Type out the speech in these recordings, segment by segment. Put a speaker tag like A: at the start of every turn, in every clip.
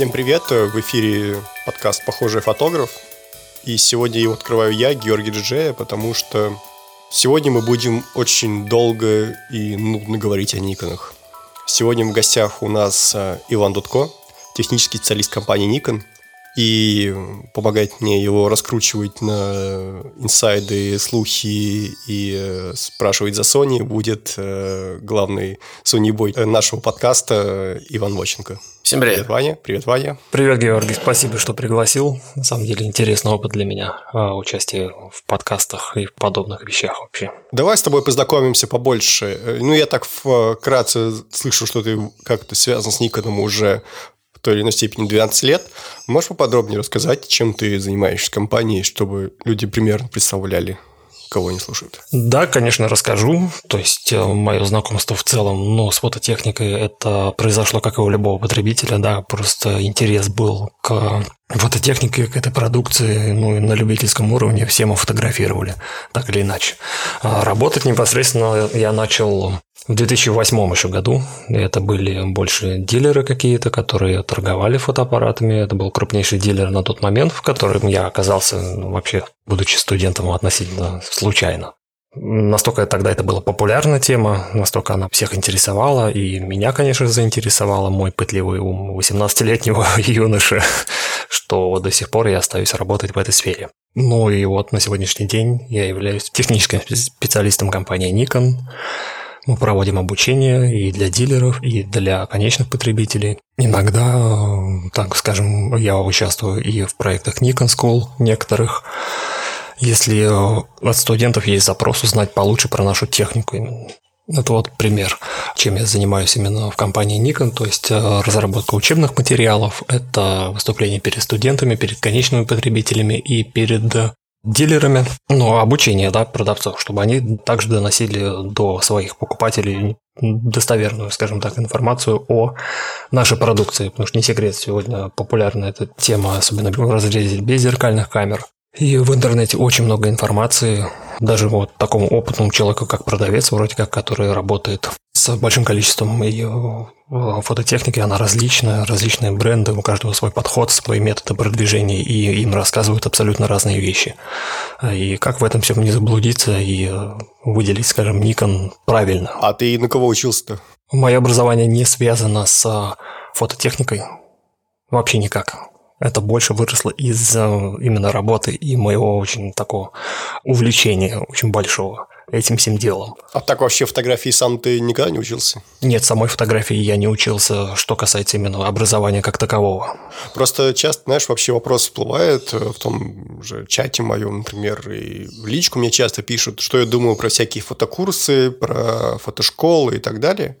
A: Всем привет! В эфире подкаст «Похожий фотограф». И сегодня его открываю я, Георгий Джея, потому что сегодня мы будем очень долго и нудно говорить о Никонах. Сегодня в гостях у нас э, Иван Дудко, технический специалист компании Nikon – и помогать мне его раскручивать на инсайды, слухи и э, спрашивать за Sony будет э, главный Sony бой нашего подкаста Иван Воченко.
B: Всем привет.
A: Привет, Ваня. Привет, Ваня.
C: Привет, Георгий. Спасибо, что пригласил. На самом деле интересный опыт для меня участие в подкастах и в подобных вещах вообще.
A: Давай с тобой познакомимся побольше. Э, ну, я так вкратце слышу, что ты как-то связан с Никоном уже той или иной степени 12 лет. Можешь поподробнее рассказать, чем ты занимаешься в компании, чтобы люди примерно представляли, кого они слушают?
C: Да, конечно, расскажу. То есть, э, мое знакомство в целом ну, с фототехникой это произошло, как и у любого потребителя, да, просто интерес был к фототехнике, к этой продукции, ну, и на любительском уровне все мы фотографировали, так или иначе. А работать непосредственно я начал в 2008 еще году это были больше дилеры какие-то, которые торговали фотоаппаратами. Это был крупнейший дилер на тот момент, в котором я оказался ну, вообще, будучи студентом, относительно случайно. Настолько тогда это была популярная тема, настолько она всех интересовала, и меня, конечно, заинтересовала мой пытливый ум 18-летнего юноши, что до сих пор я остаюсь работать в этой сфере. Ну и вот на сегодняшний день я являюсь техническим специалистом компании Nikon, мы проводим обучение и для дилеров, и для конечных потребителей. Иногда, так скажем, я участвую и в проектах Nikon School некоторых. Если от студентов есть запрос узнать получше про нашу технику. Это вот пример, чем я занимаюсь именно в компании Nikon, то есть э, разработка учебных материалов, это выступление перед студентами, перед конечными потребителями и перед дилерами, ну, обучение, да, продавцов, чтобы они также доносили до своих покупателей достоверную, скажем так, информацию о нашей продукции, потому что не секрет, сегодня популярна эта тема, особенно в разрезе беззеркальных камер. И в интернете очень много информации, даже вот такому опытному человеку, как продавец, вроде как, который работает с большим количеством ее э, фототехники, она различная, различные бренды, у каждого свой подход, свой метод продвижения, и им рассказывают абсолютно разные вещи. И как в этом всем не заблудиться и э, выделить, скажем, Nikon правильно.
A: А ты на кого учился-то?
C: Мое образование не связано с э, фототехникой. Вообще никак. Это больше выросло из именно работы и моего очень такого увлечения, очень большого этим всем делом.
A: А так вообще фотографии сам ты никогда не учился?
C: Нет, самой фотографии я не учился, что касается именно образования как такового.
A: Просто часто, знаешь, вообще вопрос всплывает в том же чате моем, например, и в личку мне часто пишут, что я думаю про всякие фотокурсы, про фотошколы и так далее.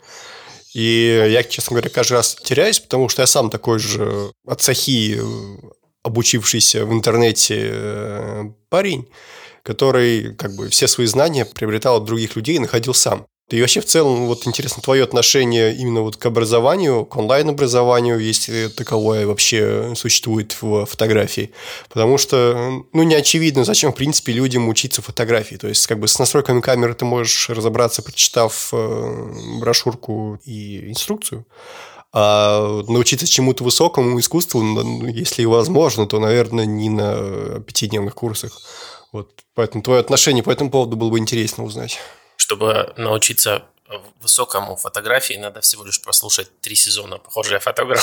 A: И я, честно говоря, каждый раз теряюсь, потому что я сам такой же от сахи обучившийся в интернете э, парень который как бы все свои знания приобретал от других людей и находил сам. И вообще в целом вот интересно твое отношение именно вот к образованию, к онлайн-образованию, если таковое вообще существует в фотографии. Потому что, ну, не очевидно, зачем, в принципе, людям учиться фотографии. То есть, как бы с настройками камеры ты можешь разобраться, прочитав э, брошюрку и инструкцию. А научиться чему-то высокому искусству, ну, если возможно, то, наверное, не на пятидневных курсах. Вот поэтому твое отношение по этому поводу было бы интересно узнать.
B: Чтобы научиться высокому фотографии надо всего лишь прослушать три сезона «Похожий фотограф».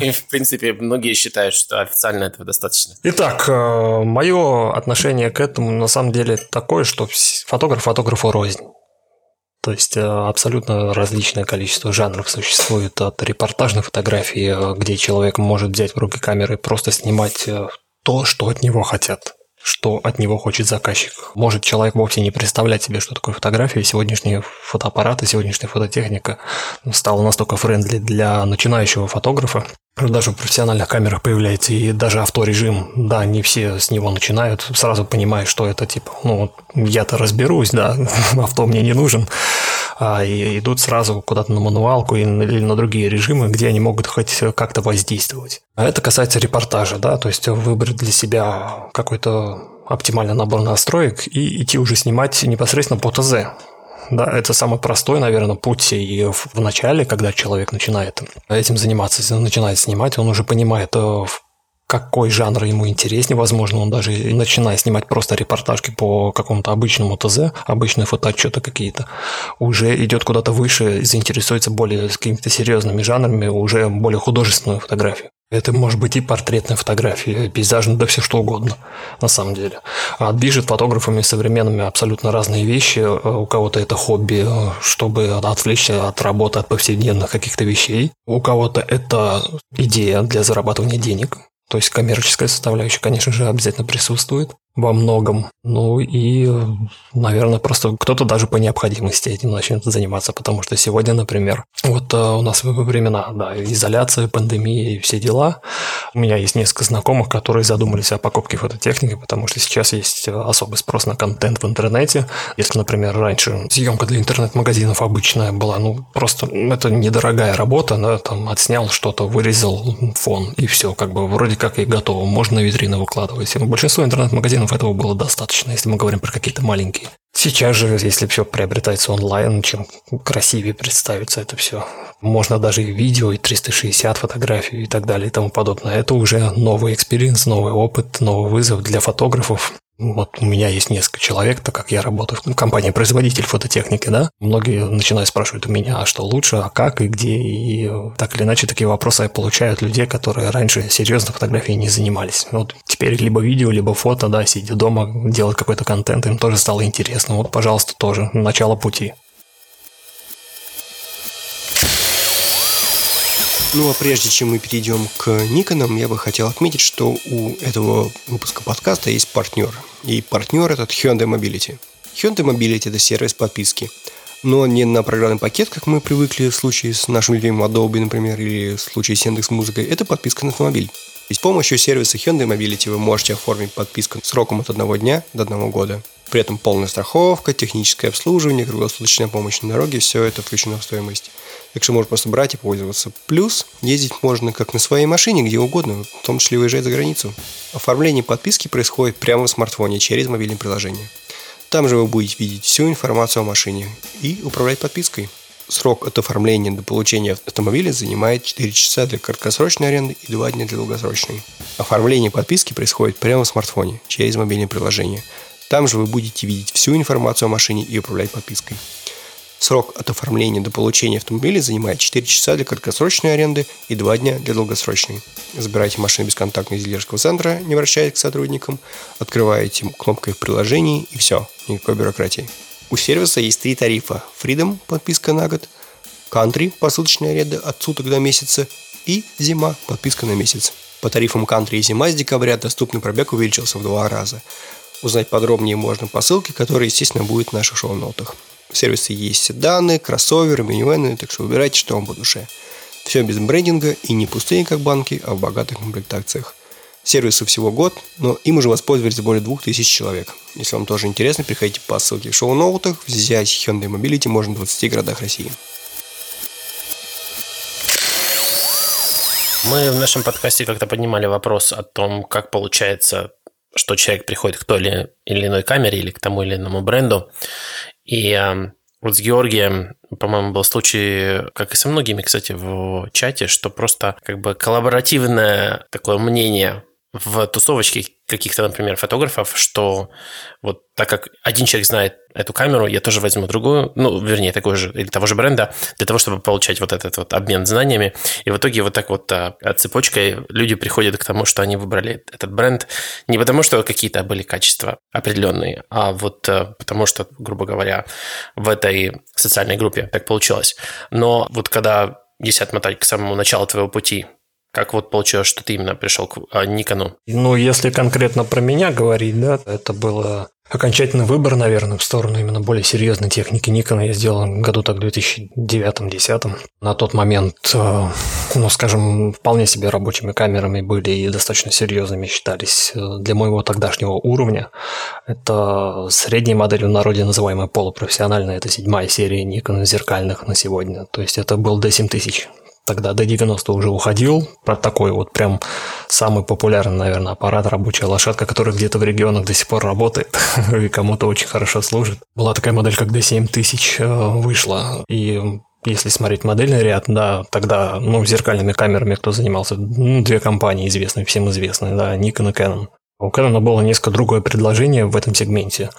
B: И, в принципе, многие считают, что официально этого достаточно.
C: Итак, э, мое отношение к этому на самом деле такое, что фотограф фотографу рознь. То есть э, абсолютно различное количество жанров существует от репортажной фотографии, э, где человек может взять в руки камеры и просто снимать то, что от него хотят что от него хочет заказчик. Может человек вовсе не представлять себе, что такое фотография. Сегодняшние фотоаппараты, сегодняшняя фототехника стала настолько френдли для начинающего фотографа, даже в профессиональных камерах появляется и даже авторежим, да, не все с него начинают, сразу понимая, что это типа, ну, я-то разберусь, да, авто мне не нужен, а, и идут сразу куда-то на мануалку или на другие режимы, где они могут хоть как-то воздействовать. А это касается репортажа, да, то есть выбрать для себя какой-то оптимальный набор настроек и идти уже снимать непосредственно по ТЗ, Да, это самый простой, наверное, путь и в начале, когда человек начинает этим заниматься, начинает снимать, он уже понимает, э, какой жанр ему интереснее. Возможно, он даже начиная снимать просто репортажки по какому-то обычному ТЗ, обычные фотоотчеты какие-то, уже идет куда-то выше заинтересуется более какими-то серьезными жанрами, уже более художественную фотографию. Это может быть и портретная фотография, пейзажная, да все что угодно, на самом деле. А движет фотографами современными абсолютно разные вещи. У кого-то это хобби, чтобы отвлечься от работы, от повседневных каких-то вещей. У кого-то это идея для зарабатывания денег. То есть коммерческая составляющая, конечно же, обязательно присутствует во многом. Ну и, наверное, просто кто-то даже по необходимости этим начнет заниматься, потому что сегодня, например, вот э, у нас времена, да, изоляция, пандемия и все дела. У меня есть несколько знакомых, которые задумались о покупке фототехники, потому что сейчас есть особый спрос на контент в интернете. Если, например, раньше съемка для интернет-магазинов обычная была, ну, просто это недорогая работа, да, там отснял что-то, вырезал фон, и все, как бы вроде как и готово, можно на витрину выкладывать. Большинство интернет-магазинов магазинов этого было достаточно, если мы говорим про какие-то маленькие. Сейчас же, если все приобретается онлайн, чем красивее представится это все. Можно даже и видео, и 360 фотографий и так далее и тому подобное. Это уже новый experience, новый опыт, новый вызов для фотографов. Вот у меня есть несколько человек, так как я работаю в компании-производитель фототехники, да. Многие начинают спрашивать у меня, а что лучше, а как и где. И так или иначе такие вопросы я получаю от людей, которые раньше серьезно фотографией не занимались. Вот теперь либо видео, либо фото, да, сидя дома, делать какой-то контент, им тоже стало интересно. Вот, пожалуйста, тоже начало пути.
A: Ну а прежде чем мы перейдем к Никонам, я бы хотел отметить, что у этого выпуска подкаста есть партнер. И партнер этот Hyundai Mobility. Hyundai Mobility – это сервис подписки. Но не на программный пакет, как мы привыкли в случае с нашим любимым Adobe, например, или в случае с Яндекс Музыкой. Это подписка на автомобиль. И с помощью сервиса Hyundai Mobility вы можете оформить подписку сроком от одного дня до одного года. При этом полная страховка, техническое обслуживание, круглосуточная помощь на дороге – все это включено в стоимость. Так что можно просто брать и пользоваться. Плюс ездить можно как на своей машине, где угодно, в том числе выезжать за границу. Оформление подписки происходит прямо в смартфоне через мобильное приложение. Там же вы будете видеть всю информацию о машине и управлять подпиской. Срок от оформления до получения автомобиля занимает 4 часа для краткосрочной аренды и 2 дня для долгосрочной. Оформление подписки происходит прямо в смартфоне через мобильное приложение. Там же вы будете видеть всю информацию о машине и управлять подпиской. Срок от оформления до получения автомобиля занимает 4 часа для краткосрочной аренды и 2 дня для долгосрочной. Забирайте машину бесконтактно из дилерского центра, не обращаясь к сотрудникам, открываете кнопкой в приложении и все, никакой бюрократии. У сервиса есть три тарифа. Freedom – подписка на год, Country – посуточная аренда от суток до месяца и Зима – подписка на месяц. По тарифам Country и Зима с декабря доступный пробег увеличился в два раза. Узнать подробнее можно по ссылке, которая, естественно, будет в наших шоу-нотах. В сервисе есть седаны, кроссоверы, минивены, так что выбирайте, что вам по душе. Все без брендинга и не пустые, как банки, а в богатых комплектациях. Сервису всего год, но им уже воспользовались более 2000 человек. Если вам тоже интересно, приходите по ссылке в шоу-ноутах. Взять Hyundai Mobility можно в 20 городах России.
B: Мы в нашем подкасте как-то поднимали вопрос о том, как получается, что человек приходит к той или иной камере или к тому или иному бренду. И э, вот с Георгием, по-моему, был случай, как и со многими, кстати, в чате, что просто как бы коллаборативное такое мнение в тусовочке каких-то, например, фотографов, что вот так как один человек знает эту камеру, я тоже возьму другую, ну, вернее, такой же, или того же бренда, для того, чтобы получать вот этот вот обмен знаниями. И в итоге вот так вот а, цепочкой люди приходят к тому, что они выбрали этот бренд не потому, что какие-то были качества определенные, а вот а, потому что, грубо говоря, в этой социальной группе так получилось. Но вот когда если отмотать к самому началу твоего пути, как вот получилось, что ты именно пришел к а, Никону?
C: Ну, если конкретно про меня говорить, да, это было окончательный выбор, наверное, в сторону именно более серьезной техники Никона я сделал году так в 2009-2010. На тот момент, э, ну, скажем, вполне себе рабочими камерами были и достаточно серьезными считались э, для моего тогдашнего уровня. Это средней моделью в народе называемая полупрофессиональная, это седьмая серия Nikon зеркальных на сегодня. То есть это был D7000 тогда до 90 уже уходил, про такой вот прям самый популярный, наверное, аппарат, рабочая лошадка, который где-то в регионах до сих пор работает и кому-то очень хорошо служит. Была такая модель, как D7000 э, вышла, и если смотреть модельный ряд, да, тогда, ну, зеркальными камерами кто занимался? Ну, две компании известные, всем известные, да, Nikon и Canon. У Canon было несколько другое предложение в этом сегменте.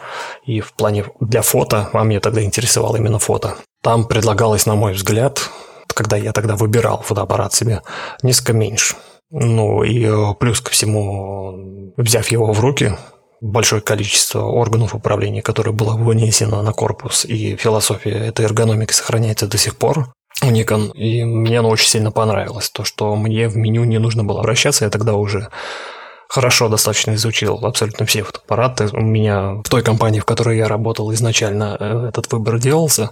C: И в плане для фото, а меня тогда интересовало именно фото, там предлагалось, на мой взгляд, когда я тогда выбирал фотоаппарат себе, несколько меньше. Ну и э, плюс ко всему, взяв его в руки, большое количество органов управления, которое было вынесено на корпус, и философия этой эргономики сохраняется до сих пор у Nikon, и мне оно очень сильно понравилось. То, что мне в меню не нужно было обращаться, я тогда уже хорошо достаточно изучил абсолютно все фотоаппараты. У меня в той компании, в которой я работал изначально, э, этот выбор делался,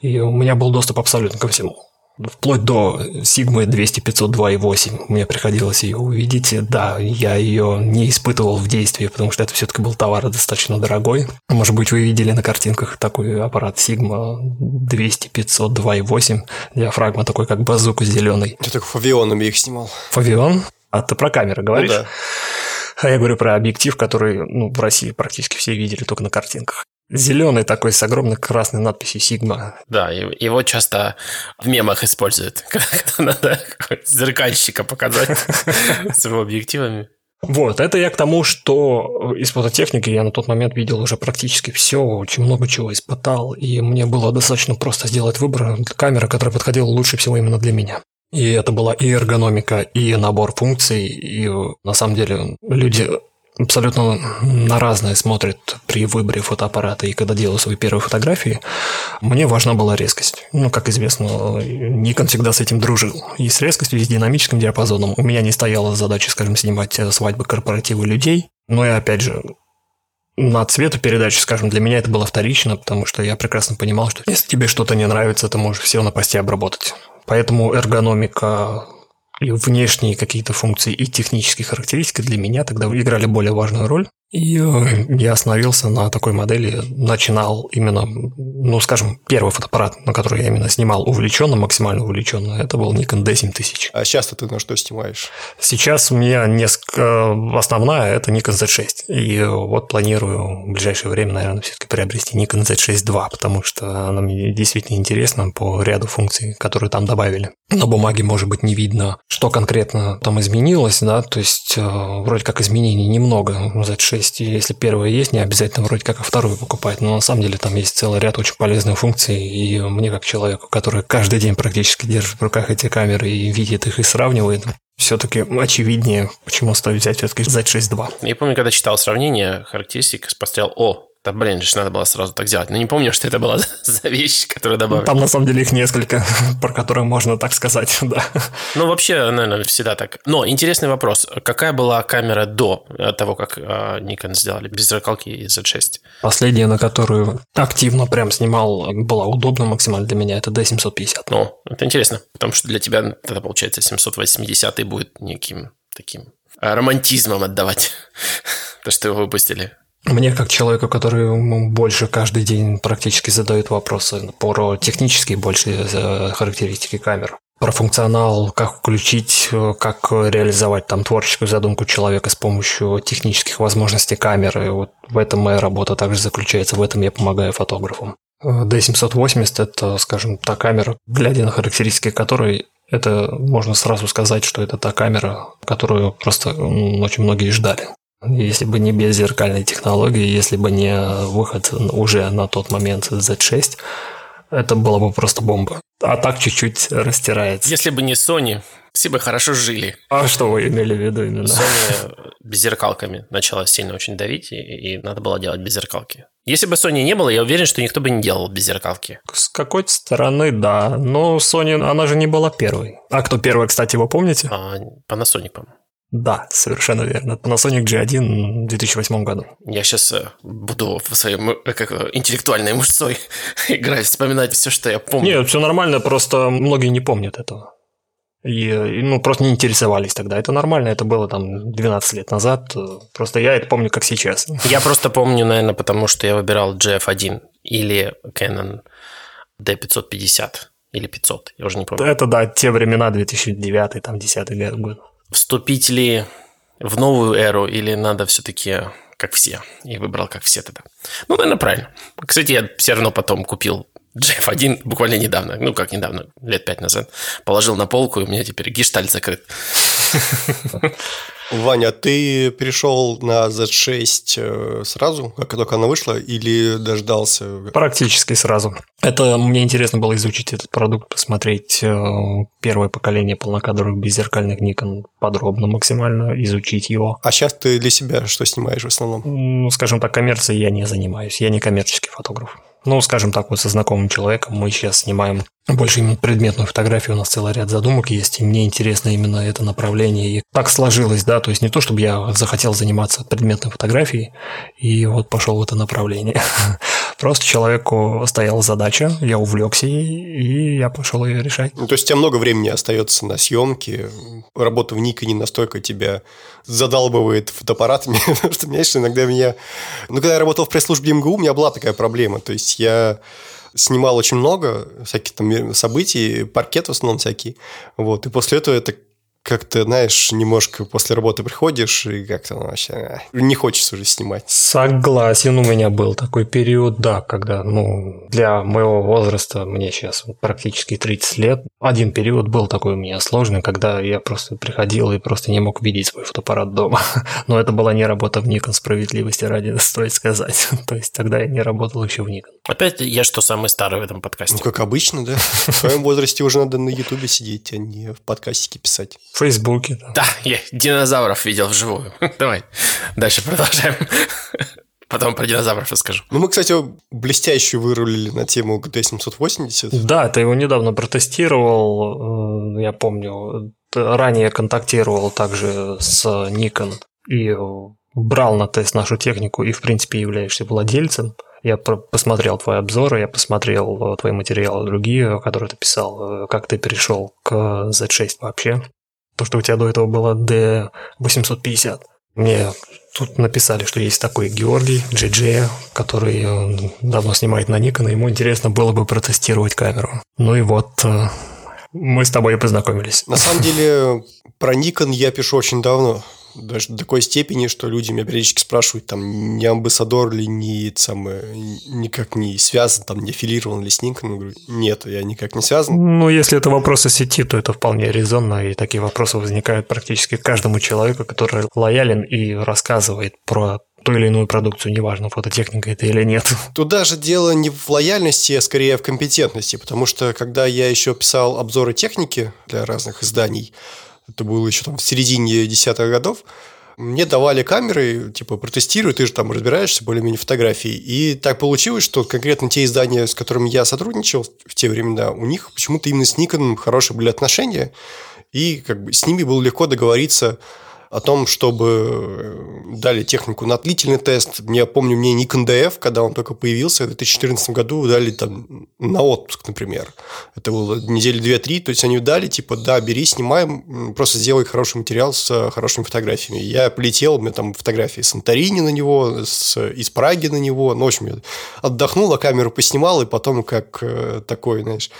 C: и у меня был доступ абсолютно ко всему вплоть до Sigma 200-502.8 мне приходилось ее увидеть. Да, я ее не испытывал в действии, потому что это все-таки был товар достаточно дорогой. Может быть, вы видели на картинках такой аппарат Sigma 200-502.8, диафрагма такой, как базука зеленый.
A: Ты так фавионами их снимал.
C: Фавион? А ты про камеры говоришь?
A: Ну, да.
C: А я говорю про объектив, который ну, в России практически все видели только на картинках. Зеленый такой с огромной красной надписью Сигма.
B: Да, его часто в мемах используют, когда надо зеркальщика показать с его объективами.
C: Вот, это я к тому, что из фототехники я на тот момент видел уже практически все, очень много чего испытал, и мне было достаточно просто сделать выбор камеры, которая подходила лучше всего именно для меня. И это была и эргономика, и набор функций, и на самом деле люди абсолютно на разное смотрят при выборе фотоаппарата и когда делаю свои первые фотографии, мне важна была резкость. Ну, как известно, Nikon всегда с этим дружил. И с резкостью, и с динамическим диапазоном. У меня не стояла задача, скажем, снимать э, свадьбы, корпоративы людей. Но и опять же, на цветопередачу, скажем, для меня это было вторично, потому что я прекрасно понимал, что если тебе что-то не нравится, ты можешь все на посте обработать. Поэтому эргономика и внешние какие-то функции и технические характеристики для меня тогда играли более важную роль. И э, я остановился на такой модели, начинал именно, ну, скажем, первый фотоаппарат, на который я именно снимал увлеченно, максимально увлеченно, это был Nikon D7000.
A: А сейчас ты на что снимаешь?
C: Сейчас у меня несколько... Основная – это Nikon Z6. И вот планирую в ближайшее время, наверное, все-таки приобрести Nikon Z6 II, потому что она мне действительно интересна по ряду функций, которые там добавили. На бумаге, может быть, не видно, что конкретно там изменилось, да, то есть э, вроде как изменений немного Z6 есть, если первая есть, не обязательно вроде как и вторую покупать, но на самом деле там есть целый ряд очень полезных функций, и мне как человеку, который каждый день практически держит в руках эти камеры и видит их и сравнивает, все-таки очевиднее, почему стоит взять все-таки Z6 II.
B: Я помню, когда читал сравнение характеристик, посмотрел, о, да блин, же надо было сразу так сделать. Но не помню, что это была за вещь, которую добавили.
C: Там на самом деле их несколько, про которые можно так сказать, да.
B: Ну, вообще, наверное, всегда так. Но интересный вопрос. Какая была камера до того, как э, Nikon сделали без зеркалки и Z6?
C: Последняя, на которую активно прям снимал, была удобна максимально для меня, это D750.
B: Ну, это интересно, потому что для тебя тогда, получается, 780 будет неким таким романтизмом отдавать, то, что его выпустили.
C: Мне, как человеку, который больше каждый день практически задает вопросы про технические больше э, характеристики камер, про функционал, как включить, э, как реализовать там творческую задумку человека с помощью технических возможностей камеры. Вот в этом моя работа также заключается, в этом я помогаю фотографам. D780 – это, скажем, та камера, глядя на характеристики которой это можно сразу сказать, что это та камера, которую просто очень многие ждали. Если бы не беззеркальные технологии, если бы не выход уже на тот момент Z6, это было бы просто бомба. А так чуть-чуть растирается.
B: Если бы не Sony, все бы хорошо жили.
C: А что вы имели в виду именно?
B: Sony беззеркалками начала сильно очень давить, и, и надо было делать беззеркалки. Если бы Sony не было, я уверен, что никто бы не делал беззеркалки.
C: С какой-то стороны, да. Но Sony, она же не была первой. А кто первый, кстати, вы помните?
B: А, Panasonic, по-моему.
C: Да, совершенно верно. Panasonic G1 в 2008 году.
B: Я сейчас э, буду в своей как, интеллектуальной мужской играть, вспоминать все, что я помню.
C: Нет, все нормально, просто многие не помнят этого. И, и, ну, просто не интересовались тогда. Это нормально, это было там 12 лет назад. Просто я это помню как сейчас.
B: Я просто помню, наверное, потому что я выбирал GF1 или Canon D550 или 500, я уже не помню.
C: Это, да, те времена, 2009, там, 10 лет год.
B: Вступить ли в новую эру или надо все-таки как все. И выбрал как все тогда. Ну, наверное, правильно. Кстати, я все равно потом купил GF1 буквально недавно, ну как недавно, лет пять назад. Положил на полку, и у меня теперь гештальт закрыт.
A: Ваня, ты перешел на Z6 э, сразу, как только она вышла, или дождался?
C: Практически сразу. Это мне интересно было изучить этот продукт, посмотреть э, первое поколение полнокадровых беззеркальных Nikon подробно, максимально изучить его.
A: А сейчас ты для себя что снимаешь в основном?
C: Ну, скажем так, коммерцией я не занимаюсь. Я не коммерческий фотограф. Ну, скажем так, вот со знакомым человеком мы сейчас снимаем больше именно предметную фотографию, у нас целый ряд задумок есть, и мне интересно именно это направление. И так сложилось, да, то есть не то, чтобы я захотел заниматься предметной фотографией, и вот пошел в это направление. Просто человеку стояла задача, я увлекся ей, и я пошел ее решать.
A: Ну, то есть у тебя много времени остается на съемки, работа в Никоне настолько тебя задалбывает фотоаппаратами, потому что, знаешь, иногда меня... Ну, когда я работал в пресс-службе МГУ, у меня была такая проблема, то есть я снимал очень много всяких там событий, паркет в основном всякий. Вот. И после этого это как-то, знаешь, немножко после работы приходишь и как-то ну, вообще а, не хочется уже снимать.
C: Согласен, у меня был такой период, да, когда, ну, для моего возраста, мне сейчас практически 30 лет, один период был такой у меня сложный, когда я просто приходил и просто не мог видеть свой фотоаппарат дома. Но это была не работа в Nikon, справедливости ради, стоит сказать. То есть тогда я не работал еще в Nikon.
B: Опять я что самый старый в этом подкасте.
A: Ну, как обычно, да. В твоем возрасте уже надо на Ютубе сидеть, а не в подкастике писать.
C: В Фейсбуке.
B: Да. да, я динозавров видел вживую. Давай, дальше продолжаем. Потом про динозавров расскажу.
A: Ну, мы, кстати, блестяще вырулили на тему GT780.
C: Да, ты его недавно протестировал. Э, я помню, ранее контактировал также с Nikon и брал на тест нашу технику и, в принципе, являешься владельцем. Я посмотрел твои обзоры, я посмотрел твои материалы другие, которые ты писал, э, как ты перешел к Z6 вообще. То, что у тебя до этого было D850. Мне тут написали, что есть такой Георгий GG, который давно снимает на Nikon, и ему интересно было бы протестировать камеру. Ну и вот э, мы с тобой и познакомились.
A: На самом деле, про Nikon я пишу очень давно даже до такой степени, что люди меня периодически спрашивают, там, не амбассадор ли, не, самое, никак не связан, там, не аффилирован ли с Никон. Я говорю, нет, я никак не связан.
C: Ну, если это вопросы сети, то это вполне резонно, и такие вопросы возникают практически каждому человеку, который лоялен и рассказывает про ту или иную продукцию, неважно, фототехника это или нет.
A: Тут даже дело не в лояльности, а скорее в компетентности, потому что когда я еще писал обзоры техники для разных изданий, это было еще там в середине десятых годов, мне давали камеры, типа, протестируй, ты же там разбираешься более-менее фотографии. И так получилось, что конкретно те издания, с которыми я сотрудничал в те времена, у них почему-то именно с Nikon хорошие были отношения, и как бы с ними было легко договориться о том, чтобы э, дали технику на длительный тест. Я помню, мне Nikon DF, когда он только появился в 2014 году, дали там на отпуск, например. Это было недели две-три, то есть они дали, типа, да, бери, снимаем, просто сделай хороший материал с хорошими фотографиями. Я полетел, у меня там фотографии Санторини на него, с, из Праги на него, ну, в общем, я отдохнул, а камеру поснимал, и потом, как э, такой, знаешь,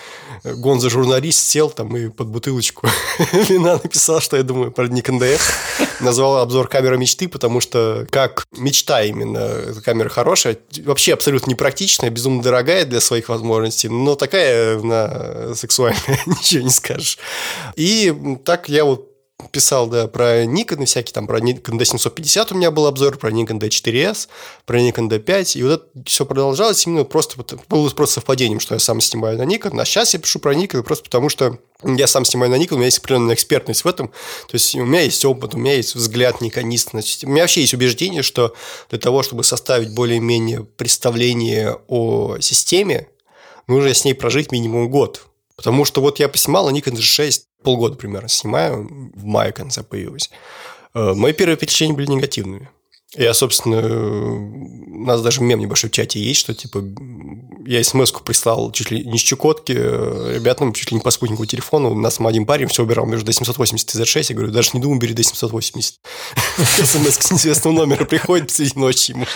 A: гонза-журналист сел там и под бутылочку вина написал, что я думаю про Nikon DF назвал обзор камеры мечты, потому что как мечта именно. Камера хорошая, вообще абсолютно непрактичная, безумно дорогая для своих возможностей, но такая на сексуальная, ничего не скажешь. И так я вот писал, да, про Nikon и всякие там, про Nikon D750 у меня был обзор, про Nikon D4S, про Nikon D5, и вот это все продолжалось именно просто, было просто совпадением, что я сам снимаю на Nikon, а сейчас я пишу про Nikon просто потому, что я сам снимаю на Nikon, у меня есть определенная экспертность в этом, то есть у меня есть опыт, у меня есть взгляд никонист, у меня вообще есть убеждение, что для того, чтобы составить более-менее представление о системе, нужно с ней прожить минимум год, Потому что вот я поснимал на Nikon G6 полгода примерно снимаю, в мае конце появилась. Э, мои первые впечатления были негативными. Я, собственно, у нас даже мем небольшой в чате есть, что типа я смс-ку прислал чуть ли не с Чукотки ребятам, чуть ли не по спутниковому телефону. У нас один парень все убирал между D780 и Z6. Я говорю, даже не думаю, бери D780. СМС с неизвестного номера приходит посреди ночи ему.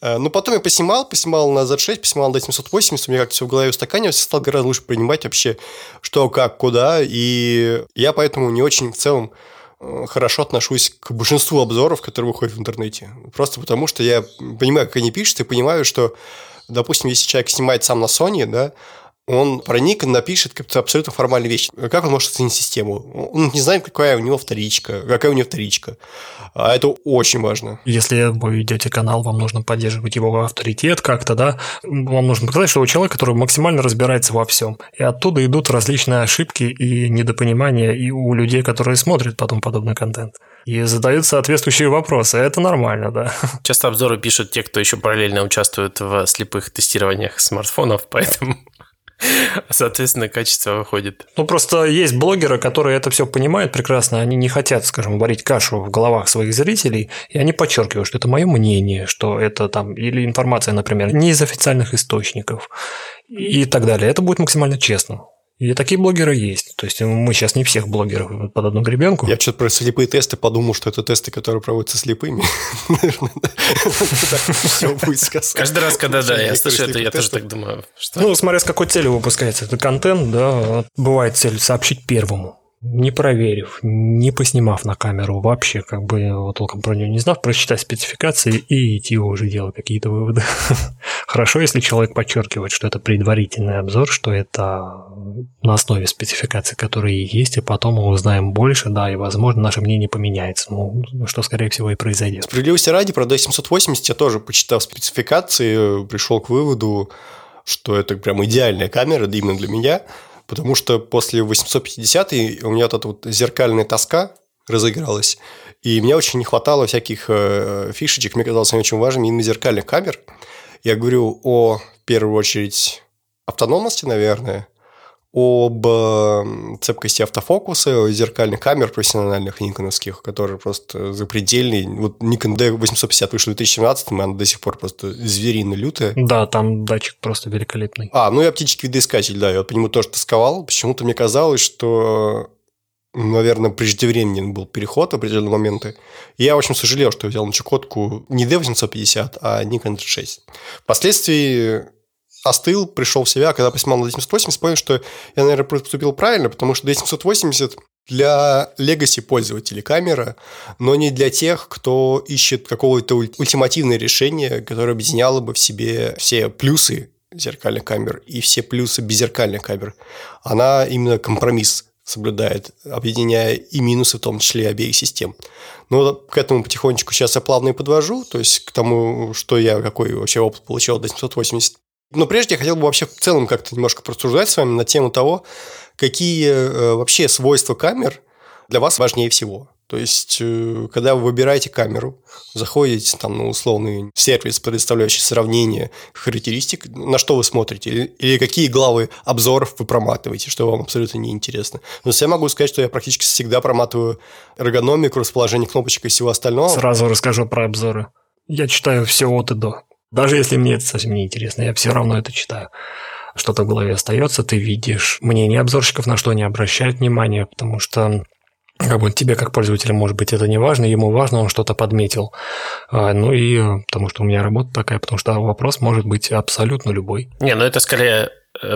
A: Ну, потом я поснимал, поснимал на Z6, поснимал на D780, у меня как-то все в голове устаканивалось, стал гораздо лучше принимать вообще что, как, куда, и я поэтому не очень в целом Э, хорошо отношусь к большинству обзоров, которые выходят в интернете. Просто потому, что я понимаю, как они пишут, и понимаю, что, допустим, если человек снимает сам на Sony, да, он про Nikon напишет как-то абсолютно формальные вещи. Как он может оценить систему? Он не знает, какая у него вторичка, какая у него вторичка. А это очень важно.
C: Если вы ведете канал, вам нужно поддерживать его авторитет как-то, да? Вам нужно показать, что вы человек, который максимально разбирается во всем. И оттуда идут различные ошибки и недопонимания и у людей, которые смотрят потом подобный контент и задают соответствующие вопросы. Это нормально, да.
B: Часто обзоры пишут те, кто еще параллельно участвует в слепых тестированиях смартфонов, поэтому Соответственно, качество выходит.
C: Ну, просто есть блогеры, которые это все понимают прекрасно. Они не хотят, скажем, варить кашу в головах своих зрителей, и они подчеркивают, что это мое мнение, что это там, или информация, например, не из официальных источников и так далее. Это будет максимально честно. И такие блогеры есть. То есть мы сейчас не всех блогеров под одну гребенку.
A: Я что-то про слепые тесты подумал, что это тесты, которые проводятся слепыми.
B: Все будет сказано. Каждый раз, когда да, я слышу это, я тоже так думаю.
C: Ну, смотря с какой целью выпускается этот контент, да, бывает цель сообщить первому не проверив, не поснимав на камеру вообще, как бы толком про нее не знав, прочитать спецификации и идти уже делать какие-то выводы. Хорошо, если человек подчеркивает, что это предварительный обзор, что это на основе спецификаций, которые есть, и потом мы узнаем больше, да, и, возможно, наше мнение поменяется, ну, что, скорее всего, и произойдет.
A: Справедливости ради, про D780 я тоже, почитав спецификации, пришел к выводу, что это прям идеальная камера именно для меня – потому что после 850 у меня вот эта вот зеркальная тоска разыгралась, и мне очень не хватало всяких э, фишечек, мне казалось, они очень важными именно зеркальных камер. Я говорю о, в первую очередь, автономности, наверное, об цепкости автофокуса, зеркальных камер профессиональных никоновских, которые просто запредельные. Вот Nikon D850 вышел в 2017, и она до сих пор просто зверино лютая.
C: Да, там датчик просто великолепный.
A: А, ну и оптический видоискатель, да, я по нему тоже тосковал. Почему-то мне казалось, что наверное, преждевременен был переход в определенные моменты. И я очень сожалел, что взял на Чукотку не D850, а Nikon 36. Впоследствии остыл, пришел в себя, когда посмотрел на 780, понял, что я, наверное, поступил правильно, потому что D780 для legacy пользователей камера, но не для тех, кто ищет какого-то ультимативное решение, которое объединяло бы в себе все плюсы зеркальных камер и все плюсы беззеркальных камер. Она именно компромисс соблюдает, объединяя и минусы, в том числе обеих систем. Но к этому потихонечку сейчас я плавно и подвожу, то есть к тому, что я, какой вообще опыт получил до 780. Но прежде я хотел бы вообще в целом как-то немножко просуждать с вами на тему того, какие э, вообще свойства камер для вас важнее всего. То есть, э, когда вы выбираете камеру, заходите там на условный сервис, предоставляющий сравнение характеристик, на что вы смотрите, или, или какие главы обзоров вы проматываете, что вам абсолютно не интересно. Но я могу сказать, что я практически всегда проматываю эргономику, расположение кнопочек и всего остального.
C: Сразу расскажу про обзоры. Я читаю все от и до. Даже если мне это совсем не интересно, я все равно это читаю. Что-то в голове остается, ты видишь мнение обзорщиков, на что они обращают внимание, потому что как бы тебе как пользователю, может быть, это не важно, ему важно, он что-то подметил. А, ну и э, потому что у меня работа такая, потому что вопрос может быть абсолютно любой.
B: Не, ну это скорее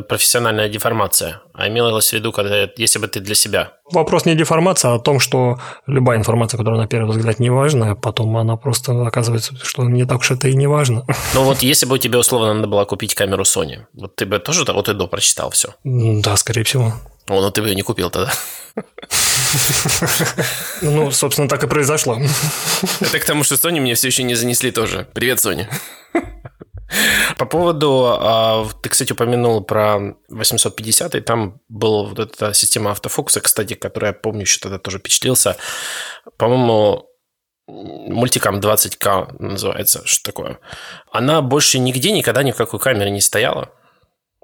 B: профессиональная деформация, а имелось в виду, когда, если бы ты для себя.
C: Вопрос не деформация, а о том, что любая информация, которая на первый взгляд не важна, потом она просто оказывается, что не так уж это и не важно.
B: Ну вот если бы тебе условно надо было купить камеру Sony, вот ты бы тоже вот и до прочитал все?
C: Да, скорее всего.
B: О, ну ты бы ее не купил тогда.
C: Ну, собственно, так и произошло.
B: Это к тому, что Sony мне все еще не занесли тоже. Привет, Sony. По поводу, а, ты, кстати, упомянул про 850, и там была вот эта система автофокуса, кстати, которая, я помню, еще тогда тоже впечатлился. По-моему, мультикам 20К называется, что такое. Она больше нигде никогда ни в какой камере не стояла,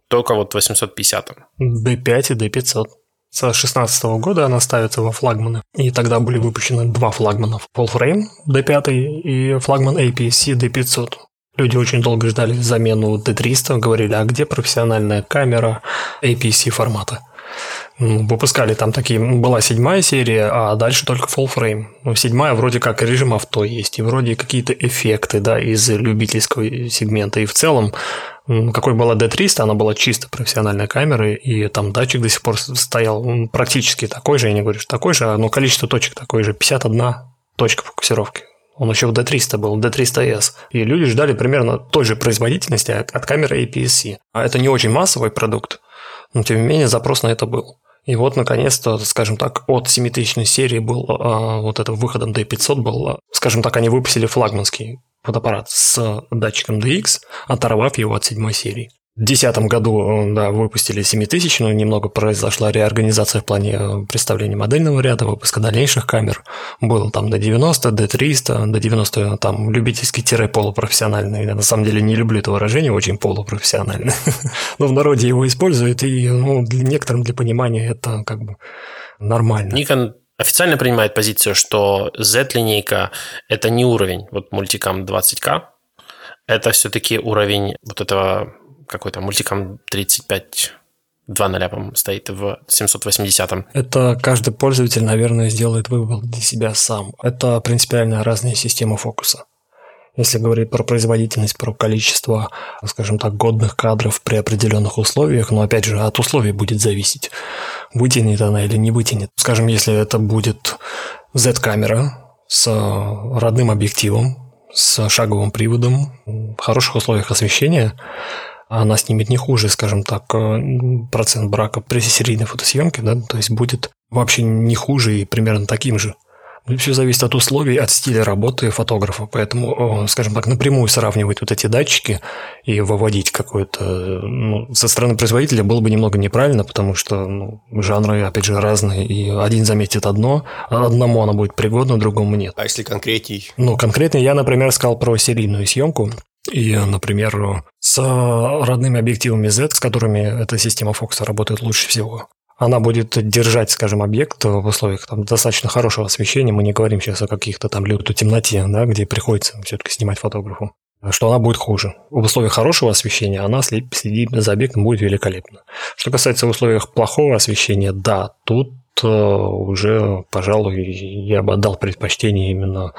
B: только вот 850.
C: D5 и D500. С 2016 года она ставится во флагманы. И тогда были выпущены два флагмана. Full D5 и флагман APS-C D500. Люди очень долго ждали замену D300, говорили, а где профессиональная камера APC формата? Выпускали там такие, была седьмая серия, а дальше только full frame. Ну, седьмая вроде как режим авто есть, и вроде какие-то эффекты, да, из любительского сегмента. И в целом, какой была D300, она была чисто профессиональной камерой, и там датчик до сих пор стоял практически такой же, я не говорю, что такой же, но количество точек такое же, 51 точка фокусировки. Он еще в D300 был, D300S. И люди ждали примерно той же производительности от камеры APS-C. А это не очень массовый продукт, но тем не менее запрос на это был. И вот, наконец-то, скажем так, от 7000 серии был а, вот это выходом D500 был, а, скажем так, они выпустили флагманский фотоаппарат с датчиком DX, оторвав его от седьмой серии. В 2010 году да, выпустили 7000, но немного произошла реорганизация в плане э, представления модельного ряда, выпуска дальнейших камер. Было там до 90, до 300, до 90 там любительский-полупрофессиональный. Я на самом деле не люблю это выражение, очень полупрофессиональный. но в народе его используют, и ну, для некоторым для понимания это как бы нормально.
B: Nikon официально принимает позицию, что Z-линейка – это не уровень вот мультикам 20К, это все-таки уровень вот этого какой-то мультиком 35 2 ноля, по-моему, стоит в 780-м.
C: Это каждый пользователь, наверное, сделает выбор для себя сам. Это принципиально разные системы фокуса. Если говорить про производительность, про количество, скажем так, годных кадров при определенных условиях, но опять же от условий будет зависеть, вытянет она или не вытянет. Скажем, если это будет Z-камера с родным объективом, с шаговым приводом, в хороших условиях освещения, она снимет не хуже, скажем так, э, процент брака при серийной фотосъемке, да, то есть будет вообще не хуже и примерно таким же. Все зависит от условий, от стиля работы фотографа. Поэтому, скажем так, напрямую сравнивать вот эти датчики и выводить какое-то... Ну, со стороны производителя было бы немного неправильно, потому что ну, жанры, опять же, разные. И один заметит одно, а одному оно будет пригодно, другому нет.
A: А если конкретней?
C: Ну, конкретно я, например, сказал про серийную съемку. И, например, с родными объективами Z, с которыми эта система фокуса работает лучше всего, она будет держать, скажем, объект в условиях там, достаточно хорошего освещения. Мы не говорим сейчас о каких-то там лютой темноте, да, где приходится все-таки снимать фотографу что она будет хуже. В условиях хорошего освещения она следит за объектом будет великолепно. Что касается в условиях плохого освещения, да, тут э, уже, пожалуй, я бы отдал предпочтение именно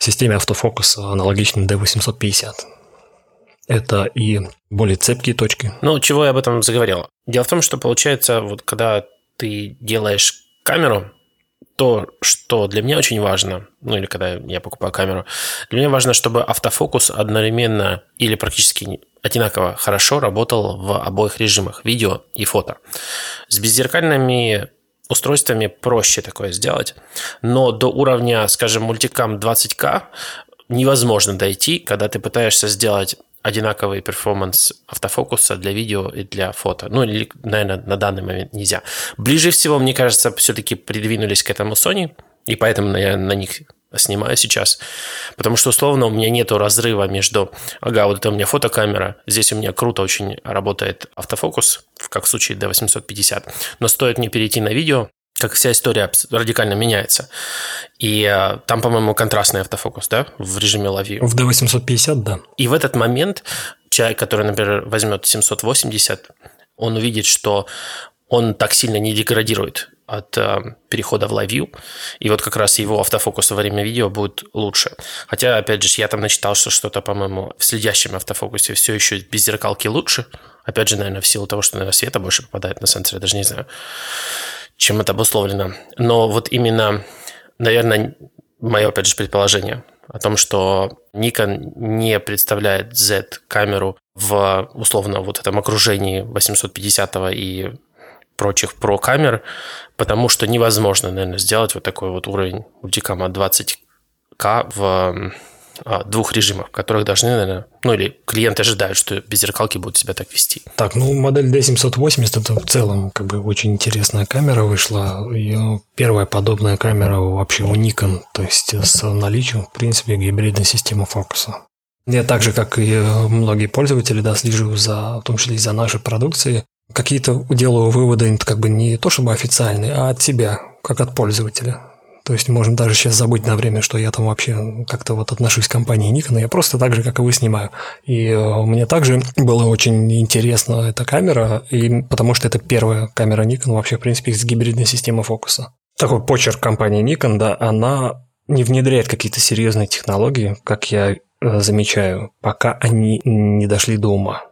C: системе автофокуса, аналогичной D850 это и более цепкие точки.
B: Ну, чего я об этом заговорил? Дело в том, что получается, вот когда ты делаешь камеру, то, что для меня очень важно, ну или когда я покупаю камеру, для меня важно, чтобы автофокус одновременно или практически одинаково хорошо работал в обоих режимах, видео и фото. С беззеркальными устройствами проще такое сделать, но до уровня, скажем, мультикам 20К невозможно дойти, когда ты пытаешься сделать одинаковый перформанс автофокуса для видео и для фото. Ну, или, наверное, на данный момент нельзя. Ближе всего, мне кажется, все-таки придвинулись к этому Sony, и поэтому я на них снимаю сейчас. Потому что, условно, у меня нет разрыва между, ага, вот это у меня фотокамера, здесь у меня круто очень работает автофокус, как в случае D850, но стоит мне перейти на видео, как вся история радикально меняется. И э, там, по-моему, контрастный автофокус, да, в режиме live view.
C: В D850, да.
B: И в этот момент человек, который, например, возьмет 780, он увидит, что он так сильно не деградирует от э, перехода в live view, вот как раз его автофокус во время видео будет лучше. Хотя, опять же, я там начитал, что что-то, по-моему, в следящем автофокусе все еще беззеркалки лучше. Опять же, наверное, в силу того, что, наверное, света больше попадает на сенсор, я даже не знаю чем это обусловлено. Но вот именно, наверное, мое, опять же, предположение о том, что Nikon не представляет Z-камеру в условно вот этом окружении 850 и прочих про камер, потому что невозможно, наверное, сделать вот такой вот уровень мультикама 20К в двух режимах, в которых должны, наверное, ну или клиенты ожидают, что без зеркалки будут себя так вести.
C: Так, ну модель D780 это в целом как бы очень интересная камера вышла. Ее первая подобная камера вообще у Nikon, то есть с наличием, в принципе, гибридной системы фокуса. Я так же, как и многие пользователи, да, слежу за, в том числе и за нашей продукцией. Какие-то делаю выводы как бы не то чтобы официальные, а от себя, как от пользователя. То есть можно даже сейчас забыть на время, что я там вообще как-то вот отношусь к компании Nikon, я просто так же, как и вы, снимаю. И э, мне также было очень интересно эта камера, и потому что это первая камера Nikon вообще, в принципе, с гибридной системой фокуса. Такой почерк компании Nikon, да, она не внедряет какие-то серьезные технологии, как я э, замечаю, пока они не дошли до ума.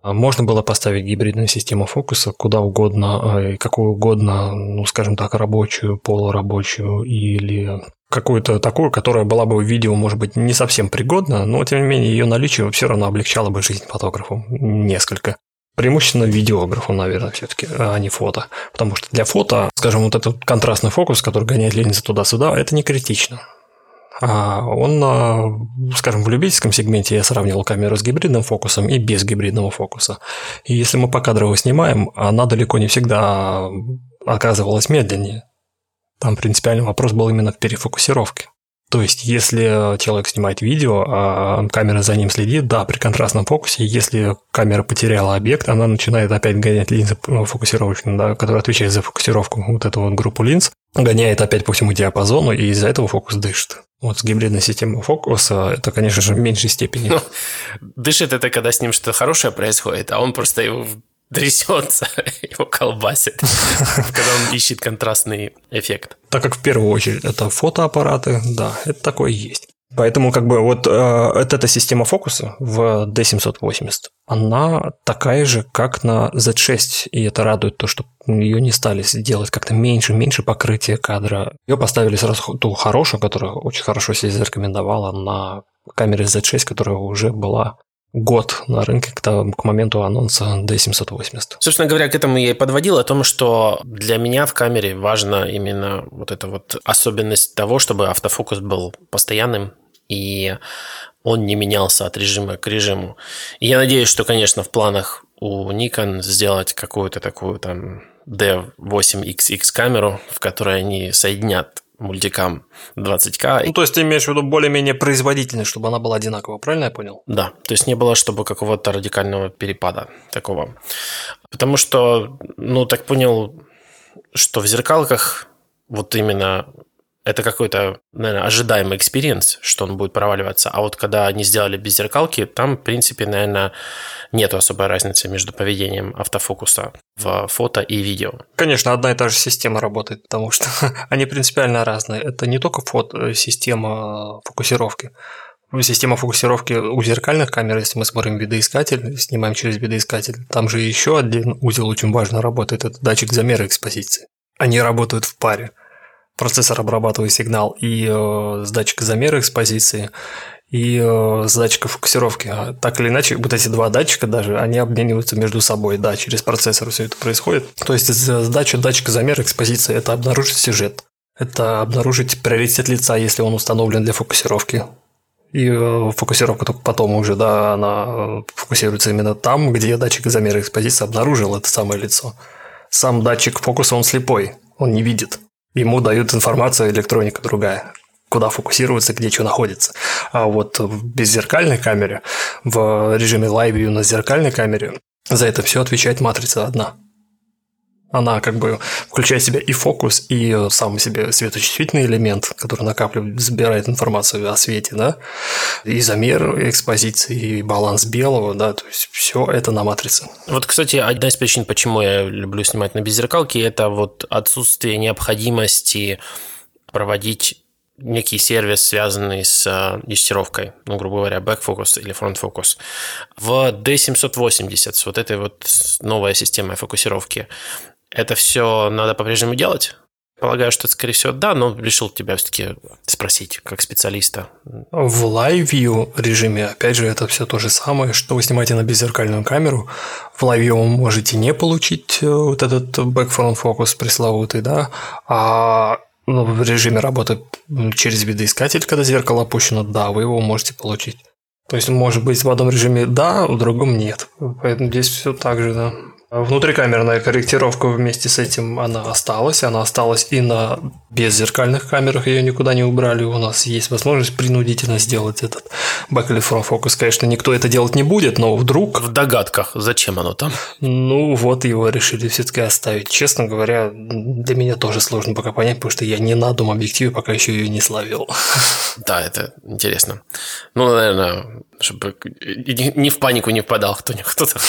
C: А можно было поставить гибридную систему фокуса куда угодно, э, какую угодно, ну, скажем так, рабочую, полурабочую или какую-то такую, которая была бы в видео, может быть, не совсем пригодна, но, тем не менее, ее наличие все равно облегчало бы жизнь фотографу несколько. Преимущественно видеографу, наверное, все-таки, а не фото. Потому что для фото, скажем, вот этот контрастный фокус, который гоняет линзы туда-сюда, это не критично. А он, скажем, в любительском сегменте я сравнивал камеру с гибридным фокусом и без гибридного фокуса. И если мы покадрово снимаем, она далеко не всегда оказывалась медленнее. Там принципиальный вопрос был именно в перефокусировке. То есть, если человек снимает видео, а камера за ним следит, да, при контрастном фокусе, если камера потеряла объект, она начинает опять гонять линзы фокусировочные, да, которая отвечает за фокусировку, вот эту вот группу линз, гоняет опять по всему диапазону, и из-за этого фокус дышит. Вот с гибридной системой фокуса это, конечно же, в меньшей степени. Ну,
B: дышит это, когда с ним что-то хорошее происходит, а он просто его трясется, его колбасит, когда он ищет контрастный эффект.
C: Так как в первую очередь это фотоаппараты, да, это такое есть. Поэтому как бы вот э, эта система фокуса в D780, она такая же, как на Z6, и это радует то, что ее не стали делать как-то меньше, меньше покрытия кадра. Ее поставили сразу ту хорошую, которая очень хорошо себя зарекомендовала на камере Z6, которая уже была год на рынке к, к моменту анонса D780.
B: Собственно говоря, к этому я и подводил о том, что для меня в камере важна именно вот эта вот особенность того, чтобы автофокус был постоянным и он не менялся от режима к режиму. И я надеюсь, что, конечно, в планах у Nikon сделать какую-то такую там D8XX камеру, в которой они соединят мультикам 20к.
C: Ну, то есть ты имеешь в виду более-менее производительность, чтобы она была одинаковая, правильно я понял?
B: Да, то есть не было, чтобы какого-то радикального перепада такого. Потому что, ну, так понял, что в зеркалках вот именно это какой-то, наверное, ожидаемый experience, что он будет проваливаться. А вот когда они сделали беззеркалки, там, в принципе, наверное, нет особой разницы между поведением автофокуса в фото и видео.
C: Конечно, одна и та же система работает, потому что они принципиально разные. Это не только фото, э, система фокусировки. Система фокусировки у зеркальных камер, если мы смотрим видоискатель, снимаем через видоискатель, там же еще один узел очень важно работает, это датчик замера экспозиции. Они работают в паре процессор обрабатывает сигнал и э, с датчика замера экспозиции, и э, с датчика фокусировки. А так или иначе, вот эти два датчика даже, они обмениваются между собой, да, через процессор все это происходит. То есть задача датчика замера экспозиции – это обнаружить сюжет, это обнаружить приоритет лица, если он установлен для фокусировки. И э, фокусировка только потом уже, да, она э, фокусируется именно там, где датчик замера экспозиции обнаружил это самое лицо. Сам датчик фокуса, он слепой, он не видит ему дают информацию электроника другая куда фокусироваться, где что находится. А вот в беззеркальной камере, в режиме Live View на зеркальной камере, за это все отвечает матрица одна. Она как бы включает в себя и фокус, и сам себе светочувствительный элемент, который накапливает, забирает информацию о свете, да, и замер экспозиции, и баланс белого, да, то есть все это на матрице.
B: Вот, кстати, одна из причин, почему я люблю снимать на беззеркалке, это вот отсутствие необходимости проводить некий сервис, связанный с э, юстировкой, ну, грубо говоря, backfocus или frontfocus. В D780 с вот этой вот новой системой фокусировки это все надо по-прежнему делать? Полагаю, что, скорее всего, да, но решил тебя все-таки спросить, как специалиста.
C: В Live View режиме, опять же, это все то же самое, что вы снимаете на беззеркальную камеру. В Live View вы можете не получить э, вот этот backfront фокус пресловутый, да, а ну, в режиме работы через видоискатель, когда зеркало опущено, да, вы его можете получить. То есть, может быть, в одном режиме да, в другом нет. Поэтому здесь все так же, да. Внутрикамерная корректировка вместе с этим она осталась. Она осталась и на беззеркальных камерах, ее никуда не убрали. У нас есть возможность принудительно сделать этот backlit from focus. Конечно, никто это делать не будет, но вдруг...
B: В догадках, зачем оно там?
C: Ну, вот его решили все-таки оставить. Честно говоря, для меня тоже сложно пока понять, потому что я не на дом объективе пока еще ее не словил.
B: Да, это интересно. Ну, наверное, чтобы ни в панику не впадал кто-то.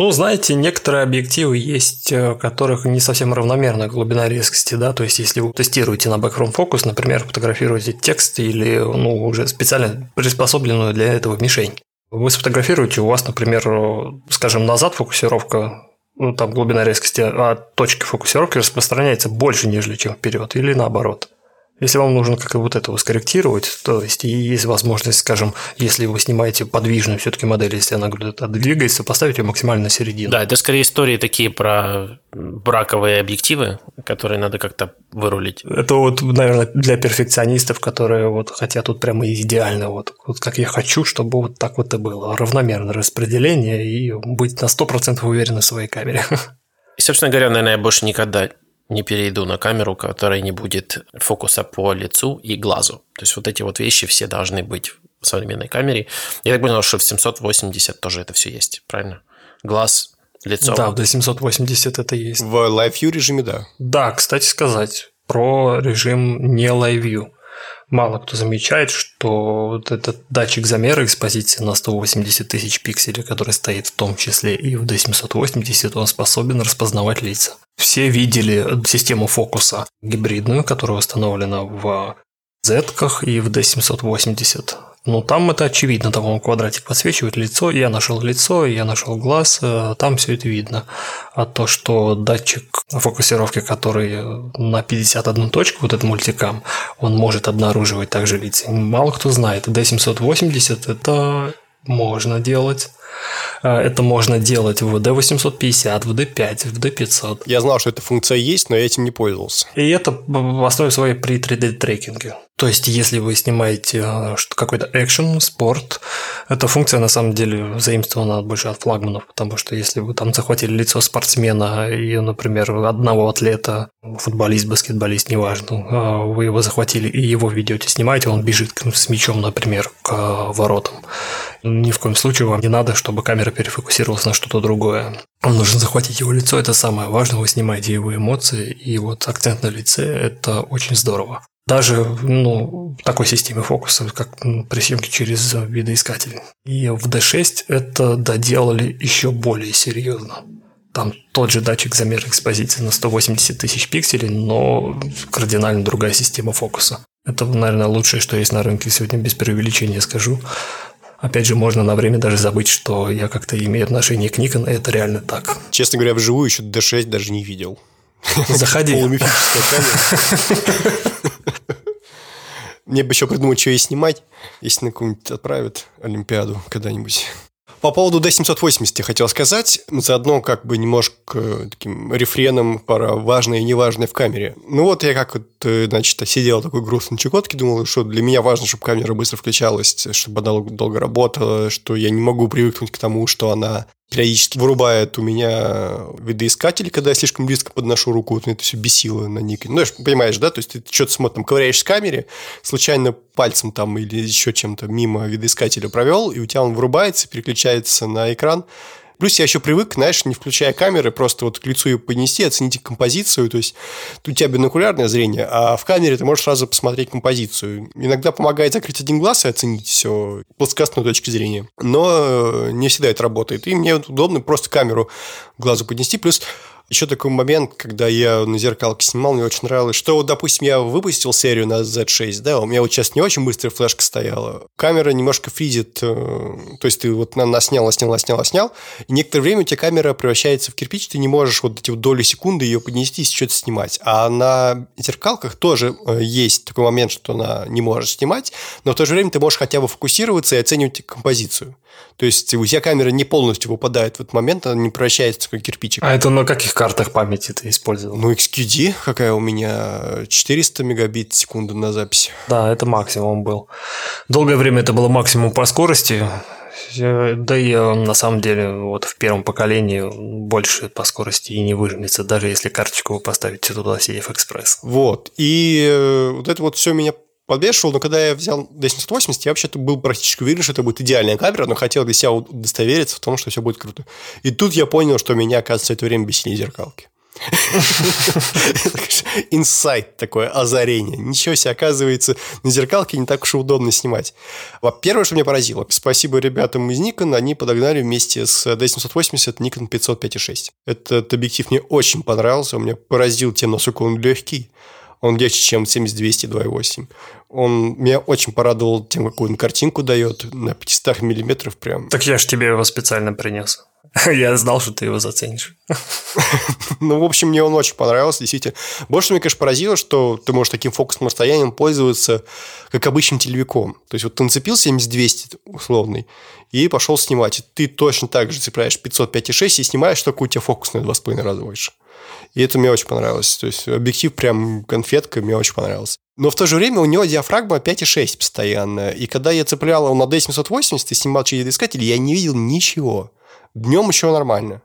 C: Ну, знаете, некоторые объективы есть, э, которых не совсем равномерная глубина резкости, да, то есть если вы тестируете на background focus, например, фотографируете текст или, ну, уже специально приспособленную для этого мишень. Вы сфотографируете, у вас, например, скажем, назад фокусировка, ну, там глубина резкости а точки фокусировки распространяется больше, нежели чем вперед, или наоборот. Если вам нужно как вот это скорректировать, то есть и есть возможность, скажем, если вы снимаете подвижную все-таки модель, если она куда-то двигается, поставить ее максимально на середину.
B: Да, это скорее истории такие про браковые объективы, которые надо как-то вырулить.
C: Это вот, наверное, для перфекционистов, которые вот хотят тут прямо идеально, вот, вот как я хочу, чтобы вот так вот и было. Равномерное распределение и быть на 100% уверены в своей камере.
B: И, собственно говоря, наверное, я больше никогда не перейду на камеру, которая не будет фокуса по лицу и глазу. То есть вот эти вот вещи все должны быть в современной камере. Я так понял, что в 780 тоже это все есть, правильно? Глаз, лицо.
C: Да, в D780 это есть.
A: В Live View режиме, да.
C: Да, кстати сказать, про режим не Live View мало кто замечает, что вот этот датчик замера экспозиции на 180 тысяч пикселей, который стоит в том числе и в D780, он способен распознавать лица. Все видели систему фокуса гибридную, которая установлена в Z и в D780. Ну, там это очевидно, там он квадратик подсвечивает лицо, я нашел лицо, я нашел глаз, э, там все это видно. А то, что датчик фокусировки, который на 51 точку, вот этот мультикам, он может обнаруживать также лица. Мало кто знает. D780 это можно делать. Э, это можно делать в D850, в D5, в D500.
A: Я знал, что эта функция есть, но я этим не пользовался.
C: И это в основе своей при 3D-трекинге. То есть, если вы снимаете э, какой-то экшен, спорт, эта функция на самом деле заимствована больше от флагманов, потому что если вы там захватили лицо спортсмена и, например, одного атлета, футболист, баскетболист, неважно, э, вы его захватили и его ведете, снимаете, он бежит с мячом, например, к э, воротам. Ни в коем случае вам не надо, чтобы камера перефокусировалась на что-то другое. Вам нужно захватить его лицо, это самое важное, вы снимаете его эмоции, и вот акцент на лице – это очень здорово даже ну, в такой системе фокуса, как ну, при съемке через видоискатель. И в D6 это доделали еще более серьезно. Там тот же датчик замера экспозиции на 180 тысяч пикселей, но кардинально другая система фокуса. Это, наверное, лучшее, что есть на рынке сегодня, без преувеличения скажу. Опять же, можно на время даже забыть, что я как-то имею отношение к Nikon, и это реально так.
A: Честно говоря, вживую еще D6 даже не видел.
C: Заходи.
A: Полумифическая камера. Мне бы еще придумать, что ей снимать, если на какую-нибудь отправят Олимпиаду когда-нибудь. По поводу D780 я хотел сказать, заодно как бы немножко таким рефреном про важное и неважное в камере. Ну вот я как вот, э, значит, сидел такой грустной чекотке, думал, что для меня важно, чтобы камера быстро включалась, чтобы она долго работала, что я не могу привыкнуть к тому, что она периодически вырубает у меня видоискатель, когда я слишком близко подношу руку, вот это все бесило на нике. Ну, понимаешь, да? То есть ты что-то смотришь, там, ковыряешь в камере, случайно пальцем там или еще чем-то мимо видоискателя провел, и у тебя он вырубается, переключается на экран, Плюс я еще привык, знаешь, не включая камеры, просто вот к лицу ее поднести, оценить композицию. То есть у тебя бинокулярное зрение, а в камере ты можешь сразу посмотреть композицию. Иногда помогает закрыть один глаз и оценить все плоскостной точки зрения. Но не всегда это работает. И мне удобно просто камеру к глазу поднести. Плюс еще такой момент, когда я на зеркалке снимал, мне очень нравилось, что, вот, допустим, я выпустил серию на Z6, да, у меня вот сейчас не очень быстрая флешка стояла. Камера немножко фризит, э, то есть ты вот на, на снял, снял, снял, и некоторое время у тебя камера превращается в кирпич, ты не можешь вот эти вот доли секунды ее поднести и что-то снимать. А на зеркалках тоже э, есть такой момент, что она не может снимать, но в то же время ты можешь хотя бы фокусироваться и оценивать композицию. То есть у тебя камера не полностью выпадает в этот момент, она не превращается в кирпичик.
C: А это на каких картах памяти ты использовал?
A: Ну, XQD, какая у меня 400 мегабит в секунду на записи.
C: Да, это максимум был. Долгое время это было максимум по скорости. Да и э, на самом деле вот в первом поколении больше по скорости и не выжмется, даже если карточку вы поставите туда CF Express.
A: Вот. И э, вот это вот все меня подбешивал, но когда я взял D780, я вообще-то был практически уверен, что это будет идеальная камера, но хотел для себя удостовериться в том, что все будет круто. И тут я понял, что меня, оказывается, это время бесили зеркалки. Инсайт такое, озарение. Ничего себе, оказывается, на зеркалке не так уж и удобно снимать. Во-первых, что меня поразило, спасибо ребятам из Nikon, они подогнали вместе с D780 Nikon 505.6. Этот объектив мне очень понравился, он меня поразил тем, насколько он легкий. Он легче, чем 7200 2.8. Он меня очень порадовал тем, какую он картинку дает на 500 миллиметров прям.
C: Так я же тебе его специально принес. Я знал, что ты его заценишь.
A: Ну, в общем, мне он очень понравился, действительно. Больше меня, конечно, поразило, что ты можешь таким фокусным расстоянием пользоваться как обычным телевиком. То есть, вот ты нацепил 7200 условный и пошел снимать. И ты точно так же цепляешь 505,6 и снимаешь, только у тебя фокус на 2,5 раза больше. И это мне очень понравилось. То есть, объектив прям конфетка, мне очень понравился. Но в то же время у него диафрагма 5,6 постоянно. И когда я цеплял его на D780 и снимал через искатель, я не видел ничего. Днем еще нормально.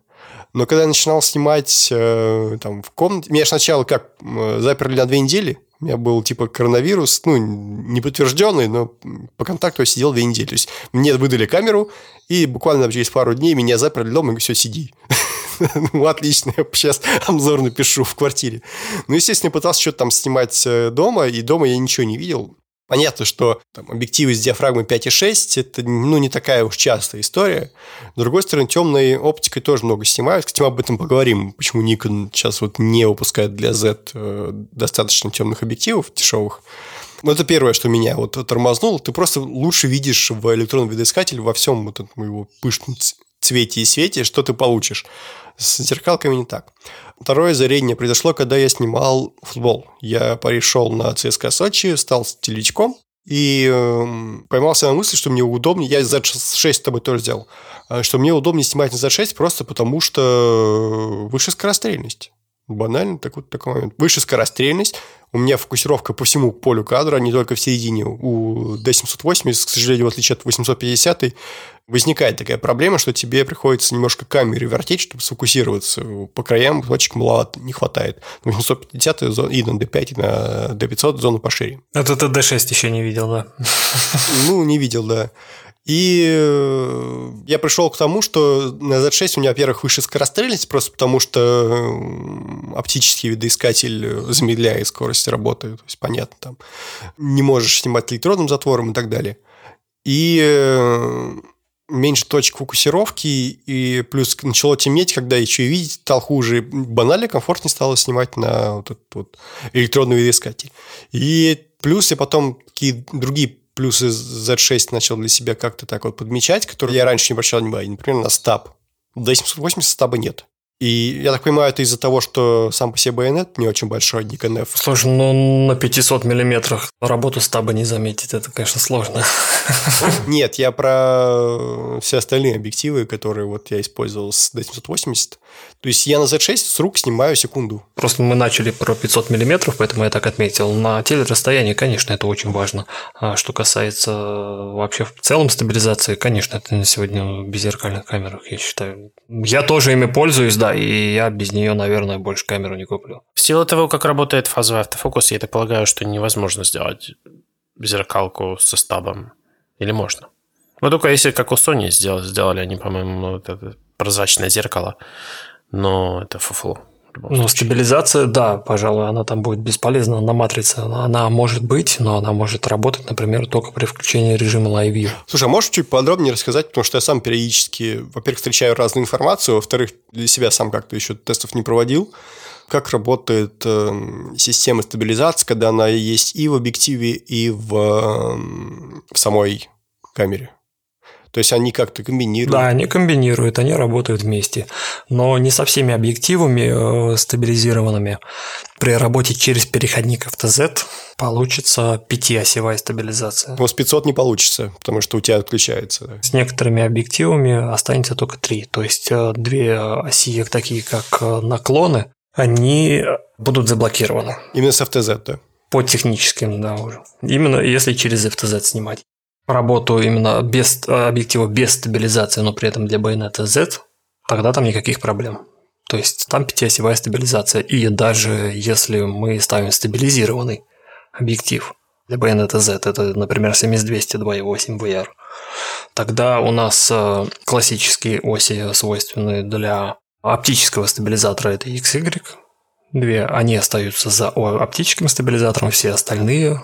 A: Но когда я начинал снимать э, там, в комнате... Меня сначала как заперли на две недели. У меня был типа коронавирус, ну, не подтвержденный, но по контакту я сидел две недели. То есть мне выдали камеру, и буквально через пару дней меня заперли дома, и все, сиди. ну, отлично, я сейчас обзор напишу в квартире. Ну, естественно, я пытался что-то там снимать э, дома, и дома я ничего не видел. Понятно, что там, объективы с диафрагмой 5,6 это ну, не такая уж частая история. С другой стороны, темной оптикой тоже много снимают. Кстати, мы об этом поговорим, почему Nikon сейчас вот не выпускает для Z э, достаточно темных объективов дешевых. Но это первое, что меня вот тормознуло. Ты просто лучше видишь в электронном видоискателе во всем вот этом его пышном цвете и свете, что ты получишь. С зеркалками не так. Второе озарение произошло, когда я снимал футбол. Я пришел на ЦСКА Сочи, стал телечком и э, поймался на мысли, что мне удобнее, я Z6 с тобой тоже сделал, э, что мне удобнее снимать на Z6 просто потому, что выше скорострельность. Банально такой, такой момент. Выше скорострельность, у меня фокусировка по всему полю кадра, а не только в середине. У D780, к сожалению, в отличие от 850, возникает такая проблема, что тебе приходится немножко камеры вертеть, чтобы сфокусироваться. По краям точек маловато, не хватает. На 850 и на D5, и на D500 зону пошире.
C: Это ты D6 еще не видел, да?
A: Ну, не видел, да. И э, я пришел к тому, что на Z6 у меня, во-первых, выше скорострельность, просто потому что оптический видоискатель замедляет скорость работы. То есть, понятно, там не можешь снимать электронным затвором и так далее. И э, меньше точек фокусировки, и плюс начало темнеть, когда еще и видеть стал хуже. Банально комфортнее стало снимать на вот этот вот электронный видоискатель. И плюс я потом какие другие плюсы Z6 начал для себя как-то так вот подмечать, которые я раньше не обращал внимания. Например, на стаб. До 780 стаба нет. И я так понимаю, это из-за того, что сам по себе байонет не очень большой, Nikon F.
C: Слушай, ну на 500 миллиметрах работу стаба не заметить, это, конечно, сложно.
A: Нет, я про все остальные объективы, которые вот я использовал с D780. То есть я на Z6 с рук снимаю секунду.
C: Просто мы начали про 500 миллиметров, поэтому я так отметил. На телерасстоянии, конечно, это очень важно. А что касается вообще в целом стабилизации, конечно, это на сегодня в беззеркальных камерах, я считаю. Я тоже ими пользуюсь, да, и я без нее, наверное, больше камеру не куплю.
B: В силу того, как работает фазовый автофокус, я так полагаю, что невозможно сделать зеркалку со стабом. Или можно? Ну, только если как у Sony сделали, сделали они, по-моему, вот это прозрачное зеркало. Но это фуфло.
C: Ну, стабилизация, да, пожалуй, она там будет бесполезна на матрице. Она может быть, но она может работать, например, только при включении режима Live View.
A: Слушай, а можешь чуть подробнее рассказать, потому что я сам периодически, во-первых, встречаю разную информацию, во-вторых, для себя сам как-то еще тестов не проводил. Как работает э, система стабилизации, когда она есть и в объективе, и в, э, в самой камере? То есть они как-то комбинируют.
C: Да, они комбинируют, они работают вместе. Но не со всеми объективами э, стабилизированными. При работе через переходник FTZ получится пятиосевая стабилизация.
A: Но с 500 не получится, потому что у тебя отключается.
C: С некоторыми объективами останется только три. То есть э, две оси, такие как э, наклоны, они будут заблокированы.
A: Именно с FTZ, да?
C: По техническим, да, уже. Именно если через FTZ снимать. Работу именно без объектива без стабилизации, но при этом для байонета Z, тогда там никаких проблем. То есть там пятиосевая стабилизация. И даже если мы ставим стабилизированный объектив для байонета Z, это, например, 7200 2.8 VR, тогда у нас э, классические оси свойственные для оптического стабилизатора это XY, две, они остаются за оптическим стабилизатором, все остальные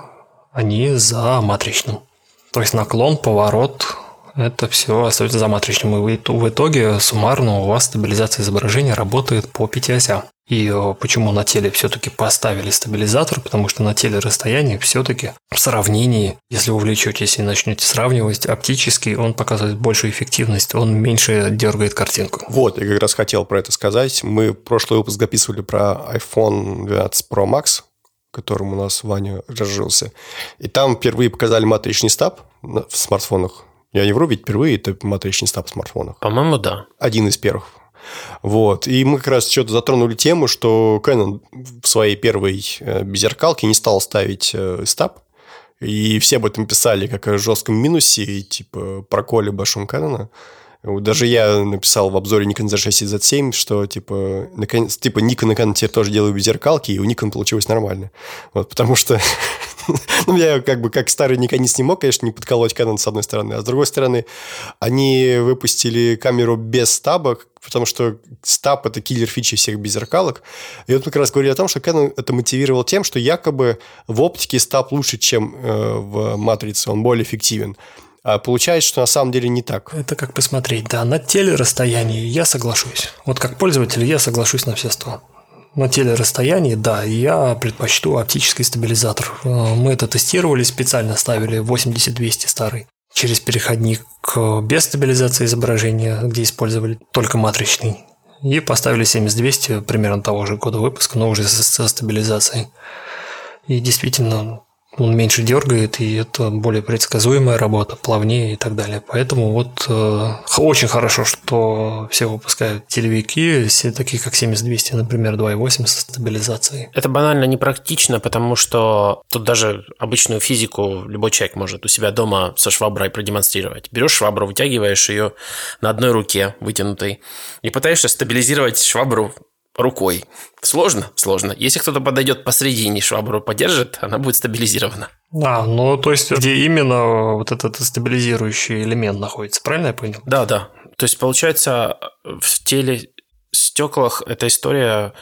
C: они за матричным. То есть наклон, поворот, это все остается за матричным. И в итоге суммарно у вас стабилизация изображения работает по пяти осям. И э, почему на теле все-таки поставили стабилизатор? Потому что на теле расстояние все-таки в сравнении, если увлечетесь и начнете сравнивать, оптически он показывает большую эффективность, он меньше дергает картинку.
A: Вот, я как раз хотел про это сказать. Мы прошлый выпуск записывали про iPhone 12 Pro Max, которым у нас Ваня разжился. И там впервые показали матричный стаб в смартфонах. Я не вру, ведь впервые это матричный стаб в смартфонах.
B: По-моему, да.
A: Один из первых. Вот. И мы как раз что-то затронули тему, что Canon в своей первой э, беззеркалке не стал ставить э, стаб. И все об этом писали как о жестком минусе, и типа проколе большом Canon. Даже я написал в обзоре Nikon Z6 и Z7, что типа, наконец, типа Nikon Canon теперь тоже делают беззеркалки, и у Nikon получилось нормально. Вот, потому что ну, я как бы как старый никонист не мог, конечно, не подколоть Canon с одной стороны, а с другой стороны, они выпустили камеру без стаба, потому что стаб – это киллер фичи всех беззеркалок. И вот мы как раз говорили о том, что Canon это мотивировал тем, что якобы в оптике стаб лучше, чем э, в матрице, он более эффективен. А получается, что на самом деле не так.
C: Это как посмотреть, да. На телерасстоянии я соглашусь. Вот как пользователь я соглашусь на все сто. На телерасстоянии, да, я предпочту оптический стабилизатор. Э, мы это тестировали, специально ставили 80-200 старый через переходник без стабилизации изображения, где использовали только матричный. И поставили 7200 примерно того же года выпуска, но уже со стабилизацией. И действительно, он меньше дергает, и это более предсказуемая работа, плавнее и так далее. Поэтому вот э, очень хорошо, что все выпускают телевики, все такие как 7200, например, 2.8 со стабилизацией.
B: Это банально непрактично, потому что тут даже обычную физику любой человек может у себя дома со шваброй продемонстрировать. Берешь швабру, вытягиваешь ее на одной руке вытянутой и пытаешься стабилизировать швабру рукой. Сложно? Сложно. Если кто-то подойдет посредине, швабру подержит, она будет стабилизирована.
C: А, ну то есть где именно вот этот стабилизирующий элемент находится, правильно я понял?
B: Да, да. То есть получается в теле стеклах эта история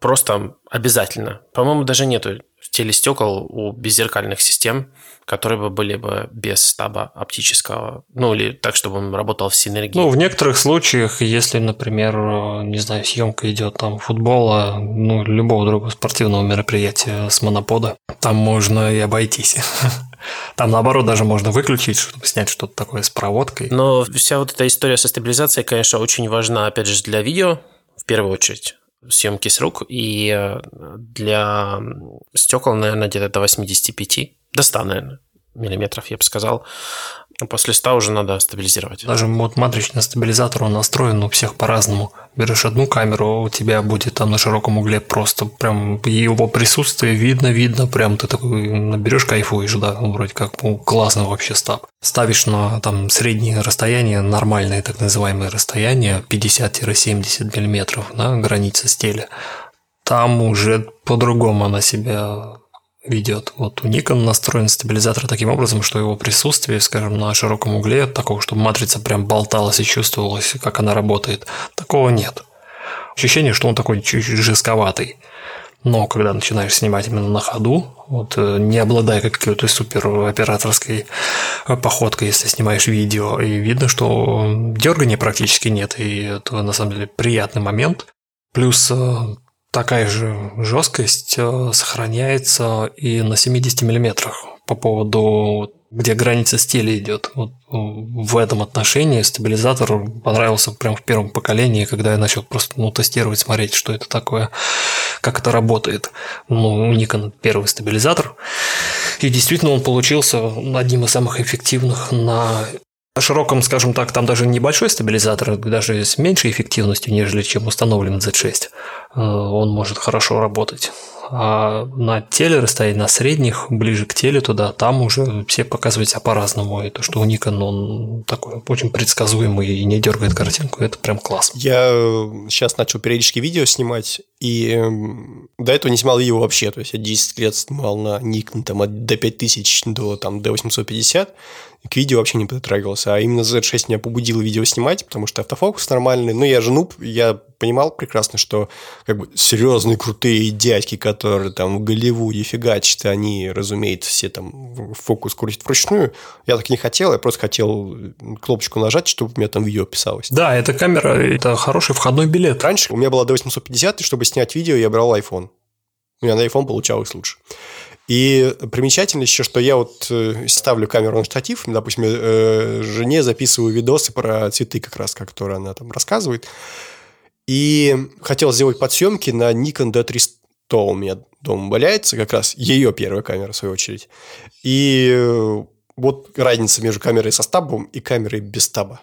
B: просто обязательно. По-моему, даже нету в теле стекол у беззеркальных систем, которые бы были бы без стаба оптического, ну или так, чтобы он работал в синергии.
C: Ну, в некоторых случаях, если, например, не знаю, съемка идет там футбола, ну, любого другого спортивного мероприятия с монопода, там можно и обойтись. Там, наоборот, даже можно выключить, чтобы снять что-то такое с проводкой.
B: Но вся вот эта история со стабилизацией, конечно, очень важна, опять же, для видео, в первую очередь съемки с рук, и э, для стекол, наверное, где-то до 85, до 100, наверное, миллиметров, я бы сказал. После 100 уже надо стабилизировать.
C: Даже вот матричный стабилизатор, он настроен у всех по-разному. Берешь одну камеру, у тебя будет там на широком угле просто прям его присутствие видно, видно, прям ты такой наберешь, кайфуешь, да, ну, вроде как ну, классно вообще стаб. Ставишь на там среднее расстояние, нормальное так называемое расстояние, 50-70 миллиметров, да, граница стиля. Там уже по-другому она себя ведет. Вот у Nikon настроен стабилизатор таким образом, что его присутствие, скажем, на широком угле, такого, чтобы матрица прям болталась и чувствовалась, как она работает, такого нет. Ощущение, что он такой чуть-чуть жестковатый. Но когда начинаешь снимать именно на ходу, вот э, не обладая какой-то супер операторской походкой, если снимаешь видео, и видно, что дергания практически нет, и это на самом деле приятный момент. Плюс э, такая же жесткость э, сохраняется и на 70 миллиметрах по поводу где граница стиля идет. Вот в этом отношении стабилизатор понравился прямо в первом поколении, когда я начал просто ну, тестировать, смотреть, что это такое, как это работает. Ну, у Nikon первый стабилизатор. И действительно он получился одним из самых эффективных на широком, скажем так, там даже небольшой стабилизатор, даже с меньшей эффективностью, нежели чем установлен Z6, э, он может хорошо работать. А на теле расстояние, на средних, ближе к теле туда, там уже все показывают себя по-разному. И то, что у Nikon он такой очень предсказуемый и не дергает картинку, это прям класс.
A: Я сейчас начал периодически видео снимать, и эм, до этого не снимал видео вообще. То есть я 10 лет снимал на Nikon там, от до 5000 до там, до 850 к видео вообще не притрагивался. А именно Z6 меня побудил видео снимать, потому что автофокус нормальный. Ну, я же нуб, я понимал прекрасно, что как бы серьезные крутые дядьки, которые там в Голливуде фигачат, они, разумеется, все там фокус крутят вручную. Я так не хотел, я просто хотел кнопочку нажать, чтобы у меня там видео писалось.
C: Да, эта камера, это хороший входной билет.
A: Раньше у меня была до 850, и чтобы снять видео, я брал iPhone. У меня на iPhone получалось лучше. И примечательно еще, что я вот э, ставлю камеру на штатив, допустим, э, жене записываю видосы про цветы как раз, которые она там рассказывает. И хотел сделать подсъемки на Nikon D300 у меня дома валяется, как раз ее первая камера, в свою очередь. И э, вот разница между камерой со стабом и камерой без стаба.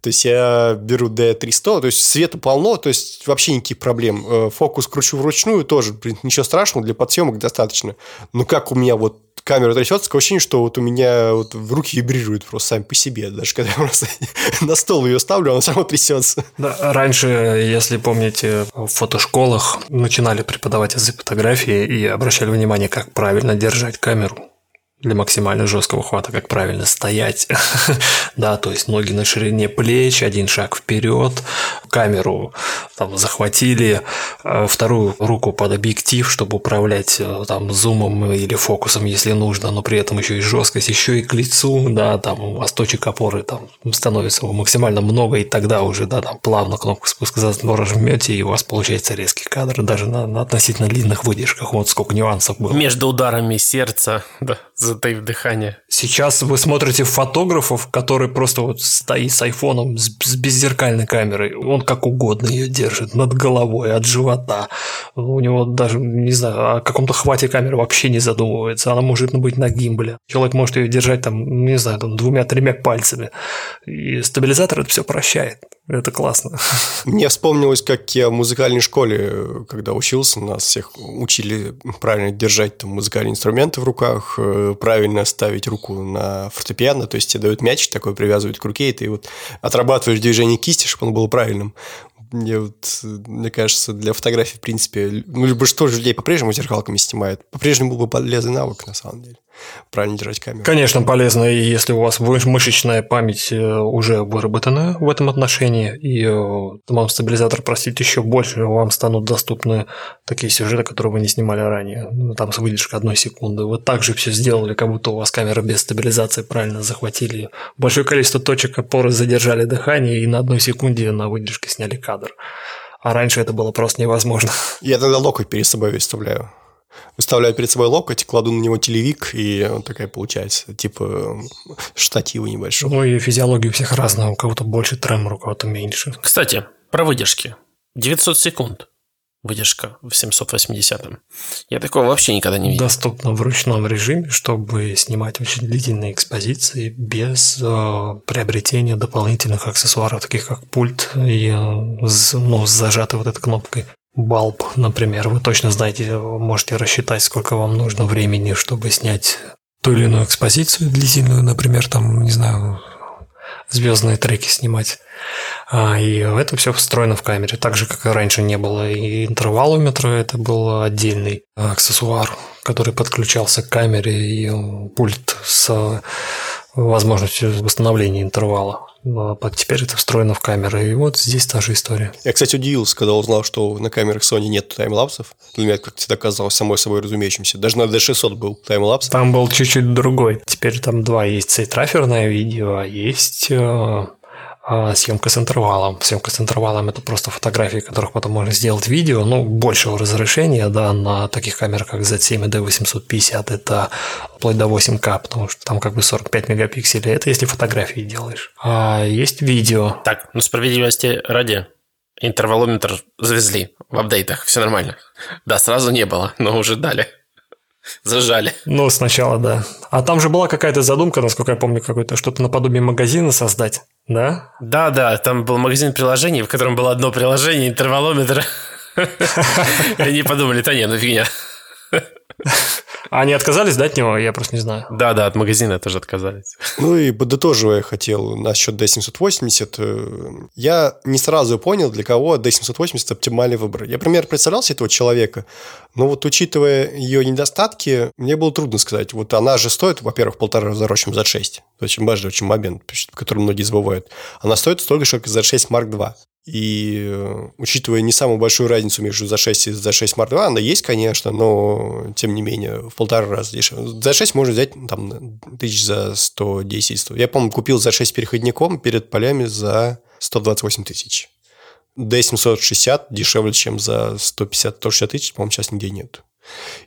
A: То есть я беру D300, то есть света полно, то есть вообще никаких проблем. Э, фокус кручу вручную тоже, ничего страшного, для подсъемок достаточно. Но как у меня вот камера трясется, такое ощущение, что вот у меня вот в руки вибрируют просто сами по себе. Даже когда я просто на стол ее ставлю, она сама трясется.
C: Да, раньше, если помните, в фотошколах начинали преподавать язык фотографии и обращали внимание, как правильно держать камеру для максимально жесткого хвата, как правильно стоять. да, то есть ноги на ширине плеч, один шаг вперед, камеру там захватили, э, вторую руку под объектив, чтобы управлять э, там зумом или фокусом, если нужно, но при этом еще и жесткость, еще и к лицу, да, там у вас точек опоры там становится максимально много, и тогда уже, да, там плавно кнопку спуска затвора жмете, и у вас получается резкий кадр, даже на, на относительно длинных выдержках, вот сколько нюансов было.
B: Между ударами сердца, да, затаив дыхание.
C: Сейчас вы смотрите фотографов, который просто вот стоит с айфоном, с, с беззеркальной камерой. Он как угодно ее держит, над головой, от живота. У него даже, не знаю, о каком-то хвате камеры вообще не задумывается. Она может быть на гимбале. Человек может ее держать там, не знаю, там двумя-тремя пальцами. И стабилизатор это все прощает. Это классно.
A: Мне вспомнилось, как я в музыкальной школе, когда учился, нас всех учили правильно держать там музыкальные инструменты в руках, э, правильно ставить руку на фортепиано, то есть тебе дают мяч такой, привязывают к руке, и ты вот отрабатываешь движение кисти, чтобы он был правильным. Мне, вот, мне кажется, для фотографии, в принципе, ну, либо что же людей по-прежнему зеркалками снимают, по-прежнему был бы полезный навык, на самом деле правильно держать камеру.
C: Конечно, полезно, и если у вас мышечная память э, уже выработана в этом отношении, и э, вам стабилизатор простит еще больше, вам станут доступны такие сюжеты, которые вы не снимали ранее, ну, там с выдержкой одной секунды. Вы также все сделали, как будто у вас камера без стабилизации правильно захватили. Большое количество точек опоры задержали дыхание, и на одной секунде на выдержке сняли кадр. А раньше это было просто невозможно.
A: Я тогда локоть перед собой выставляю выставляю перед собой локоть, кладу на него телевик, и такая получается, типа штатива небольшого.
C: Ну и физиология у всех разная, у кого-то больше тремор, у кого-то меньше.
B: Кстати, про выдержки. 900 секунд выдержка в 780. Я такого вообще никогда не видел.
C: Доступно в ручном режиме, чтобы снимать очень длительные экспозиции без э, приобретения дополнительных аксессуаров, таких как пульт и э, ну, с зажатой вот этой кнопкой. Балб, например, вы точно знаете, можете рассчитать, сколько вам нужно времени, чтобы снять ту или иную экспозицию длительную, например, там, не знаю, звездные треки снимать. А, и это все встроено в камере, так же, как и раньше не было. И интервалометра это был отдельный аксессуар, который подключался к камере, и пульт с возможностью восстановления интервала. А теперь это встроено в камеры. И вот здесь та же история.
A: Я, кстати, удивился, когда узнал, что на камерах Sony нет таймлапсов. Для меня как всегда казалось самой собой разумеющимся. Даже на D600 был таймлапс.
C: Там был чуть-чуть другой. Теперь там два есть цейтраферное видео, а есть э, съемка с интервалом. Съемка с интервалом это просто фотографии, которых потом можно сделать видео, ну, большего разрешения, да, на таких камерах, как Z7 и D850, это вплоть до 8К, потому что там как бы 45 мегапикселей, это если фотографии делаешь. А есть видео.
B: Так, ну справедливости ради, интервалометр завезли в апдейтах, все нормально. Да, сразу не было, но уже дали. Зажали.
C: Ну, сначала, да. А там же была какая-то задумка, насколько я помню, какое-то что-то наподобие магазина создать. Да?
B: Да, да, там был магазин приложений, в котором было одно приложение, интервалометр. Они подумали, да не, ну фигня.
C: А они отказались дать него? Я просто не знаю.
B: Да, да, от магазина тоже отказались.
A: Ну и подытоживая хотел насчет D780, э, я не сразу понял, для кого D780 оптимальный выбор. Я, например, представлял себе этого человека, но вот учитывая ее недостатки, мне было трудно сказать. Вот она же стоит, во-первых, полтора раза дороже, чем Z6. Это очень важный очень момент, который многие забывают. Она стоит столько же, как Z6 Mark II. И э, учитывая не самую большую разницу между за 6 и за 6 Mark II, она есть, конечно, но тем не менее в полтора раза дешевле. За 6 можно взять там тысяч за 110. 100. Я, помню, купил за 6 переходником перед полями за 128 тысяч. D760 дешевле, чем за 150-160 тысяч, по-моему, сейчас нигде нет.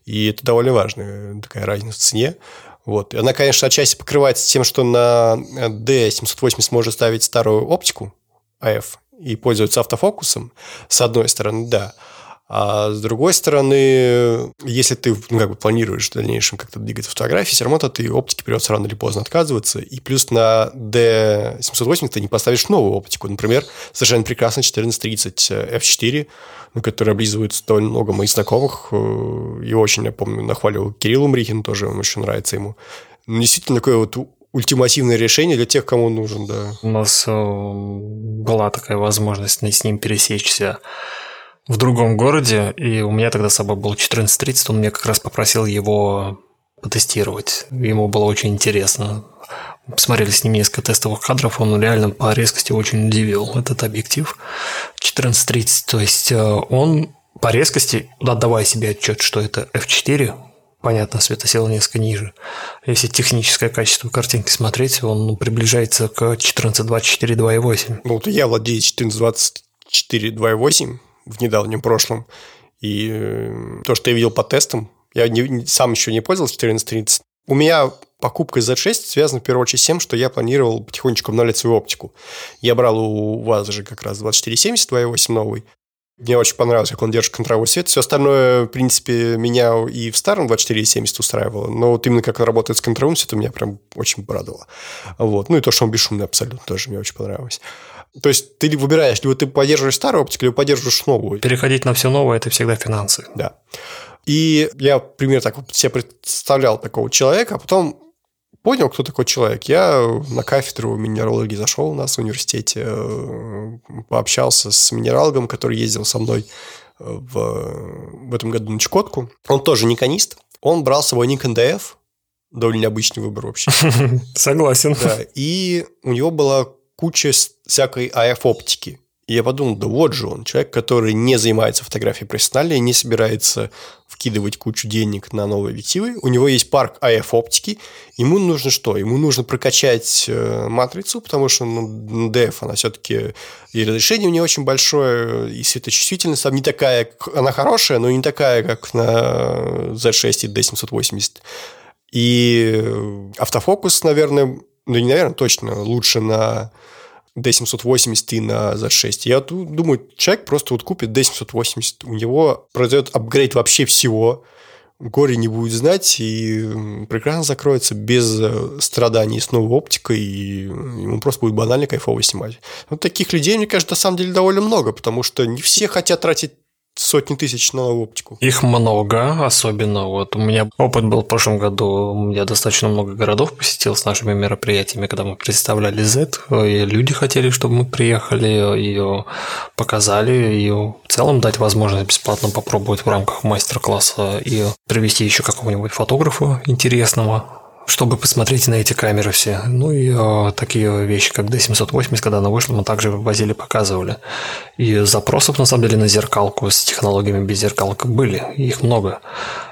A: И это довольно важная такая разница в цене. Вот. Она, конечно, отчасти покрывается тем, что на D780 можно ставить старую оптику AF, и пользуются автофокусом, с одной стороны, да. А с другой стороны, если ты ну, как бы планируешь в дальнейшем как-то двигать фотографии, все равно от этой оптики придется рано или поздно отказываться. И плюс на D780 ты не поставишь новую оптику. Например, совершенно прекрасно 1430 f4, на которой облизывают довольно много моих знакомых. И очень, я помню, нахваливал Кирилл Умрихин, тоже он еще нравится ему. Ну, действительно, такое вот ультимативное решение для тех, кому нужен, да.
C: У нас э, была такая возможность с ним пересечься в другом городе, и у меня тогда с собой был 14.30, он мне как раз попросил его потестировать. Ему было очень интересно. Посмотрели с ним несколько тестовых кадров, он реально по резкости очень удивил этот объектив 14.30. То есть э, он по резкости, отдавая себе отчет, что это f4, понятно, светосила несколько ниже. Если техническое качество картинки смотреть, он ну, приближается к 1424 2.8.
A: Ну, вот я владею 1424 2.8 в недавнем прошлом. И э, то, что я видел по тестам, я не, сам еще не пользовался 1430. У меня покупка Z6 связана в первую очередь с тем, что я планировал потихонечку обновлять свою оптику. Я брал у вас же как раз 2470 2.8 новый. Мне очень понравилось, как он держит контровой свет. Все остальное, в принципе, меня и в старом 2470 устраивало. Но вот именно как он работает с контровым светом, меня прям очень порадовало. Вот. Ну и то, что он бесшумный абсолютно тоже мне очень понравилось. То есть ты выбираешь, либо ты поддерживаешь старую оптику, либо поддерживаешь новую.
C: Переходить на все новое – это всегда финансы.
A: Да. И я примерно так себе представлял такого человека, а потом понял, кто такой человек. Я на кафедру минералогии зашел у нас в университете, э, пообщался с минералогом, который ездил со мной э, в, в этом году на Чукотку. Он тоже никонист. Он брал с собой Nikon DF, довольно необычный выбор вообще.
C: Согласен.
A: Да, и у него была куча всякой AF-оптики. И я подумал, да вот же он, человек, который не занимается фотографией профессионально и не собирается вкидывать кучу денег на новые объективы. У него есть парк AF-оптики. Ему нужно что? Ему нужно прокачать э, матрицу, потому что ну, DF, она все-таки и разрешение у нее очень большое, и светочувствительность там не такая, она хорошая, но не такая, как на Z6 и D780. И автофокус, наверное, ну не наверное, точно лучше на D780 и на Z6. Я думаю, человек просто вот купит D780, у него произойдет апгрейд вообще всего, горе не будет знать и прекрасно закроется без э, страданий с новой оптикой, и ему просто будет банально кайфово снимать. Вот таких людей, мне кажется, на самом деле довольно много, потому что не все хотят тратить сотни тысяч на оптику.
C: Их много, особенно вот у меня опыт был в прошлом году, я достаточно много городов посетил с нашими мероприятиями, когда мы представляли Z, и люди хотели, чтобы мы приехали, ее показали, ее в целом дать возможность бесплатно попробовать в рамках мастер-класса и привести еще какого-нибудь фотографа интересного, чтобы посмотреть на эти камеры все. Ну и э, такие вещи, как D780, когда она вышла, мы также возили, показывали. И запросов, на самом деле, на зеркалку с технологиями без зеркалок были. Их много.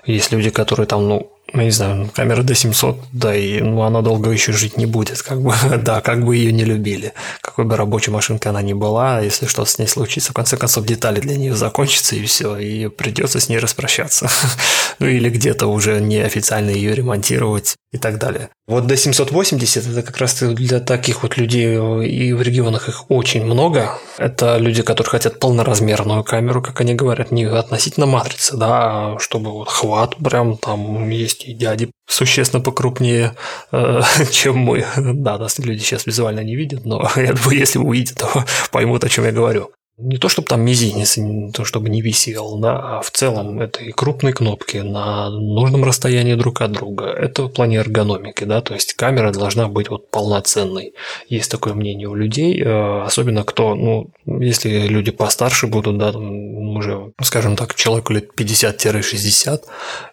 C: Есть люди, которые там, ну, ну, не знаю, камера D700, да, и ну, она долго еще жить не будет, как бы, да, как бы ее не любили. Какой бы рабочей машинкой она ни была, если что-то с ней случится, в конце концов, детали для нее закончатся, и все, и придется с ней распрощаться. ну, или где-то уже неофициально ее ремонтировать и так далее. Вот D780 это как раз для таких вот людей, и в регионах их очень много. Это люди, которые хотят полноразмерную камеру, как они говорят, не относительно матрицы, да, а чтобы вот хват прям там есть и дяди существенно покрупнее, э, чем мы. Да, нас люди сейчас визуально не видят, но я думаю, если увидят, то поймут, о чем я говорю. Не то чтобы там мизинец, не то чтобы не висел, да, а в целом это и крупные кнопки на нужном расстоянии друг от друга. Это в плане эргономики, да, то есть камера должна быть вот полноценной. Есть такое мнение у людей, э, особенно кто, ну, если люди постарше будут, да, уже, скажем так, человеку лет 50-60,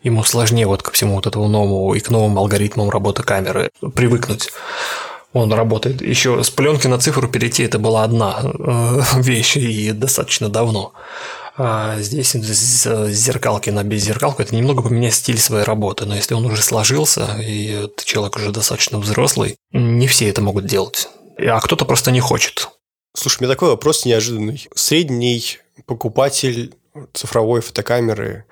C: ему сложнее вот ко всему вот этому новому и к новым алгоритмам работы камеры привыкнуть он работает. Еще с пленки на цифру перейти это была одна э, вещь и достаточно давно. А здесь с зеркалки на беззеркалку это немного поменять стиль своей работы. Но если он уже сложился, и ты человек уже достаточно взрослый, не все это могут делать. А кто-то просто не хочет.
A: Слушай, меня такой вопрос неожиданный. Средний покупатель цифровой фотокамеры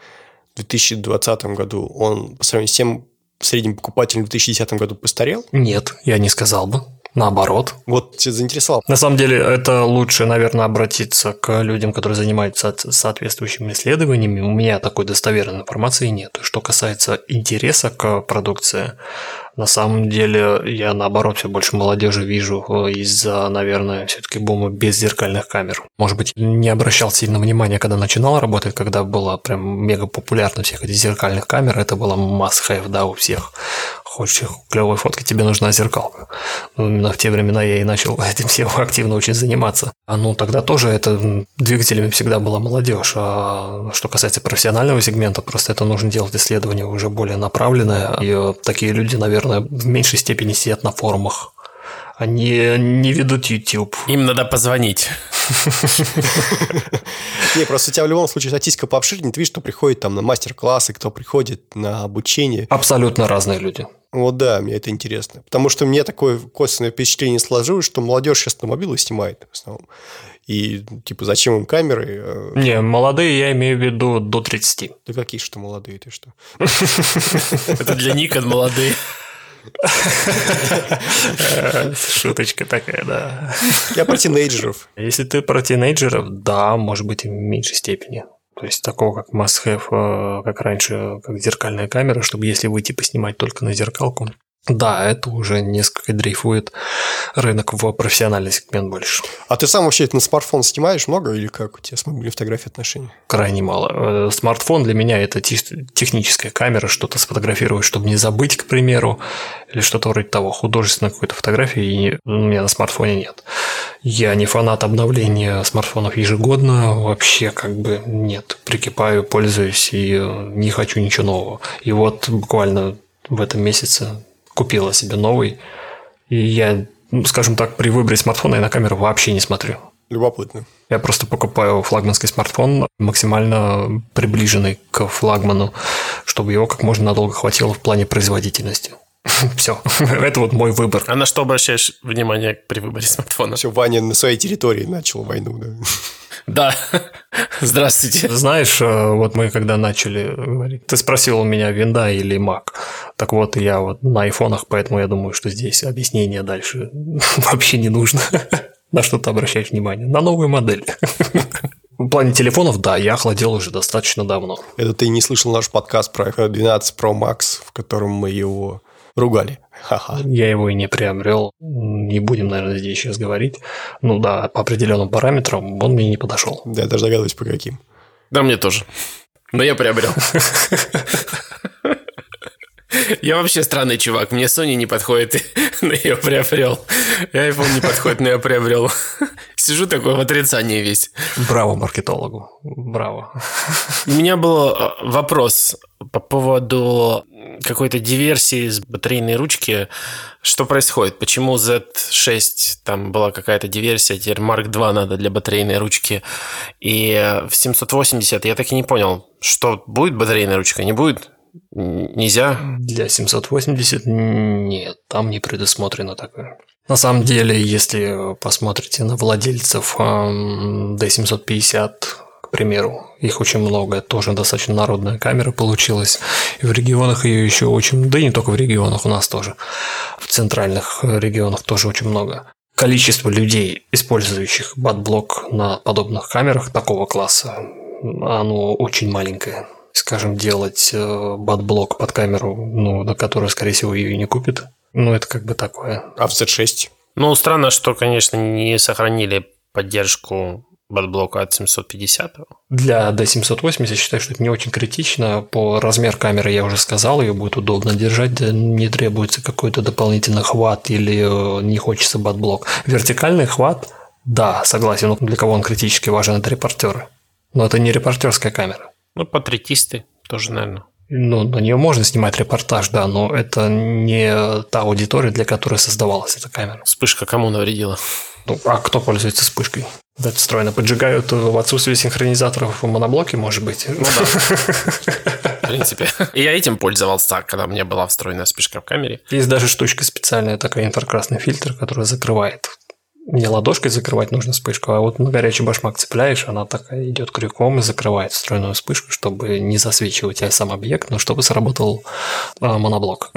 A: в 2020 году, он по сравнению с тем средним покупателем в 2010 году постарел?
C: Нет, я не сказал бы. Наоборот.
A: Вот тебя заинтересовал.
C: На самом деле, это лучше, наверное, обратиться к людям, которые занимаются соответствующими исследованиями. У меня такой достоверной информации нет. Что касается интереса к продукции, на самом деле, я наоборот все больше молодежи вижу э, из-за, наверное, все-таки бума беззеркальных камер. Может быть, не обращал сильно внимания, когда начинал работать, когда было прям мега популярно всех этих зеркальных камер, это было must-have, да, у всех. Хочешь клевой фотки, тебе нужна зеркалка. Ну, именно в те времена я и начал этим всем активно очень заниматься. А ну тогда тоже это двигателями всегда была молодежь. А что касается профессионального сегмента, просто это нужно делать исследование уже более направленное. И э, такие люди, наверное, в меньшей степени сидят на форумах. Они не ведут YouTube.
B: Им надо позвонить.
A: Не, просто у тебя в любом случае статистика по обширнее. Ты видишь, кто приходит там на мастер-классы, кто приходит на обучение.
C: Абсолютно разные люди.
A: Вот да, мне это интересно. Потому что мне такое косвенное впечатление сложилось, что молодежь сейчас на мобилы снимает в основном. И, типа, зачем им камеры?
C: Э, не, молодые я имею в виду до 30.
A: Да какие что молодые, ты что?
B: Это для Никон молодые.
C: Шуточка такая, да.
A: Я про тинейджеров.
C: Если ты про тинейджеров, да, может быть, в меньшей степени. То есть такого, как must-have, э, как раньше, как зеркальная камера, чтобы если выйти поснимать только на зеркалку, да, это уже несколько дрейфует рынок в профессиональный сегмент больше.
A: А ты сам вообще на смартфон снимаешь много или как у тебя с мобильной фотографией отношения?
C: Крайне мало. Э, смартфон для меня это техническая камера, что-то сфотографировать, чтобы не забыть, к примеру, или что-то вроде того. Художественной какой-то фотографии у меня на смартфоне нет. Я не фанат обновления смартфонов ежегодно, вообще как бы нет. Прикипаю, пользуюсь и не хочу ничего нового. И вот буквально в этом месяце купила себе новый. И я, ну, скажем так, при выборе смартфона я на камеру вообще не смотрю.
A: Любопытно.
C: Я просто покупаю флагманский смартфон, максимально приближенный к флагману, чтобы его как можно надолго хватило в плане производительности. Все, это вот мой выбор.
B: А на что обращаешь внимание при выборе смартфона?
A: Все, Ваня на своей территории начал войну, да.
B: Да. Здравствуйте.
C: Знаешь, э, вот мы когда начали говорить, ты спросил у меня винда или Mac. Так вот, я вот на айфонах, поэтому я думаю, что здесь объяснение дальше вообще не нужно. На что-то обращать внимание. На новую модель. В плане телефонов, да, я охладел уже достаточно давно.
A: Это ты не слышал наш подкаст про iPhone 12 Pro Max, в котором мы его ругали. Ха-ха.
C: Я его и не приобрел. Не будем, наверное, здесь сейчас говорить. Ну да, по определенным параметрам он мне не подошел.
A: Да, я даже догадываюсь, по каким.
B: Да, мне тоже. Но я приобрел. Я вообще странный чувак. Мне Sony не подходит, но я приобрел. И iPhone не подходит, но я приобрел. Сижу такой в отрицании весь.
C: Браво маркетологу. Браво.
B: У меня был э, вопрос по поводу какой-то диверсии с батарейной ручки. Что происходит? Почему Z6 там была какая-то диверсия, теперь Mark II надо для батарейной ручки. И в 780 я так и не понял, что будет батарейная ручка, не будет? Нельзя?
C: Для 780 нет, там не предусмотрено такое. На самом деле, если посмотрите на владельцев D750, к примеру, их очень много, тоже достаточно народная камера получилась. И в регионах ее еще очень, да и не только в регионах, у нас тоже. В центральных регионах тоже очень много. Количество людей, использующих батблок на подобных камерах такого класса, оно очень маленькое скажем, делать э, батблок под камеру, ну, на которую, скорее всего, ее не купит. Ну, это как бы такое.
A: А в Z6?
B: Ну, странно, что, конечно, не сохранили поддержку батблока от 750.
C: Для D780 я считаю, что это не очень критично. По размер камеры я уже сказал, ее будет удобно держать, не требуется какой-то дополнительный хват или э, не хочется батблок. Вертикальный хват, да, согласен, но для кого он критически важен, это репортеры. Но это не репортерская камера.
B: Ну, патриотисты тоже, наверное.
C: Ну, на нее можно снимать репортаж, да, но это не та аудитория, для которой создавалась эта камера.
B: Вспышка кому навредила?
C: Ну, а кто пользуется вспышкой? Это встроено. Поджигают в отсутствии синхронизаторов в моноблоке, может быть. Ну да.
B: В принципе. И я этим пользовался, когда у меня была встроенная вспышка в камере.
C: Есть даже штучка специальная, такая инфракрасный фильтр, который закрывает не ладошкой закрывать нужно вспышку, а вот на горячий башмак цепляешь, она такая идет крюком и закрывает встроенную вспышку, чтобы не засвечивать сам объект, но чтобы сработал а, моноблок.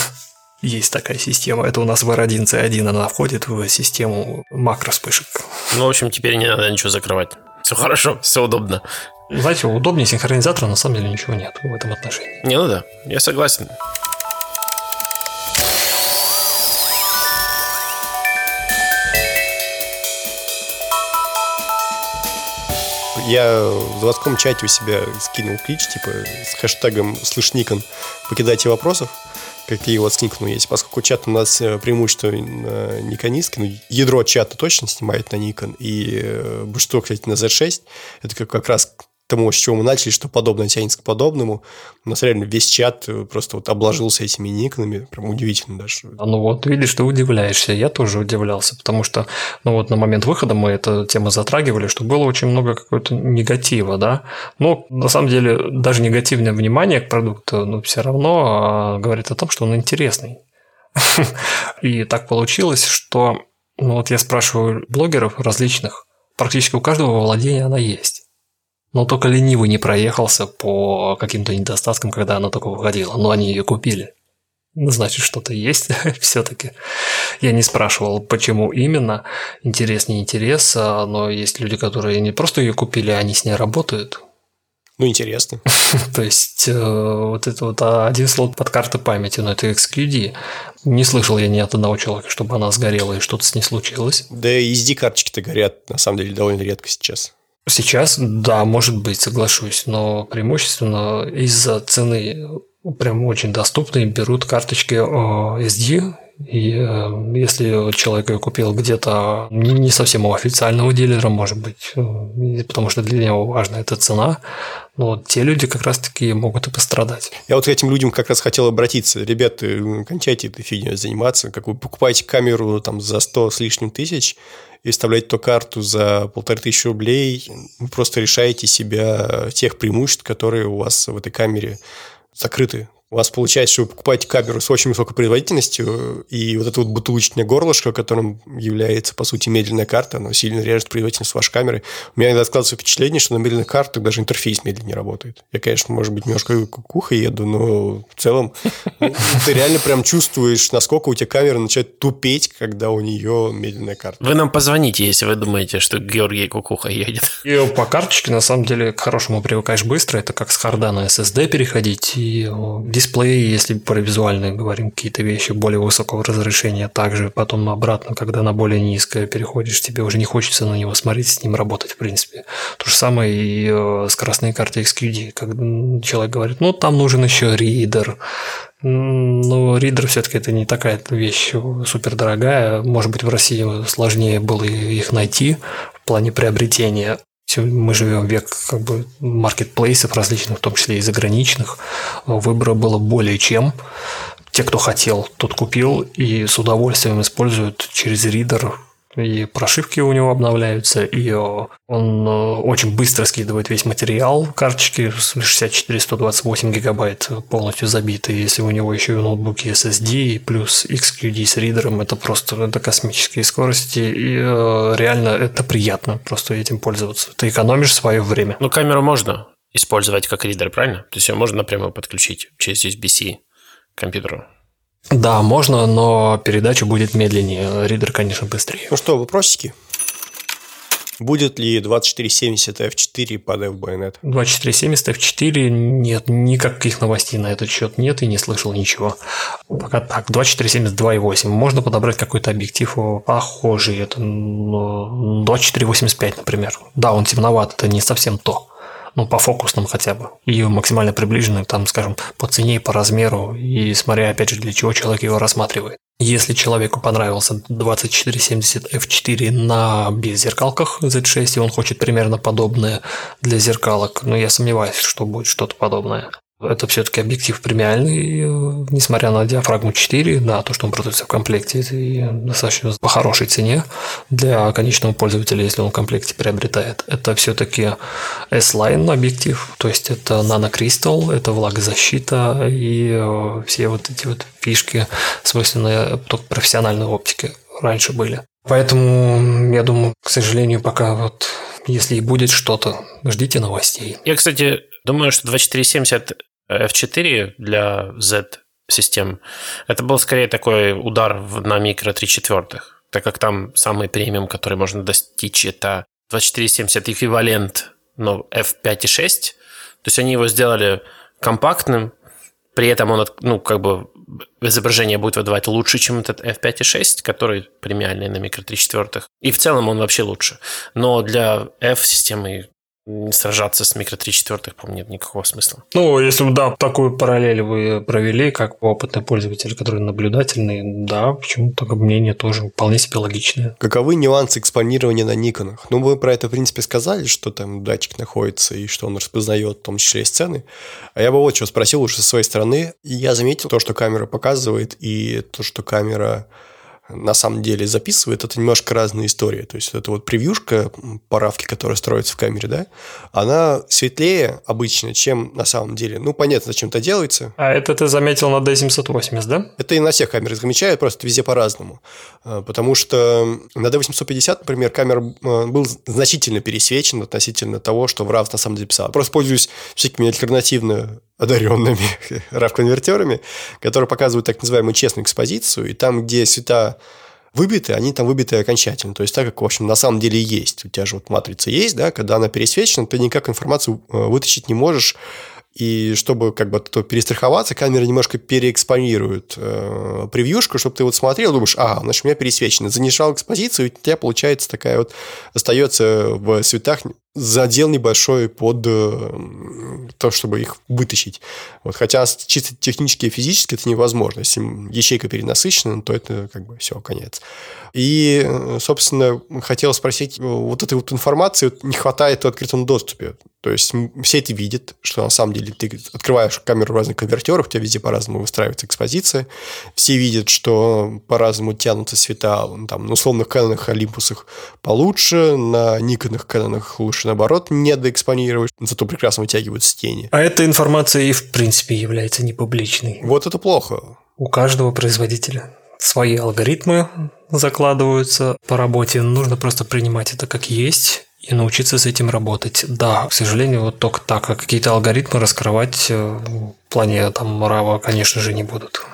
C: Есть такая система. Это у нас в R1C1, она входит в систему макро-вспышек.
B: Ну, в общем, теперь не надо ничего закрывать. Все хорошо, все удобно.
C: Знаете, удобнее синхронизатора на самом деле ничего нет в этом отношении.
B: Не, ну да, я согласен.
A: Я в заводском чате у себя скинул клич, типа, с хэштегом «Слышь, Никон, покидайте вопросов» какие у вас Никону есть, поскольку чат у нас э, преимущество на никонистке, ну, ядро чата точно снимает на Nikon, и э, большинство, кстати, на Z6, это как раз тому, с чего мы начали, что подобное тянется к подобному. У нас реально весь чат э, просто вот обложился этими никнами. Прям удивительно даже.
C: А ну вот, видишь, ты удивляешься. Я тоже удивлялся, потому что, ну вот на момент выхода мы эту тему затрагивали, что было очень много какого-то негатива, да. Но на самом деле даже негативное внимание к продукту, ну, все равно а, говорит о том, что он интересный. И так получилось, что ну вот я спрашиваю блогеров различных, практически у каждого во владении она есть. Но только ленивый не проехался по каким-то недостаткам, когда она только выходила. Но они ее купили. Значит, что-то есть все-таки. Я не спрашивал, почему именно. Интерес, не интерес. А, но есть люди, которые не просто ее купили, а они с ней работают.
A: Ну, интересно.
C: То есть, э, вот это вот один слот под карты памяти, но это XQD. Не слышал я ни от одного человека, чтобы она сгорела и что-то с ней случилось.
A: Да и SD-карточки-то горят, на самом деле, довольно редко сейчас.
C: Сейчас, да, может быть, соглашусь, но преимущественно из-за цены прям очень доступные берут карточки SD, и э, если человек ее купил где-то не совсем у официального дилера, может быть, э, потому что для него важна эта цена, но те люди как раз-таки могут и пострадать.
A: Я вот к этим людям как раз хотел обратиться. Ребята, кончайте этой фигней заниматься. Как вы покупаете камеру там за 100 с лишним тысяч, и вставлять ту карту за полторы тысячи рублей, вы просто решаете себя тех преимуществ, которые у вас в этой камере закрыты у вас получается, что вы покупаете камеру с очень высокой производительностью, и вот это вот бутылочное горлышко, которым является, по сути, медленная карта, оно сильно режет производительность вашей камеры. У меня иногда складывается впечатление, что на медленных картах даже интерфейс медленнее работает. Я, конечно, может быть, немножко куха еду, но в целом ну, ты реально прям чувствуешь, насколько у тебя камера начинает тупеть, когда у нее медленная карта.
B: Вы нам позвоните, если вы думаете, что Георгий Кукуха едет.
C: И по карточке, на самом деле, к хорошему привыкаешь быстро. Это как с харда на SSD переходить. И дисплей, если про визуальные говорим, какие-то вещи более высокого разрешения, также потом обратно, когда на более низкое переходишь, тебе уже не хочется на него смотреть, с ним работать, в принципе. То же самое и э, с красной картой XQD, когда человек говорит, ну, там нужен еще ридер, но ридер все-таки это не такая вещь супер дорогая. Может быть, в России сложнее было их найти в плане приобретения мы живем век как бы маркетплейсов различных, в том числе и заграничных. Выбора было более чем. Те, кто хотел, тот купил и с удовольствием используют через ридер и прошивки у него обновляются, и он э, очень быстро скидывает весь материал. Карточки 64-128 гигабайт полностью забиты. Если у него еще и ноутбуки SSD, плюс XQD с ридером, это просто это космические скорости. И э, реально это приятно просто этим пользоваться. Ты экономишь свое время.
B: Ну, камеру можно использовать как ридер, правильно? То есть ее можно напрямую подключить через USB-C к компьютеру.
C: Да, можно, но передача будет медленнее. Ридер, конечно, быстрее.
A: Ну что, вопросики? Будет ли 2470 f4 под F-байонет?
C: 2470 f4 нет, никаких новостей на этот счет нет и не слышал ничего. Пока так, 2470 2.8. Можно подобрать какой-то объектив похожий. Это 2485, например. Да, он темноват, это не совсем то ну, по фокусным хотя бы, и максимально приближенный, там, скажем, по цене по размеру, и смотря, опять же, для чего человек его рассматривает. Если человеку понравился 2470 f4 на беззеркалках Z6, и он хочет примерно подобное для зеркалок, но я сомневаюсь, что будет что-то подобное. Это все-таки объектив премиальный, э, несмотря на диафрагму 4, да, то, что он продается в комплекте, и достаточно по хорошей цене для конечного пользователя, если он в комплекте приобретает. Это все-таки S-Line объектив, то есть это нанокристалл, это влагозащита и э, все вот эти вот фишки, свойственные только профессиональной оптике, раньше были. Поэтому, я думаю, к сожалению, пока вот если и будет что-то, ждите новостей.
B: Я, кстати, думаю, что 2470 F4 для Z-систем, это был скорее такой удар на микро 3 четвертых, так как там самый премиум, который можно достичь, это 2470 эквивалент но F5.6, то есть они его сделали компактным, при этом он, ну, как бы изображение будет выдавать лучше, чем этот F5.6, который премиальный на микро 3 четвертых. И в целом он вообще лучше. Но для F-системы сражаться с микро 3 четвертых, по-моему, нет никакого смысла.
C: Ну, если да, такую параллель вы провели, как опытный пользователь, который наблюдательный, да, почему такое мнение тоже вполне себе логичное.
A: Каковы нюансы экспонирования на Никонах? Ну, мы про это, в принципе, сказали, что там датчик находится и что он распознает, в том числе и сцены. А я бы вот что спросил уже со своей стороны. Я заметил то, что камера показывает, и то, что камера на самом деле записывает, это немножко разные истории. То есть, это вот превьюшка паравки, которая строится в камере, да, она светлее обычно, чем на самом деле. Ну, понятно, зачем это делается.
C: А это ты заметил на D780, да?
A: Это и на всех камерах замечают, просто везде по-разному. А, потому что на D850, например, камера а, был значительно пересвечен относительно того, что в RAW на самом деле писал. Просто пользуюсь всякими альтернативно одаренными RAV-конвертерами, которые показывают так называемую честную экспозицию, и там, где цвета выбиты, они там выбиты окончательно. То есть так, как, в общем, на самом деле есть. У тебя же вот матрица есть, да, когда она пересвечена, ты никак информацию э, вытащить не можешь и чтобы как бы то перестраховаться, камера немножко переэкспонирует э, превьюшку, чтобы ты вот смотрел, думаешь, а, значит, у меня пересвечено. Занижал экспозицию, и у тебя получается такая вот, остается в цветах задел небольшой под э, то, чтобы их вытащить. Вот, хотя чисто технически и физически это невозможно. Если ячейка перенасыщена, то это как бы все, конец. И, э, собственно, хотел спросить, э, вот этой вот информации не хватает в открытом доступе. То есть все это видят, что на самом деле ты открываешь камеру в разных конвертерах, у тебя везде по-разному выстраивается экспозиция. Все видят, что по-разному тянутся цвета, там, на условных Кэнонах, Олимпусах получше, на Никонах, Кэнонах лучше, наоборот, не доэкспонировать, зато прекрасно вытягиваются тени.
C: А эта информация и в принципе является непубличной.
A: Вот это плохо.
C: У каждого производителя свои алгоритмы закладываются по работе. Нужно просто принимать это как есть и научиться с этим работать. Да, к сожалению, вот только так, а какие-то алгоритмы раскрывать э, в плане там RAW, конечно же, не будут.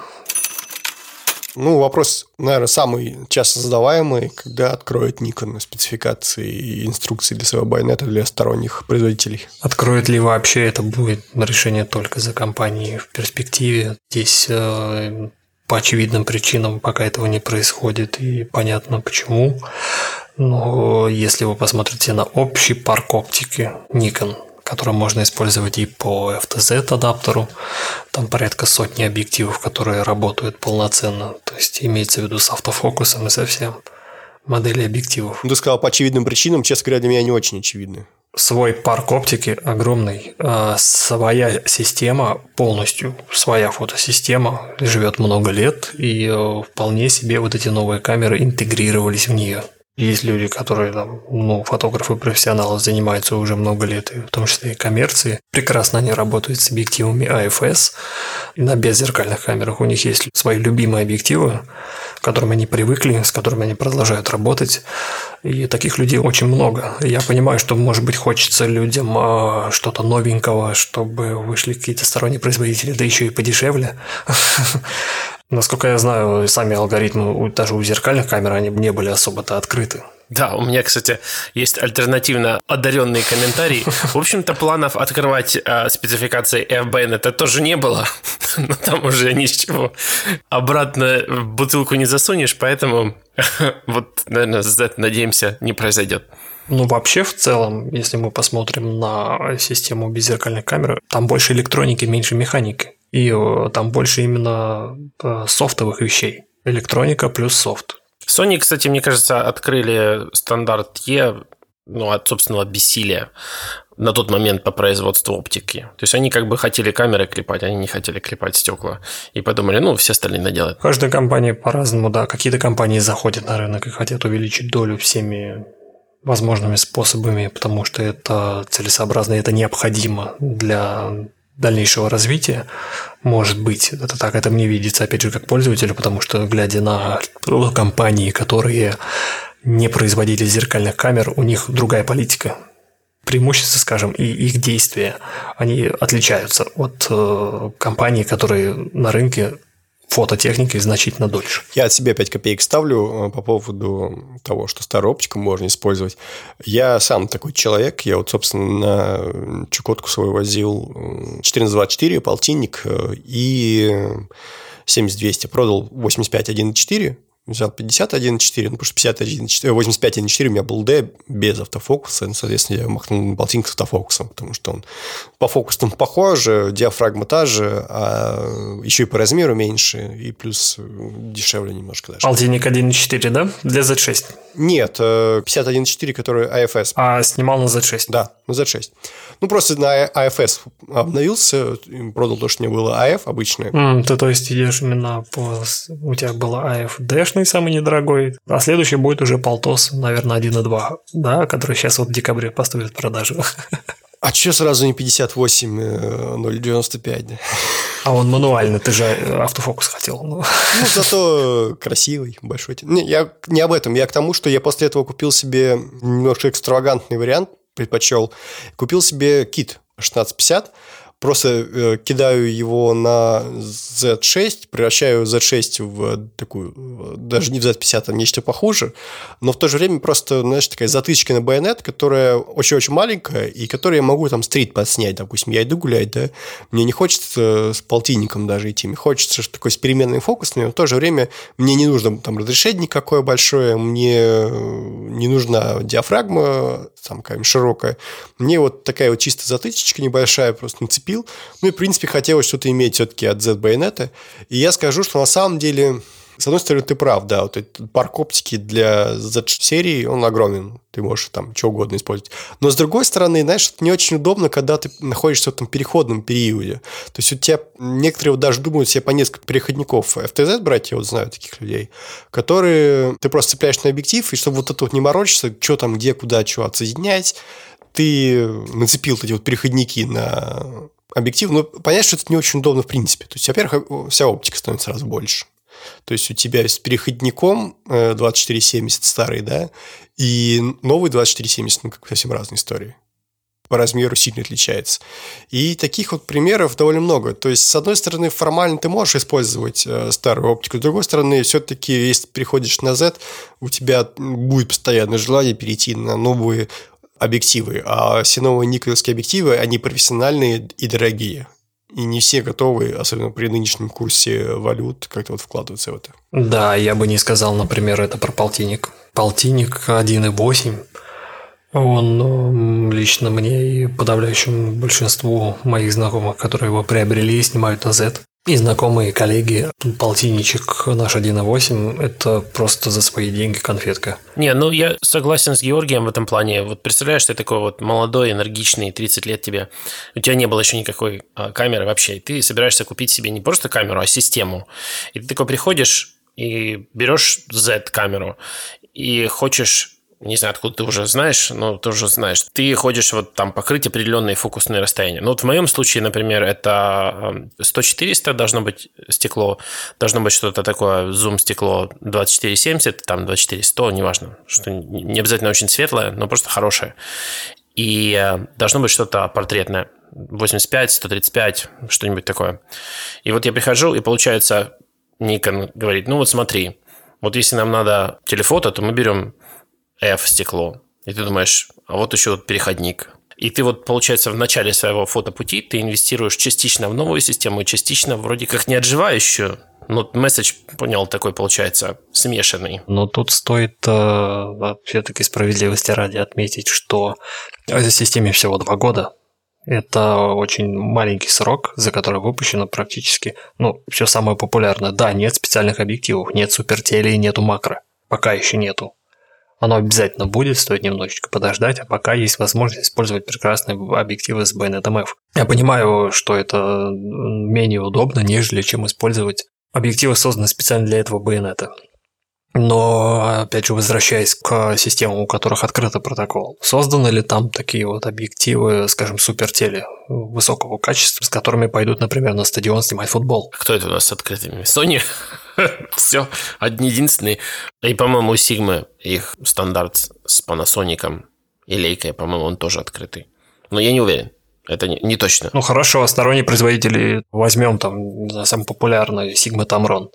A: Ну, вопрос, наверное, самый часто задаваемый, когда откроет Nikon спецификации и инструкции для своего байонета для сторонних производителей.
C: Откроет ли вообще, это будет решение только за компанией в перспективе. Здесь э, по очевидным причинам пока этого не происходит, и понятно почему. Но если вы посмотрите на общий парк оптики Nikon, который можно использовать и по FTZ адаптеру, там порядка сотни объективов, которые работают полноценно, то есть имеется в виду с автофокусом и со всем модели объективов.
A: Ну, ты сказал по очевидным причинам, честно говоря, для меня не очень очевидны.
C: Свой парк оптики огромный, а своя система полностью, своя фотосистема живет много лет, и э, вполне себе вот эти новые камеры интегрировались в нее. Есть люди, которые там, ну, фотографы профессионалы занимаются уже много лет, и в том числе и коммерции. Прекрасно они работают с объективами AFS. И на беззеркальных камерах у них есть свои любимые объективы, к которым они привыкли, с которыми они продолжают работать. И таких людей очень много. Я понимаю, что, может быть, хочется людям а, что-то новенького, чтобы вышли какие-то сторонние производители, да еще и подешевле. Насколько я знаю, сами алгоритмы даже у зеркальных камер, они не были особо-то открыты.
B: Да, у меня, кстати, есть альтернативно одаренные комментарии. В общем-то, планов открывать э, спецификации FBN это тоже не было, но там уже ни с чего обратно в бутылку не засунешь, поэтому вот, наверное, надеемся, не произойдет.
C: Ну, вообще, в целом, если мы посмотрим на систему беззеркальных камер, там больше электроники, меньше механики. И э, там больше именно э, софтовых вещей. Электроника плюс софт.
B: Sony, кстати, мне кажется, открыли стандарт E ну, от собственного бессилия на тот момент по производству оптики. То есть они как бы хотели камеры клепать, они не хотели клепать стекла. И подумали, ну, все остальные наделают.
C: Каждая компания по-разному, да. Какие-то компании заходят на рынок и хотят увеличить долю всеми возможными способами, потому что это целесообразно, это необходимо для дальнейшего развития, может быть, это так, это мне видится, опять же, как пользователю, потому что, глядя на компании, которые не производили зеркальных камер, у них другая политика. Преимущества, скажем, и их действия, они отличаются от э, компаний, которые на рынке фототехники значительно дольше.
A: Я от себя 5 копеек ставлю э, по поводу того, что старую оптику можно использовать. Я сам такой человек. Я вот, собственно, на Чукотку свою возил 1424, полтинник э, и 7200. Продал 85 1.4 взял 51.4, ну, потому что 51.4, 85.1.4 у меня был D без автофокуса, ну, соответственно, я махнул на полтинник с автофокусом, потому что он по фокусам похоже, диафрагма та же, а еще и по размеру меньше, и плюс дешевле немножко даже.
C: Полтинник 1.4, да? Для Z6?
A: Нет, 51.4, который AFS.
C: А снимал на Z6?
A: Да, на Z6. Ну, просто на AFS обновился, продал то, что не было AF обычное.
C: Mm, ты, то есть, идешь именно по... У тебя было AF D-шный самый недорогой, а следующий будет уже Полтос, наверное, 1.2, да, который сейчас вот в декабре поступит в продажу.
A: А что сразу не 58 095? Да?
C: А он мануальный, ты же автофокус хотел.
A: Ну, ну зато красивый, большой. Не, я не об этом, я к тому, что я после этого купил себе немножко экстравагантный вариант, предпочел. Купил себе кит 1650, просто э, кидаю его на Z6, превращаю Z6 в такую, даже не в Z50, а нечто похуже, но в то же время просто, знаешь, такая затычка на байонет, которая очень-очень маленькая, и которую я могу там стрит подснять, допустим, я иду гулять, да, мне не хочется с полтинником даже идти, мне хочется что такое с переменным фокусом, но в то же время мне не нужно там разрешение никакое большое, мне не нужна диафрагма там какая-нибудь широкая, мне вот такая вот чисто затычечка небольшая просто нацепить купил. Ну и, в принципе, хотелось что-то иметь все-таки от Z-байонета. И я скажу, что на самом деле с одной стороны, ты прав, да, вот этот парк оптики для Z-серии, он огромен, ты можешь там что угодно использовать. Но с другой стороны, знаешь, это не очень удобно, когда ты находишься в этом переходном периоде. То есть у тебя некоторые вот даже думают себе по несколько переходников FTZ я вот знаю таких людей, которые ты просто цепляешь на объектив, и чтобы вот это вот не морочиться, что там, где, куда, что отсоединять, ты нацепил эти вот переходники на объектив, но понятно, что это не очень удобно в принципе. То есть, во-первых, вся оптика становится сразу больше. То есть у тебя с переходником 2470 э, старый, да, и новый 2470, ну, как совсем разные истории. По размеру сильно отличается. И таких вот примеров довольно много. То есть, с одной стороны, формально ты можешь использовать э, старую оптику, с другой стороны, все-таки, если ты переходишь на Z, у тебя будет постоянное желание перейти на новые объективы, а все новые никелевские объективы, они профессиональные и дорогие. И не все готовы, особенно при нынешнем курсе валют, как-то вот вкладываться в это.
C: Да, я бы не сказал, например, это про полтинник. Полтинник 1,8 он лично мне и подавляющему большинству моих знакомых, которые его приобрели, снимают на Z. И знакомые коллеги, полтинничек наш 1.8, это просто за свои деньги конфетка.
B: Не, ну я согласен с Георгием в этом плане. Вот представляешь, ты такой вот молодой, энергичный, 30 лет тебе, у тебя не было еще никакой а, камеры вообще, и ты собираешься купить себе не просто камеру, а систему. И ты такой приходишь и берешь Z-камеру, и хочешь не знаю, откуда ты уже знаешь, но ты уже знаешь, ты ходишь вот там покрыть определенные фокусные расстояния. Ну вот в моем случае, например, это 100-400 должно быть стекло, должно быть что-то такое, зум-стекло 2470, там 2400, неважно, что не обязательно очень светлое, но просто хорошее. И э, должно быть что-то портретное. 85, 135, что-нибудь такое. И вот я прихожу, и получается Nikon говорит, ну вот смотри, вот если нам надо телефото, то мы берем F стекло. И ты думаешь, а вот еще вот переходник. И ты вот, получается, в начале своего фотопути ты инвестируешь частично в новую систему, частично вроде как не отживающую. Ну, месседж, понял, такой получается смешанный.
C: Но тут стоит э, все-таки справедливости ради отметить, что этой системе всего два года. Это очень маленький срок, за который выпущено практически, ну, все самое популярное. Да, нет специальных объективов, нет супертелей, нету макро. Пока еще нету. Оно обязательно будет, стоит немножечко подождать, а пока есть возможность использовать прекрасные объективы с байонетом F. Я понимаю, что это менее удобно, нежели чем использовать объективы, созданные специально для этого байонета. Но, опять же, возвращаясь к системам, у которых открытый протокол, созданы ли там такие вот объективы, скажем, супертеле высокого качества, с которыми пойдут, например, на стадион снимать футбол?
B: Кто это у нас с открытыми? Sony? Все, одни единственные. И, по-моему, у Sigma их стандарт с Panasonic и Leica, по-моему, он тоже открытый. Но я не уверен. Это не, не точно.
C: Ну хорошо, сторонние производители возьмем там самый популярный Sigma Tamron.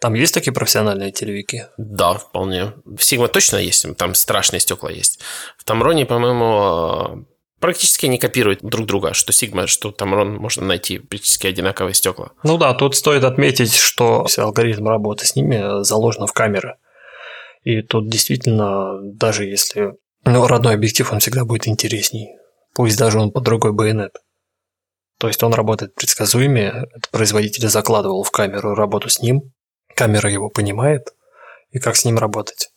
C: Там есть такие профессиональные телевики?
B: Да, вполне. В Sigma точно есть, там страшные стекла есть. В Тамроне, по-моему, практически не копируют друг друга, что Sigma, что Tamron можно найти практически одинаковые стекла.
C: Ну да, тут стоит отметить, что алгоритм работы с ними заложен в камеры. И тут действительно, даже если ну, родной объектив, он всегда будет интересней. Пусть даже он под другой байонет. То есть он работает предсказуемее, производитель закладывал в камеру работу с ним, камера его понимает, и как с ним работать.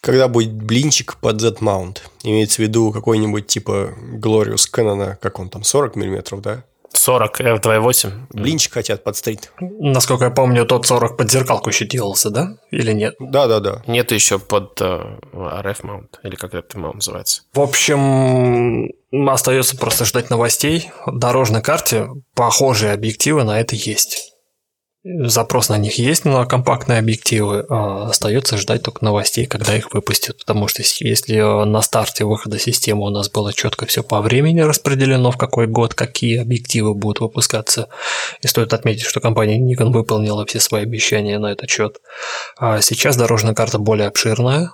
A: Когда будет блинчик под Z-mount? Имеется в виду какой-нибудь типа Glorious Canon, как он там, 40 мм, да?
B: 40 F2.8.
A: Блинчик хотят под стрит.
C: Насколько я помню, тот 40 под зеркалку еще делался, да? Или нет?
A: Да, да, да.
B: Нет еще под uh, RF mount, или как это mount называется.
C: В общем, остается просто ждать новостей. В дорожной карте похожие объективы на это есть запрос на них есть на компактные объективы, а остается ждать только новостей, когда их выпустят, потому что если на старте выхода системы у нас было четко все по времени распределено, в какой год какие объективы будут выпускаться, и стоит отметить, что компания Nikon выполнила все свои обещания на этот счет, а сейчас дорожная карта более обширная,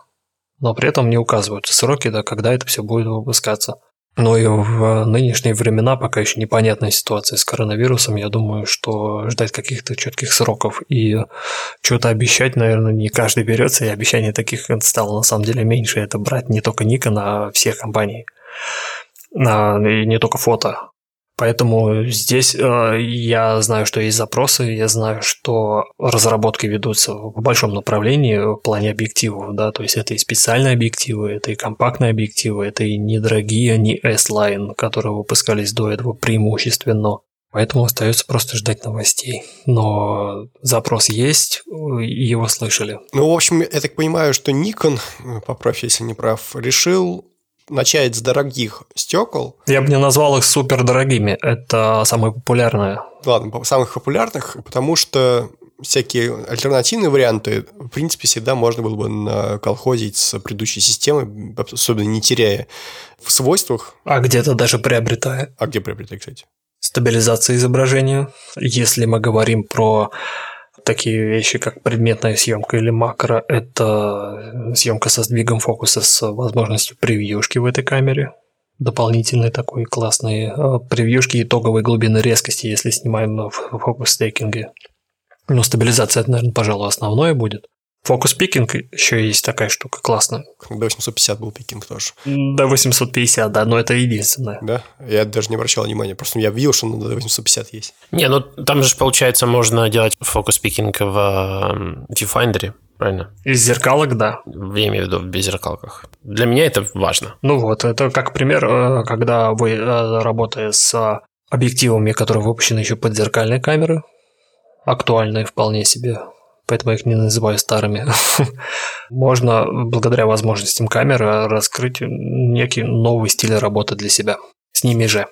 C: но при этом не указываются сроки, да, когда это все будет выпускаться. Но и в нынешние времена пока еще непонятная ситуация с коронавирусом. Я думаю, что ждать каких-то четких сроков и что-то обещать, наверное, не каждый берется, и обещаний таких стало на самом деле меньше. Это брать не только Nikon, а всех компаний. А, и не только фото. Поэтому здесь э, я знаю, что есть запросы, я знаю, что разработки ведутся в большом направлении в плане объективов, да, то есть это и специальные объективы, это и компактные объективы, это и недорогие, не S-Line, которые выпускались до этого преимущественно. Поэтому остается просто ждать новостей. Но запрос есть, его слышали.
A: Ну, в общем, я так понимаю, что Nikon, поправь, если не прав, решил начать с дорогих стекол.
C: Я бы не назвал их супер дорогими. Это самые популярные.
A: Ладно, самых популярных, потому что всякие альтернативные варианты, в принципе, всегда можно было бы наколхозить с предыдущей системой, особенно не теряя в свойствах.
C: А где-то даже приобретая.
A: А где приобретая, кстати?
C: Стабилизация изображения. Если мы говорим про такие вещи, как предметная съемка или макро, это съемка со сдвигом фокуса с возможностью превьюшки в этой камере. Дополнительные такой классные э, превьюшки итоговой глубины резкости, если снимаем в фокус-стейкинге. Но стабилизация, это, наверное, пожалуй, основное будет. Фокус пикинг еще есть такая штука классная.
A: До 850 был пикинг тоже.
C: До 850, да, но это единственное.
A: Да? Я даже не обращал внимания, просто я видел, что до 850 есть.
B: Не, ну там же, получается, можно делать фокус пикинг в viewfinder, правильно?
C: Из зеркалок, да.
B: Я имею в виду в беззеркалках. Для меня это важно.
C: Ну вот, это как пример, э, когда вы э, работаете с объективами, которые выпущены еще под зеркальные камеры, актуальные вполне себе поэтому я их не называю старыми. Можно благодаря возможностям камеры раскрыть некий новый стиль работы для себя. С ними же.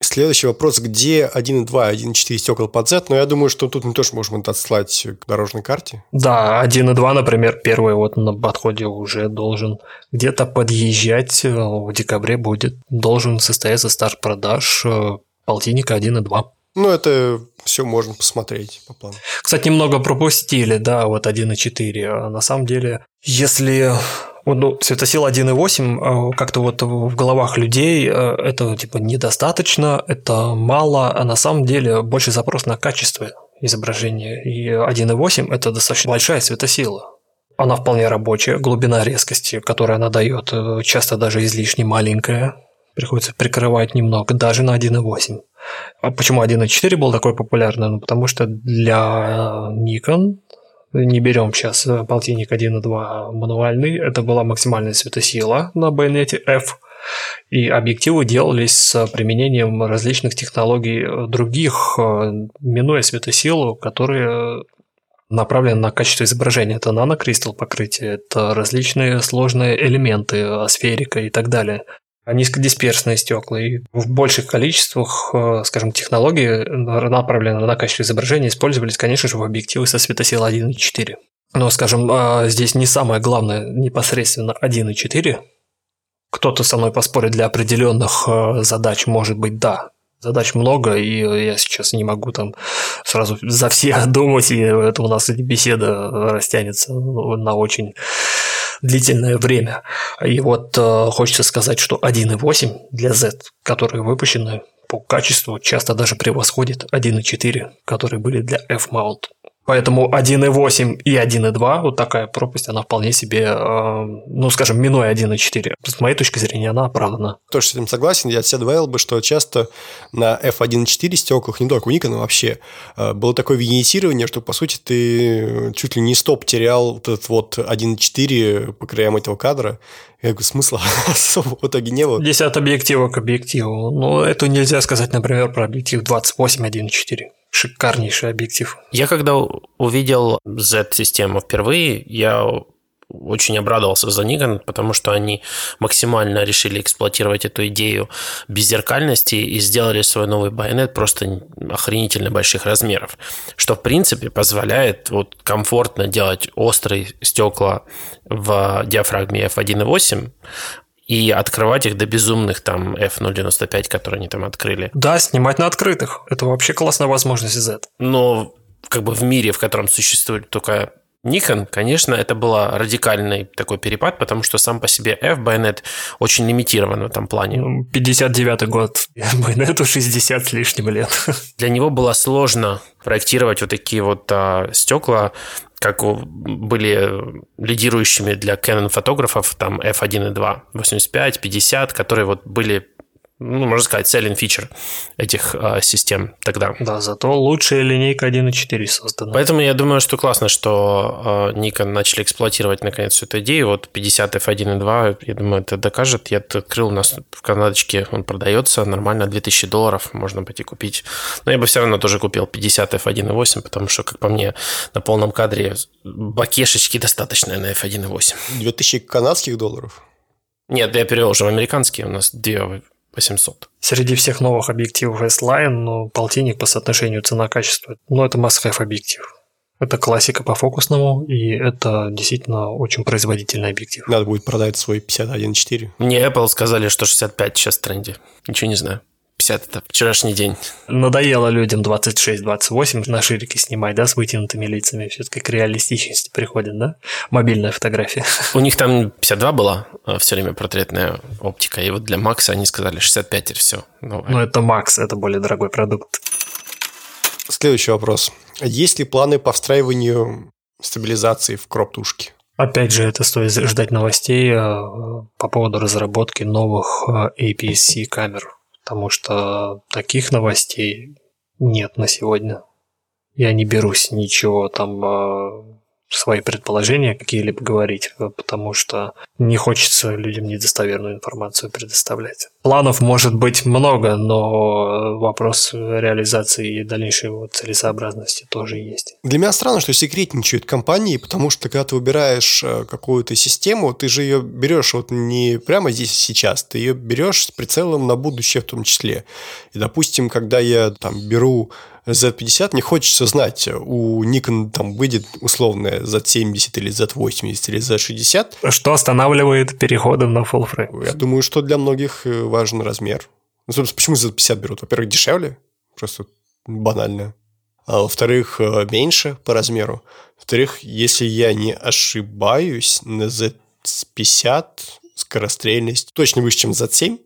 A: Следующий вопрос, где 1.2, 1.4 стекол под Z, но я думаю, что тут мы тоже можем отслать к дорожной карте.
C: Да, 1.2, например, первый вот на подходе уже должен где-то подъезжать в декабре будет, должен состояться старт продаж э, полтинника 1.2.
A: Ну, это все можно посмотреть по плану.
C: Кстати, немного пропустили, да, вот 1.4. А на самом деле, если ну, светосила 1.8 как-то вот в головах людей э, это типа недостаточно, это мало, а на самом деле больше запрос на качество изображения. И 1.8 это достаточно большая светосила. Она вполне рабочая, глубина резкости, которую она дает, э, часто даже излишне маленькая. Приходится прикрывать немного, даже на 1.8. А почему 1.4 был такой популярный? Ну, потому что для Nikon, не берем сейчас э, полтинник 1.2 мануальный, это была максимальная светосила на байонете F, и объективы делались с применением различных технологий других, э, минуя светосилу, которые направлены на качество изображения. Это нанокристалл покрытие, это различные сложные элементы, асферика и так далее низкодисперсные стекла. И в больших количествах, э, скажем, технологии, направленные на качество изображения, использовались, конечно же, в объективы со светосилой 1.4. Но, скажем, здесь не самое главное непосредственно 1.4. Кто-то со мной поспорит для определенных э, задач, может быть, да. Задач много, и я сейчас не могу там сразу за все думать, и это у нас беседа растянется на очень длительное время. И вот э, хочется сказать, что 1.8 для Z, которые выпущены по качеству, часто даже превосходит 1.4, которые были для F-mount. Поэтому 1.8 и 1.2, вот такая пропасть, она вполне себе, э, ну, скажем, минуя 1.4. С моей точки зрения, она оправдана.
A: Тоже с этим согласен. Я от себя добавил бы, что часто на F1.4 стеклах, не только у Nikon, вообще, э, было такое винетирование, что, по сути, ты чуть ли не стоп терял вот этот вот 1.4 по краям этого кадра. Я говорю, смысла особо в итоге не было.
C: Здесь от объектива к объективу. Но это нельзя сказать, например, про объектив 28 1.4 шикарнейший объектив.
B: Я когда увидел Z-систему впервые, я очень обрадовался за Nikon, потому что они максимально решили эксплуатировать эту идею беззеркальности и сделали свой новый байонет просто охренительно больших размеров, что в принципе позволяет вот комфортно делать острые стекла в диафрагме f1.8, и открывать их до безумных там F095, которые они там открыли.
C: Да, снимать на открытых. Это вообще классная возможность Z.
B: Но как бы в мире, в котором существует только Nikon, конечно, это был радикальный такой перепад, потому что сам по себе F-байонет очень лимитирован в этом плане.
C: 59-й год, байонету 60 с лишним лет.
B: Для него было сложно проектировать вот такие вот а, стекла как были лидирующими для Canon фотографов, там F1 и 2, 85, 50, которые вот были ну, можно сказать, selling feature этих э, систем тогда.
C: Да, зато лучшая линейка 1.4 создана.
B: Поэтому я думаю, что классно, что э, Nikon начали эксплуатировать наконец эту идею. Вот 50 f1.2, я думаю, это докажет. Я открыл у нас в Канадочке, он продается нормально, 2000 долларов можно пойти купить. Но я бы все равно тоже купил 50 f1.8, потому что, как по мне, на полном кадре бакешечки достаточно на f1.8.
A: 2000 канадских долларов?
B: Нет, я перевел уже в американские, у нас две 800.
C: Среди всех новых объективов S-Line, ну, полтинник по соотношению цена-качество, ну, это must-have объектив. Это классика по фокусному, и это действительно очень производительный объектив.
A: Надо будет продать свой 51.4.
B: Мне Apple сказали, что 65 сейчас в тренде. Ничего не знаю. 50 это вчерашний день.
C: Надоело людям 26-28 на ширике снимать, да, с вытянутыми лицами. Все-таки к реалистичности приходит, да? Мобильная фотография.
B: У них там 52 была э, все время портретная оптика, и вот для Макса они сказали 65 и все.
C: Новое. Ну, это Макс, это более дорогой продукт.
A: Следующий вопрос. Есть ли планы по встраиванию стабилизации в кроп-тушки?
C: Опять же, это стоит ждать новостей э, по поводу разработки новых э, APS-C камер потому что таких новостей нет на сегодня. Я не берусь ничего там а, свои предположения какие-либо говорить, э, потому что не хочется людям недостоверную информацию предоставлять. Планов может быть много, но вопрос реализации и дальнейшей его целесообразности тоже есть.
A: Для меня странно, что секретничают компании, потому что когда ты выбираешь э, какую-то систему, ты же ее берешь вот не прямо здесь сейчас, ты ее берешь с прицелом на будущее в том числе. И, допустим, когда я там беру Z50 не хочется знать, у Nikon там выйдет условная Z70 или Z80 или Z60.
C: Что останавливает переходом на full frame?
A: Я думаю, что для многих э, важен размер. Ну, собственно, почему Z50 берут? Во-первых, дешевле. Просто банально. А во-вторых, э, меньше по размеру. Во-вторых, если я не ошибаюсь, на Z50 скорострельность точно выше, чем Z7.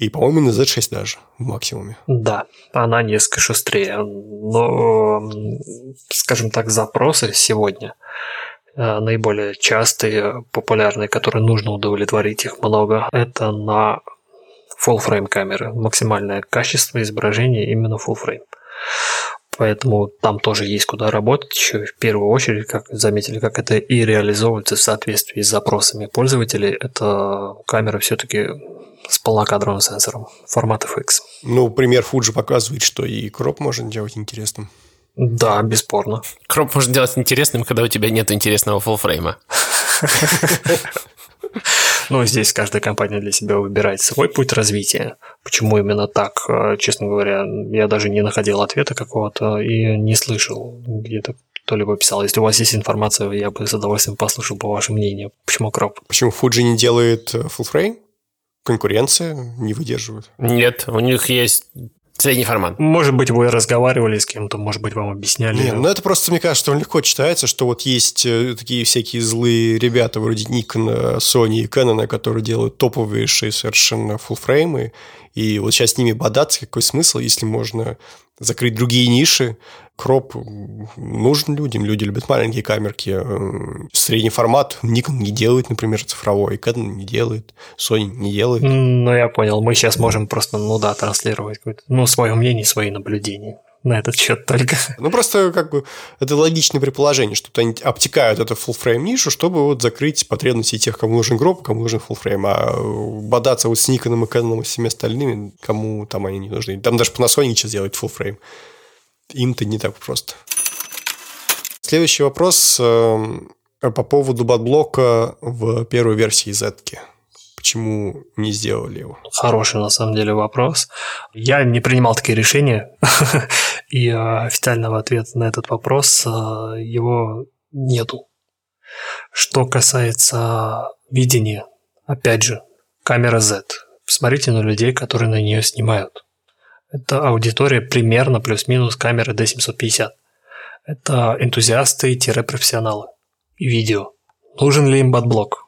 A: И, по-моему, на Z6 даже в максимуме.
C: Да, она несколько шустрее. Но, скажем так, запросы сегодня э, наиболее частые, популярные, которые нужно удовлетворить, их много, это на full frame камеры. Максимальное качество изображения именно full frame. Поэтому там тоже есть куда работать. Еще в первую очередь, как заметили, как это и реализовывается в соответствии с запросами пользователей, это камера все-таки с полнокадровым сенсором формат FX.
A: Ну, пример Fuji показывает, что и кроп можно делать интересным.
C: Да, бесспорно.
B: Кроп можно делать интересным, когда у тебя нет интересного фуллфрейма.
C: Ну, здесь каждая компания для себя выбирает свой путь развития. Почему именно так, э, честно говоря, я даже не находил ответа какого-то и не слышал где-то кто-либо писал. Если у вас есть информация, я бы с удовольствием послушал по вашему мнению. Почему кроп?
A: Почему Fuji не делает э, full frame? Конкуренция не выдерживает.
B: Нет, у них есть Средний формат.
C: Может быть, вы разговаривали с кем-то, может быть, вам объясняли.
A: Не, ну это просто, мне кажется, что легко читается, что вот есть э, такие всякие злые ребята вроде Nikon, Sony и Canon, которые делают топовые совершенно фуллфреймы, и вот сейчас с ними бодаться, какой смысл, если можно закрыть другие ниши, кроп нужен людям. Люди любят маленькие камерки. Э, средний формат Nikon не делает, например, цифровой. Canon не делает. Sony не делает.
C: Ну, я понял. Мы сейчас можем просто, ну да, транслировать ну, свое мнение, свои наблюдения на этот счет только.
A: Ну, просто как бы это логичное предположение, что они обтекают эту full frame нишу, чтобы вот закрыть потребности тех, кому нужен гроб, кому нужен full frame. А бодаться вот с Никоном и Canon и всеми остальными, кому там они не нужны. Там даже Panasonic сейчас делает full frame им-то не так просто. Следующий вопрос э, по поводу батблока в первой версии Z. Почему не сделали его?
C: Хороший, на самом деле, вопрос. Я не принимал такие решения, и э, официального ответа на этот вопрос э, его нету. Что касается видения, опять же, камера Z. Посмотрите на людей, которые на нее снимают. Это аудитория примерно плюс-минус камеры D750. Это энтузиасты-профессионалы и видео. Нужен ли им батблок?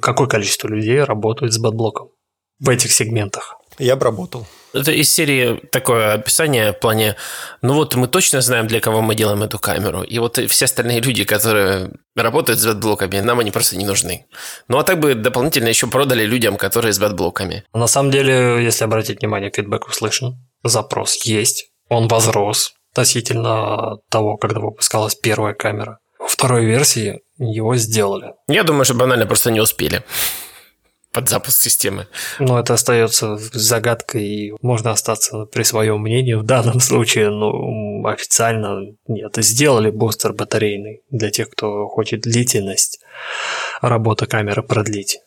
C: Какое количество людей работают с батблоком в этих сегментах?
A: Я бы работал.
B: Это из серии такое описание в плане, ну вот мы точно знаем, для кого мы делаем эту камеру. И вот все остальные люди, которые работают с батблоками, нам они просто не нужны. Ну а так бы дополнительно еще продали людям, которые с батблоками.
C: На самом деле, если обратить внимание, фидбэк услышан. Запрос есть. Он возрос относительно того, когда выпускалась первая камера. Во второй версии его сделали.
B: Я думаю, что банально просто не успели под запуск системы.
C: Ну, это остается загадкой, и можно остаться при своем мнении. В данном случае, ну, официально нет. Сделали бустер батарейный для тех, кто хочет длительность работы камеры продлить.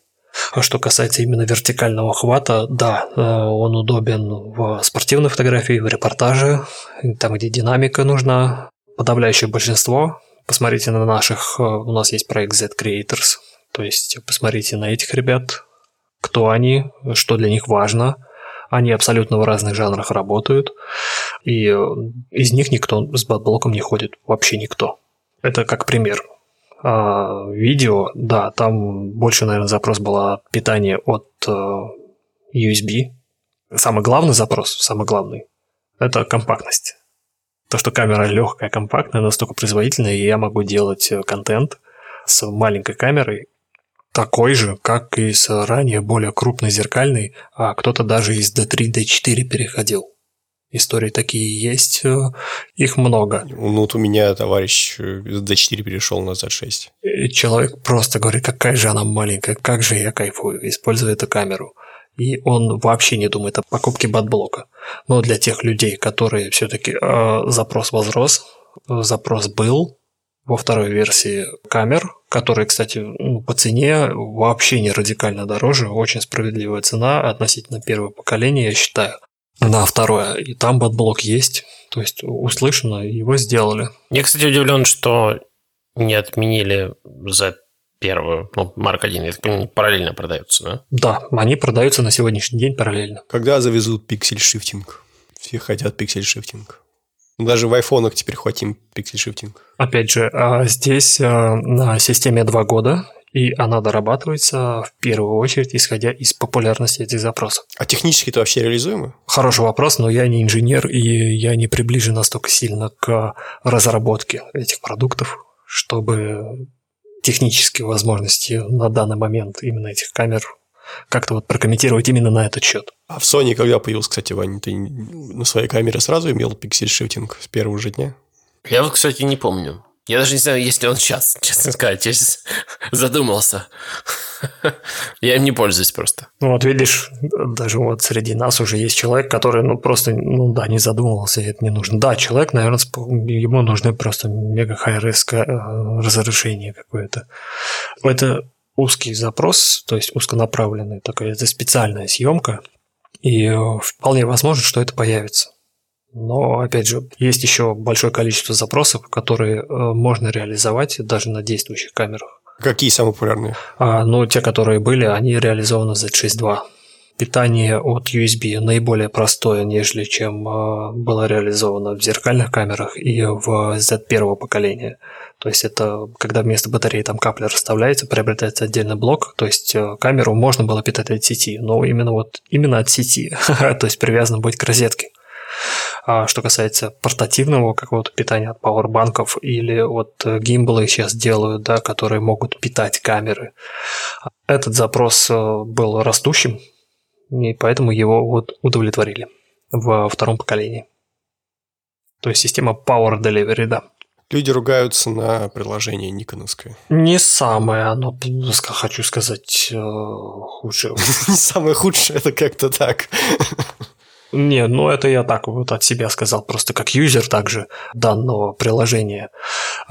C: А что касается именно вертикального хвата, да, э, он удобен в спортивной фотографии, в репортаже, там, где динамика нужна. Подавляющее большинство. Посмотрите на наших, э, у нас есть проект Z Creators, то есть посмотрите на этих ребят, кто они, что для них важно. Они абсолютно в разных жанрах работают, и э, из них никто с бэтблоком не ходит, вообще никто. Это как пример. А, видео, да, там больше, наверное, запрос был от э, USB. Самый главный запрос, самый главный, это компактность. То, что камера легкая, компактная, настолько производительная, и я могу делать э, контент с маленькой камерой такой же, как и с ранее более крупной зеркальной, а кто-то даже из D3, D4 переходил. Истории такие есть, э, их много.
A: Ну, вот у меня товарищ из D4 перешел на Z6.
C: И человек просто говорит, какая же она маленькая, как же я кайфую, используя эту камеру. И он вообще не думает о покупке батблока. Но для тех людей, которые все-таки э, запрос возрос, запрос был, во второй версии камер, которые, кстати, ну, по цене вообще не радикально дороже, очень справедливая цена относительно первого поколения, я считаю. На второе, и там батблок есть, то есть услышано, его сделали.
B: Я, кстати, удивлен, что не отменили Z первую, ну, Марк 1, я так понимаю, параллельно продаются, да?
C: Да, они продаются на сегодняшний день параллельно.
A: Когда завезут pixel shifting? Все хотят pixel shifting. Даже в айфонах теперь хотим pixel shifting.
C: Опять же, а здесь а, на системе два года, и она дорабатывается в первую очередь, исходя из популярности этих запросов.
A: А технически это вообще реализуемо?
C: Хороший вопрос, но я не инженер, и я не приближен настолько сильно к разработке этих продуктов, чтобы технические возможности на данный момент именно этих камер как-то вот прокомментировать именно на этот счет.
A: А в Sony когда появился, кстати, Ваня, ты на своей камере сразу имел пиксель-шифтинг с первого же дня?
B: Я вот, кстати, не помню. Я даже не знаю, есть ли он сейчас, честно сказать. Я задумался. Я им не пользуюсь просто.
C: Ну вот видишь, даже вот среди нас уже есть человек, который, ну просто, ну да, не задумывался, это не нужно. Да, человек, наверное, ему нужны просто мега хай э, разрешение какое-то. Это узкий запрос, то есть узконаправленный, такая это специальная съемка, и э, вполне возможно, что это появится. Но, опять же, есть еще большое количество запросов, которые э, можно реализовать даже на действующих камерах.
A: Какие самые популярные?
C: А, ну, те, которые были, они реализованы в Z6.2. Питание от USB наиболее простое, нежели чем э, было реализовано в зеркальных камерах и в Z1 поколения. То есть это когда вместо батареи там капля расставляется, приобретается отдельный блок, то есть э, камеру можно было питать от сети, но именно вот именно от сети, то есть привязано быть к розетке. А что касается портативного какого-то питания от пауэрбанков или вот э, гимбалы сейчас делают, да, которые могут питать камеры, этот запрос э, был растущим, и поэтому его вот удовлетворили во втором поколении. То есть система Power Delivery, да.
A: Люди ругаются на приложение никоновское.
C: Не самое оно, хочу сказать, э, худшее.
A: Не самое худшее, это как-то так.
C: Не, ну это я так вот от себя сказал, просто как юзер также данного приложения.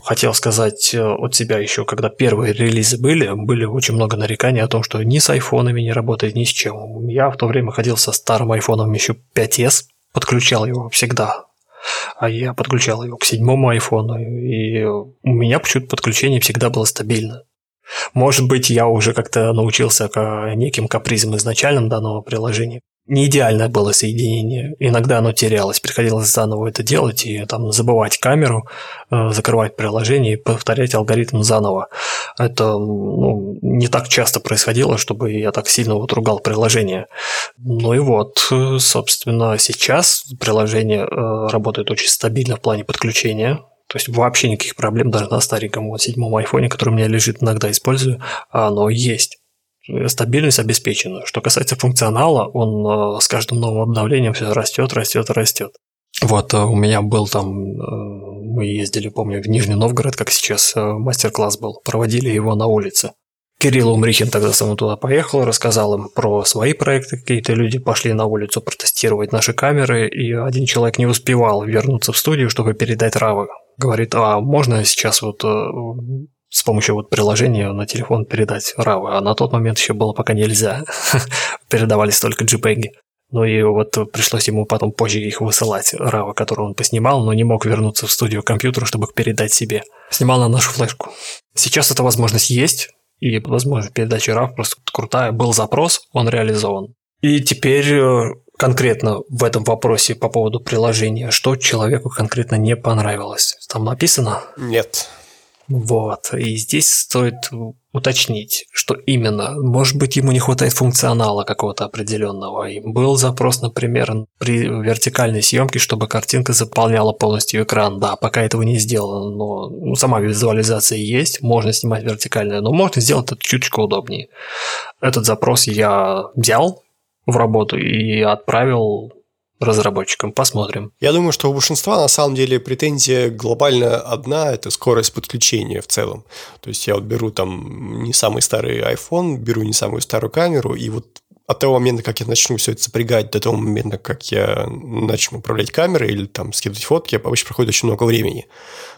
C: Хотел сказать э, от себя еще, когда первые релизы были, были очень много нареканий о том, что ни с айфонами не работает, ни с чем. Я в то время ходил со старым айфоном еще 5s, подключал его всегда а я подключал его к седьмому айфону, и у меня почему-то подключение всегда было стабильно. Может быть, я уже как-то научился к неким капризам изначальным данного приложения не идеальное было соединение. Иногда оно терялось, приходилось заново это делать и там забывать камеру, э, закрывать приложение и повторять алгоритм заново. Это ну, не так часто происходило, чтобы я так сильно вот ругал приложение. Ну и вот, собственно, сейчас приложение э, работает очень стабильно в плане подключения. То есть вообще никаких проблем даже на стареньком вот седьмом айфоне, который у меня лежит, иногда использую, оно есть стабильность обеспечена. Что касается функционала, он э, с каждым новым обновлением все растет, растет, растет. Вот э, у меня был там, э, мы ездили, помню, в Нижний Новгород, как сейчас мастер-класс был, проводили его на улице. Кирилл Умрихин тогда со мной туда поехал, рассказал им про свои проекты, какие-то люди пошли на улицу протестировать наши камеры, и один человек не успевал вернуться в студию, чтобы передать равы. Говорит, а можно сейчас вот с помощью вот приложения на телефон передать RAW, а на тот момент еще было пока нельзя. Передавались только JPEG. Ну и вот пришлось ему потом позже их высылать, RAW, который он поснимал, но не мог вернуться в студию к компьютеру, чтобы их передать себе. Снимал на нашу флешку. Сейчас эта возможность есть, и возможность передачи RAW просто крутая. Был запрос, он реализован. И теперь э, конкретно в этом вопросе по поводу приложения, что человеку конкретно не понравилось? Там написано?
A: Нет.
C: Вот. И здесь стоит уточнить, что именно. Может быть, ему не хватает функционала какого-то определенного. И был запрос, например, при вертикальной съемке, чтобы картинка заполняла полностью экран. Да, пока этого не сделано, но ну, сама визуализация есть, можно снимать вертикально, но можно сделать это чуточку удобнее. Этот запрос я взял в работу и отправил разработчикам. Посмотрим.
A: Я думаю, что у большинства на самом деле претензия глобально одна – это скорость подключения в целом. То есть я вот беру там не самый старый iPhone, беру не самую старую камеру, и вот от того момента, как я начну все это сопрягать, до того момента, как я начну управлять камерой или там скидывать фотки, обычно проходит очень много времени.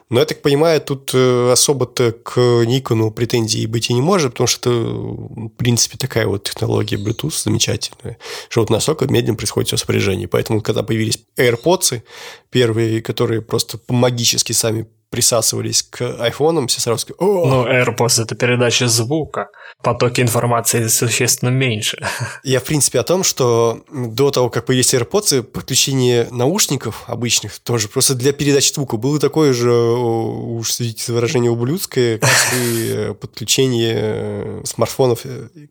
A: Но я так понимаю, тут э, особо-то к Никону претензий быть и не может, потому что это, в принципе, такая вот технология Bluetooth замечательная, что вот настолько медленно происходит все сопряжение. Поэтому, когда появились AirPods, первые, которые просто магически сами присасывались к айфонам, все сразу сказали, о!
C: Ну, AirPods — это передача звука. Потоки информации существенно меньше.
A: Я, в принципе, о том, что до того, как появились AirPods, подключение наушников обычных тоже просто для передачи звука было такое же, уж видите выражение ублюдское, как и подключение смартфонов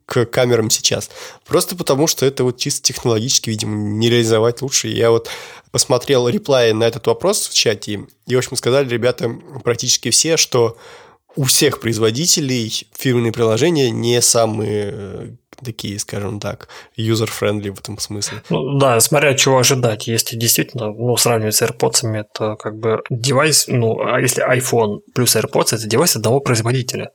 A: к камерам сейчас. Просто потому, что это вот чисто технологически, видимо, не реализовать лучше. Я вот посмотрел реплай на этот вопрос в чате, и, в общем, сказали ребята практически все, что у всех производителей фирменные приложения не самые э, такие, скажем так, user-friendly в этом смысле.
C: Ну, да, смотря чего ожидать. Если действительно, ну, сравнивать с AirPods, это как бы девайс, ну, а если iPhone плюс AirPods, это девайс одного производителя.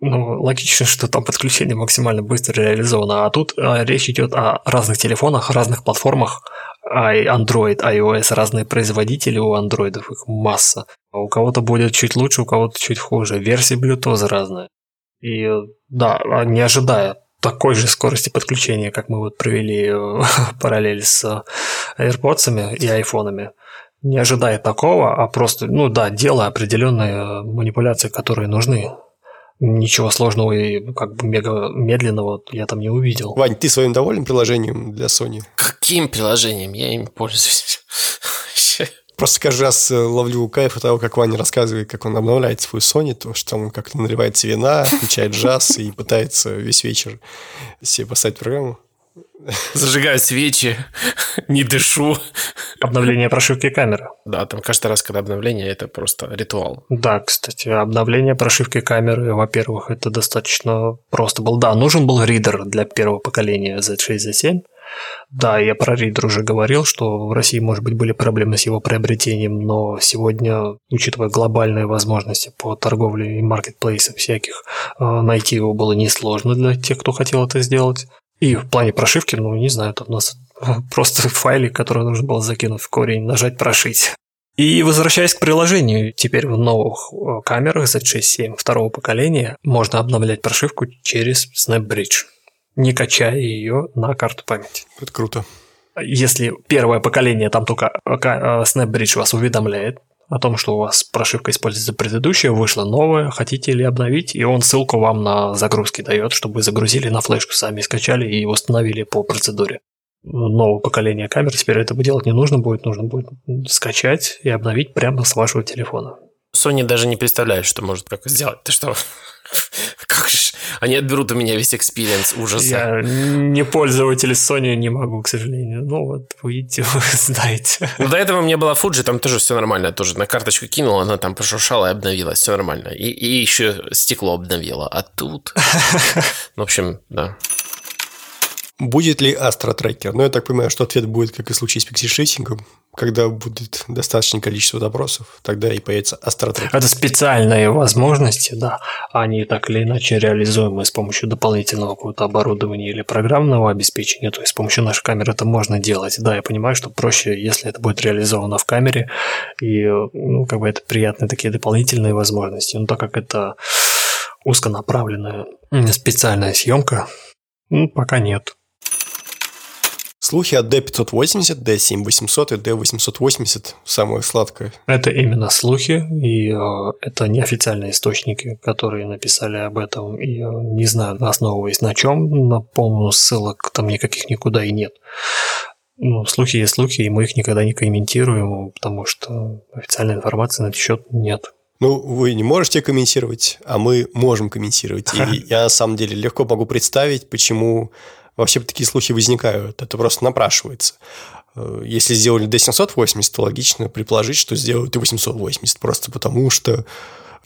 C: Ну, логично, что там подключение максимально быстро реализовано. А тут а, речь идет о разных телефонах, разных платформах, Android, iOS, разные производители у андроидов, их масса. А у кого-то будет чуть лучше, у кого-то чуть хуже. Версии Bluetooth разные. И да, а не ожидая такой же скорости подключения, как мы вот провели э, параллель с AirPods и айфонами, не ожидая такого, а просто, ну да, делая определенные манипуляции, которые нужны ничего сложного и как бы мега медленного я там не увидел.
A: Вань, ты своим доволен приложением для Sony?
B: Каким приложением? Я им пользуюсь.
A: Просто каждый раз э, ловлю кайф от того, как Ваня рассказывает, как он обновляет свою Sony, то, что он как-то наливает вина, включает джаз и пытается весь вечер себе поставить программу.
B: Зажигаю свечи, не дышу.
C: Обновление прошивки камеры.
B: Да, там каждый раз, когда обновление, это просто ритуал.
C: Да, кстати, обновление прошивки камеры, во-первых, это достаточно просто было. Да, нужен был ридер для первого поколения Z6, Z7. Да, я про ридер уже говорил, что в России, может быть, были проблемы с его приобретением, но сегодня, учитывая глобальные возможности по торговле и маркетплейсах всяких, э, найти его было несложно для тех, кто хотел это сделать. И в плане прошивки, ну, не знаю, там у нас просто файлик, который нужно было закинуть в корень, нажать «Прошить». И возвращаясь к приложению, теперь в новых э, камерах Z6-7 второго поколения можно обновлять прошивку через SnapBridge, не качая ее на карту памяти.
A: Это круто.
C: Если первое поколение, там только э, э, SnapBridge вас уведомляет, о том, что у вас прошивка используется предыдущая, вышла новая, хотите ли обновить, и он ссылку вам на загрузки дает, чтобы загрузили на флешку, сами скачали и установили по процедуре. Нового поколения камер теперь этого делать не нужно будет, нужно будет скачать и обновить прямо с вашего телефона.
B: Sony даже не представляет, что может как сделать. Ты что? Как они отберут у меня весь experience ужаса.
C: Я не пользователь Sony не могу, к сожалению. Ну вот, видите, вы знаете.
B: Ну, до этого у меня была Fuji, там тоже все нормально. Тоже на карточку кинула, она там пошуршала и обновилась. Все нормально. И, и еще стекло обновила. А тут... В общем, да.
A: Будет ли астротрекер? Ну, я так понимаю, что ответ будет, как и в случае с pixel shifting ом. Когда будет достаточное количество запросов, тогда и появится астротрекер.
C: Это специальные возможности, да. Они так или иначе реализуемы с помощью дополнительного какого-то оборудования или программного обеспечения. То есть с помощью нашей камеры это можно делать. Да, я понимаю, что проще, если это будет реализовано в камере. И, ну, как бы это приятные такие дополнительные возможности. Но так как это узконаправленная специальная съемка, ну, пока нет.
A: Слухи о D580, D7800 и D880 самое сладкое.
C: Это именно слухи, и э, это неофициальные источники, которые написали об этом. И э, не знаю, основываясь на чем, напомню, ссылок там никаких никуда и нет. Ну, слухи есть слухи, и мы их никогда не комментируем, потому что официальной информации на этот счет нет.
A: Ну, вы не можете комментировать, а мы можем комментировать. И я на самом деле легко могу представить, почему вообще такие слухи возникают. Это просто напрашивается. Э, если сделали D780, то логично предположить, что сделают и 880, просто потому что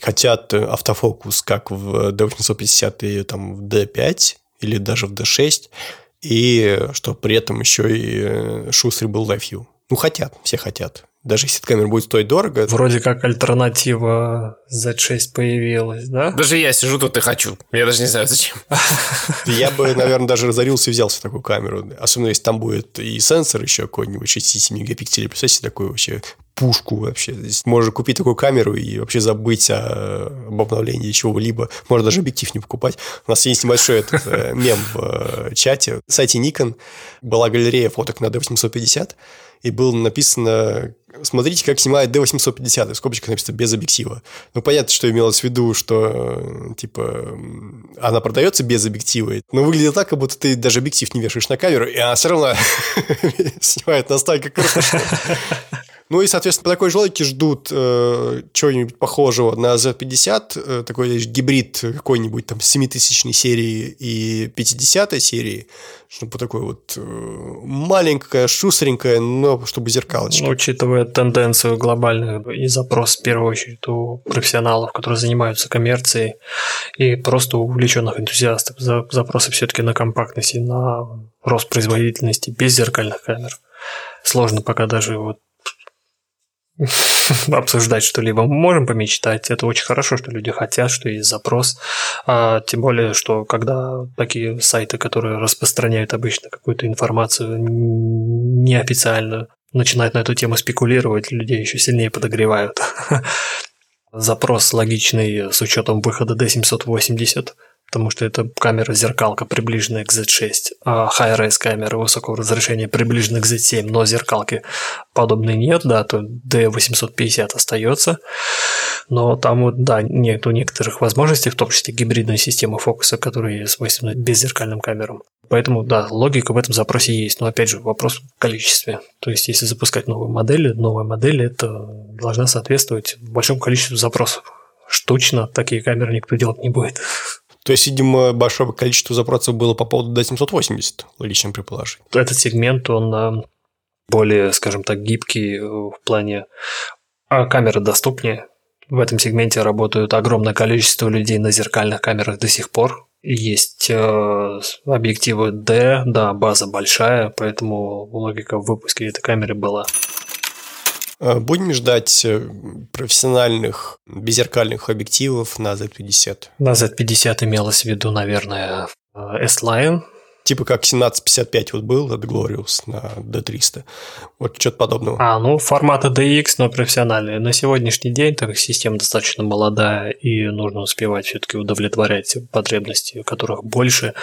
A: хотят автофокус как в D850 и там в D5 или даже в D6, и что при этом еще и э, шустрый был Live View. Ну, хотят, все хотят. Даже если камера будет стоить дорого.
C: Вроде как альтернатива Z6 появилась, да?
B: Даже я сижу тут и хочу. Я даже не знаю, зачем.
A: Я бы, наверное, даже разорился и взялся такую камеру. Особенно, если там будет и сенсор еще какой-нибудь 67 мегапикселей. Представьте, такой вообще пушку вообще. Здесь можно купить такую камеру и вообще забыть о, об обновлении чего-либо. Можно даже объектив не покупать. У нас есть небольшой этот э, мем в э, чате. На сайте Nikon была галерея фоток на D850, и было написано смотрите, как снимает D850, и в скобочках написано без объектива. Ну, понятно, что имелось в виду, что, типа, она продается без объектива, но выглядит так, как будто ты даже объектив не вешаешь на камеру, и она все равно снимает настолько круто, ну и, соответственно, по такой же логике ждут э, чего-нибудь похожего на Z50, э, такой гибрид какой-нибудь там 7000 серии и 50 серии, чтобы такой вот э, маленькая, шустренькая, но чтобы зеркалочка. Ну,
C: учитывая тенденцию глобальную и запрос в первую очередь у профессионалов, которые занимаются коммерцией, и просто увлеченных энтузиастов, запросы все-таки на компактность и на рост производительности без зеркальных камер. Сложно пока даже вот обсуждать что-либо. Мы можем помечтать. Это очень хорошо, что люди хотят, что есть запрос. А, тем более, что когда такие сайты, которые распространяют обычно какую-то информацию неофициальную, начинают на эту тему спекулировать, людей еще сильнее подогревают. Запрос логичный с учетом выхода D780 потому что это камера-зеркалка, приближенная к Z6, а high-res камера высокого разрешения приближена к Z7, но зеркалки подобной нет, да, то D850 остается, но там вот, да, нету некоторых возможностей, в том числе гибридной системы фокуса, которые свойственны беззеркальным камерам. Поэтому, да, логика в этом запросе есть, но опять же вопрос в количестве. То есть, если запускать новые модели, новая модель это должна соответствовать большому количеству запросов. Штучно такие камеры никто делать не будет.
A: То есть, видимо, большое количество запросов было по поводу D780, логично предположить.
C: Этот сегмент, он э, более, скажем так, гибкий э, в плане а камеры доступнее. В этом сегменте работают огромное количество людей на зеркальных камерах до сих пор. Есть э, объективы D, да, база большая, поэтому логика в выпуске этой камеры была.
A: Э, будем ждать э, профессиональных беззеркальных объективов на Z50.
C: На Z50 имелось в виду, наверное, э, S-Line,
A: Типа как 1755 вот был от Glorious на D300. Вот что-то подобного.
C: А, ну, формата DX, но профессиональные. На сегодняшний день, так как система достаточно молодая и нужно успевать все-таки удовлетворять потребности, которых больше,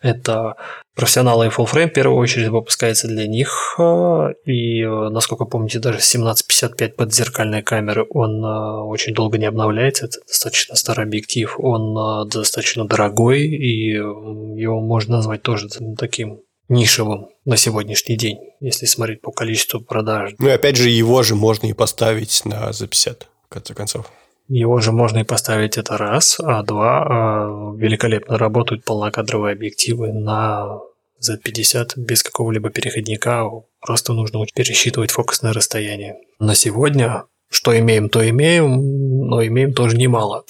C: это профессионалы и full frame в первую очередь выпускается для них. А, и, насколько помните, даже 1755 под зеркальные камеры, он а, очень долго не обновляется. Это достаточно старый объектив. Он а, достаточно дорогой, и его можно назвать тоже таким нишевым на сегодняшний день, если смотреть по количеству продаж.
A: Ну и опять же, его же можно и поставить на за 50, в конце концов.
C: Его же можно и поставить это раз, а два а, великолепно работают полнокадровые объективы на Z50 без какого-либо переходника, просто нужно пересчитывать фокусное расстояние. На сегодня что имеем, то имеем, но имеем тоже немало.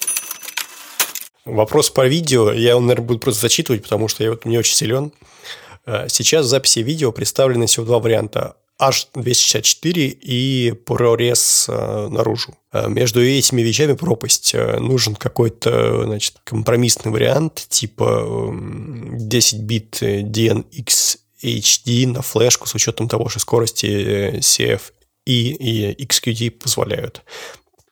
A: Вопрос по видео, я его, наверное, буду просто зачитывать, потому что я вот не очень силен. Э, сейчас записи видео представлены всего два варианта. H264 и ProRes э, наружу. Э, между этими вещами пропасть. Нужен какой-то значит, компромиссный вариант, типа 10 бит DNX HD на флешку с учетом того, что скорости CF и XQD позволяют.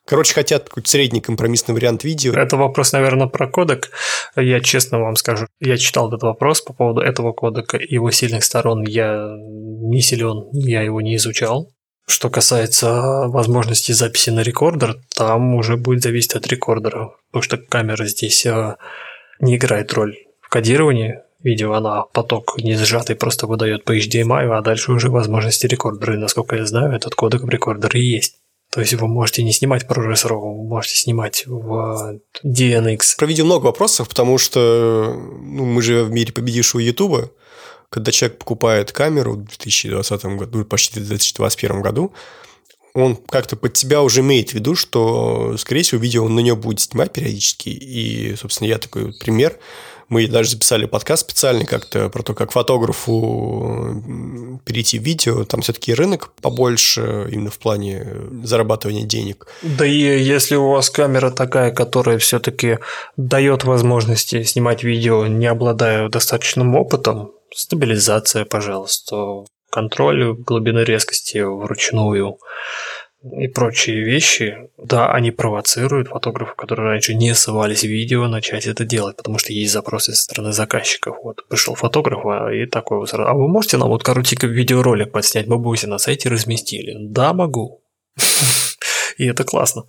A: Короче, хотят какой-то средний компромиссный вариант видео.
C: Это вопрос, наверное, про кодек. Я честно вам скажу, я читал этот вопрос по поводу этого кодека его сильных сторон. Я не силен, я его не изучал. Что касается возможности записи на рекордер, там уже будет зависеть от рекордера, потому что камера здесь а, не играет роль в кодировании видео, она поток не сжатый просто выдает по HDMI, а дальше уже возможности рекордера. И насколько я знаю, этот кодек в рекордере есть. То есть вы можете не снимать ProRes RAW, вы можете снимать в DNX.
A: Про видео много вопросов, потому что ну, мы же в мире победившего YouTube, когда человек покупает камеру в 2020 году, почти в 2021 году, он как-то под себя уже имеет в виду, что, скорее всего, видео он на нее будет снимать периодически. И, собственно, я такой пример – мы даже записали подкаст специальный как-то про то, как фотографу перейти в видео. Там все-таки рынок побольше именно в плане зарабатывания денег.
C: Да и если у вас камера такая, которая все-таки дает возможности снимать видео, не обладая достаточным опытом, стабилизация, пожалуйста, контроль глубины резкости вручную, и прочие вещи, да, они провоцируют фотографов, которые раньше не ссылались в видео, начать это делать, потому что есть запросы со стороны заказчиков. Вот пришел фотограф а, и такой вот сразу, а вы можете нам вот коротенький видеоролик подснять, мы бы на сайте разместили? Да, могу. И это классно.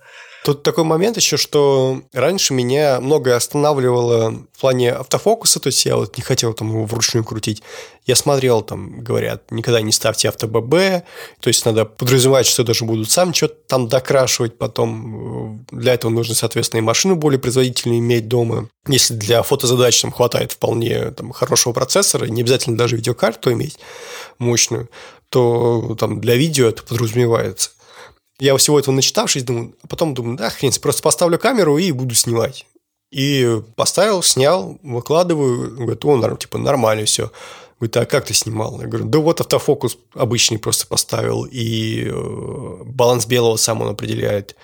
A: Тут такой момент еще, что раньше меня многое останавливало в плане автофокуса, то есть я вот не хотел там его вручную крутить. Я смотрел, там говорят, никогда не ставьте авто ББ, то есть надо подразумевать, что даже будут сам что-то там докрашивать потом. Для этого нужно, соответственно, и машину более производительную иметь дома. Если для фотозадач там хватает вполне там, хорошего процессора, не обязательно даже видеокарту иметь мощную, то там для видео это подразумевается. Я всего этого начитавшись, думаю, а потом думаю, да, хрен, просто поставлю камеру и буду снимать. И поставил, снял, выкладываю, говорит, о, типа, нормально все. Говорит, а как ты снимал? Я говорю, да вот автофокус обычный просто поставил, и э, баланс белого сам он определяет.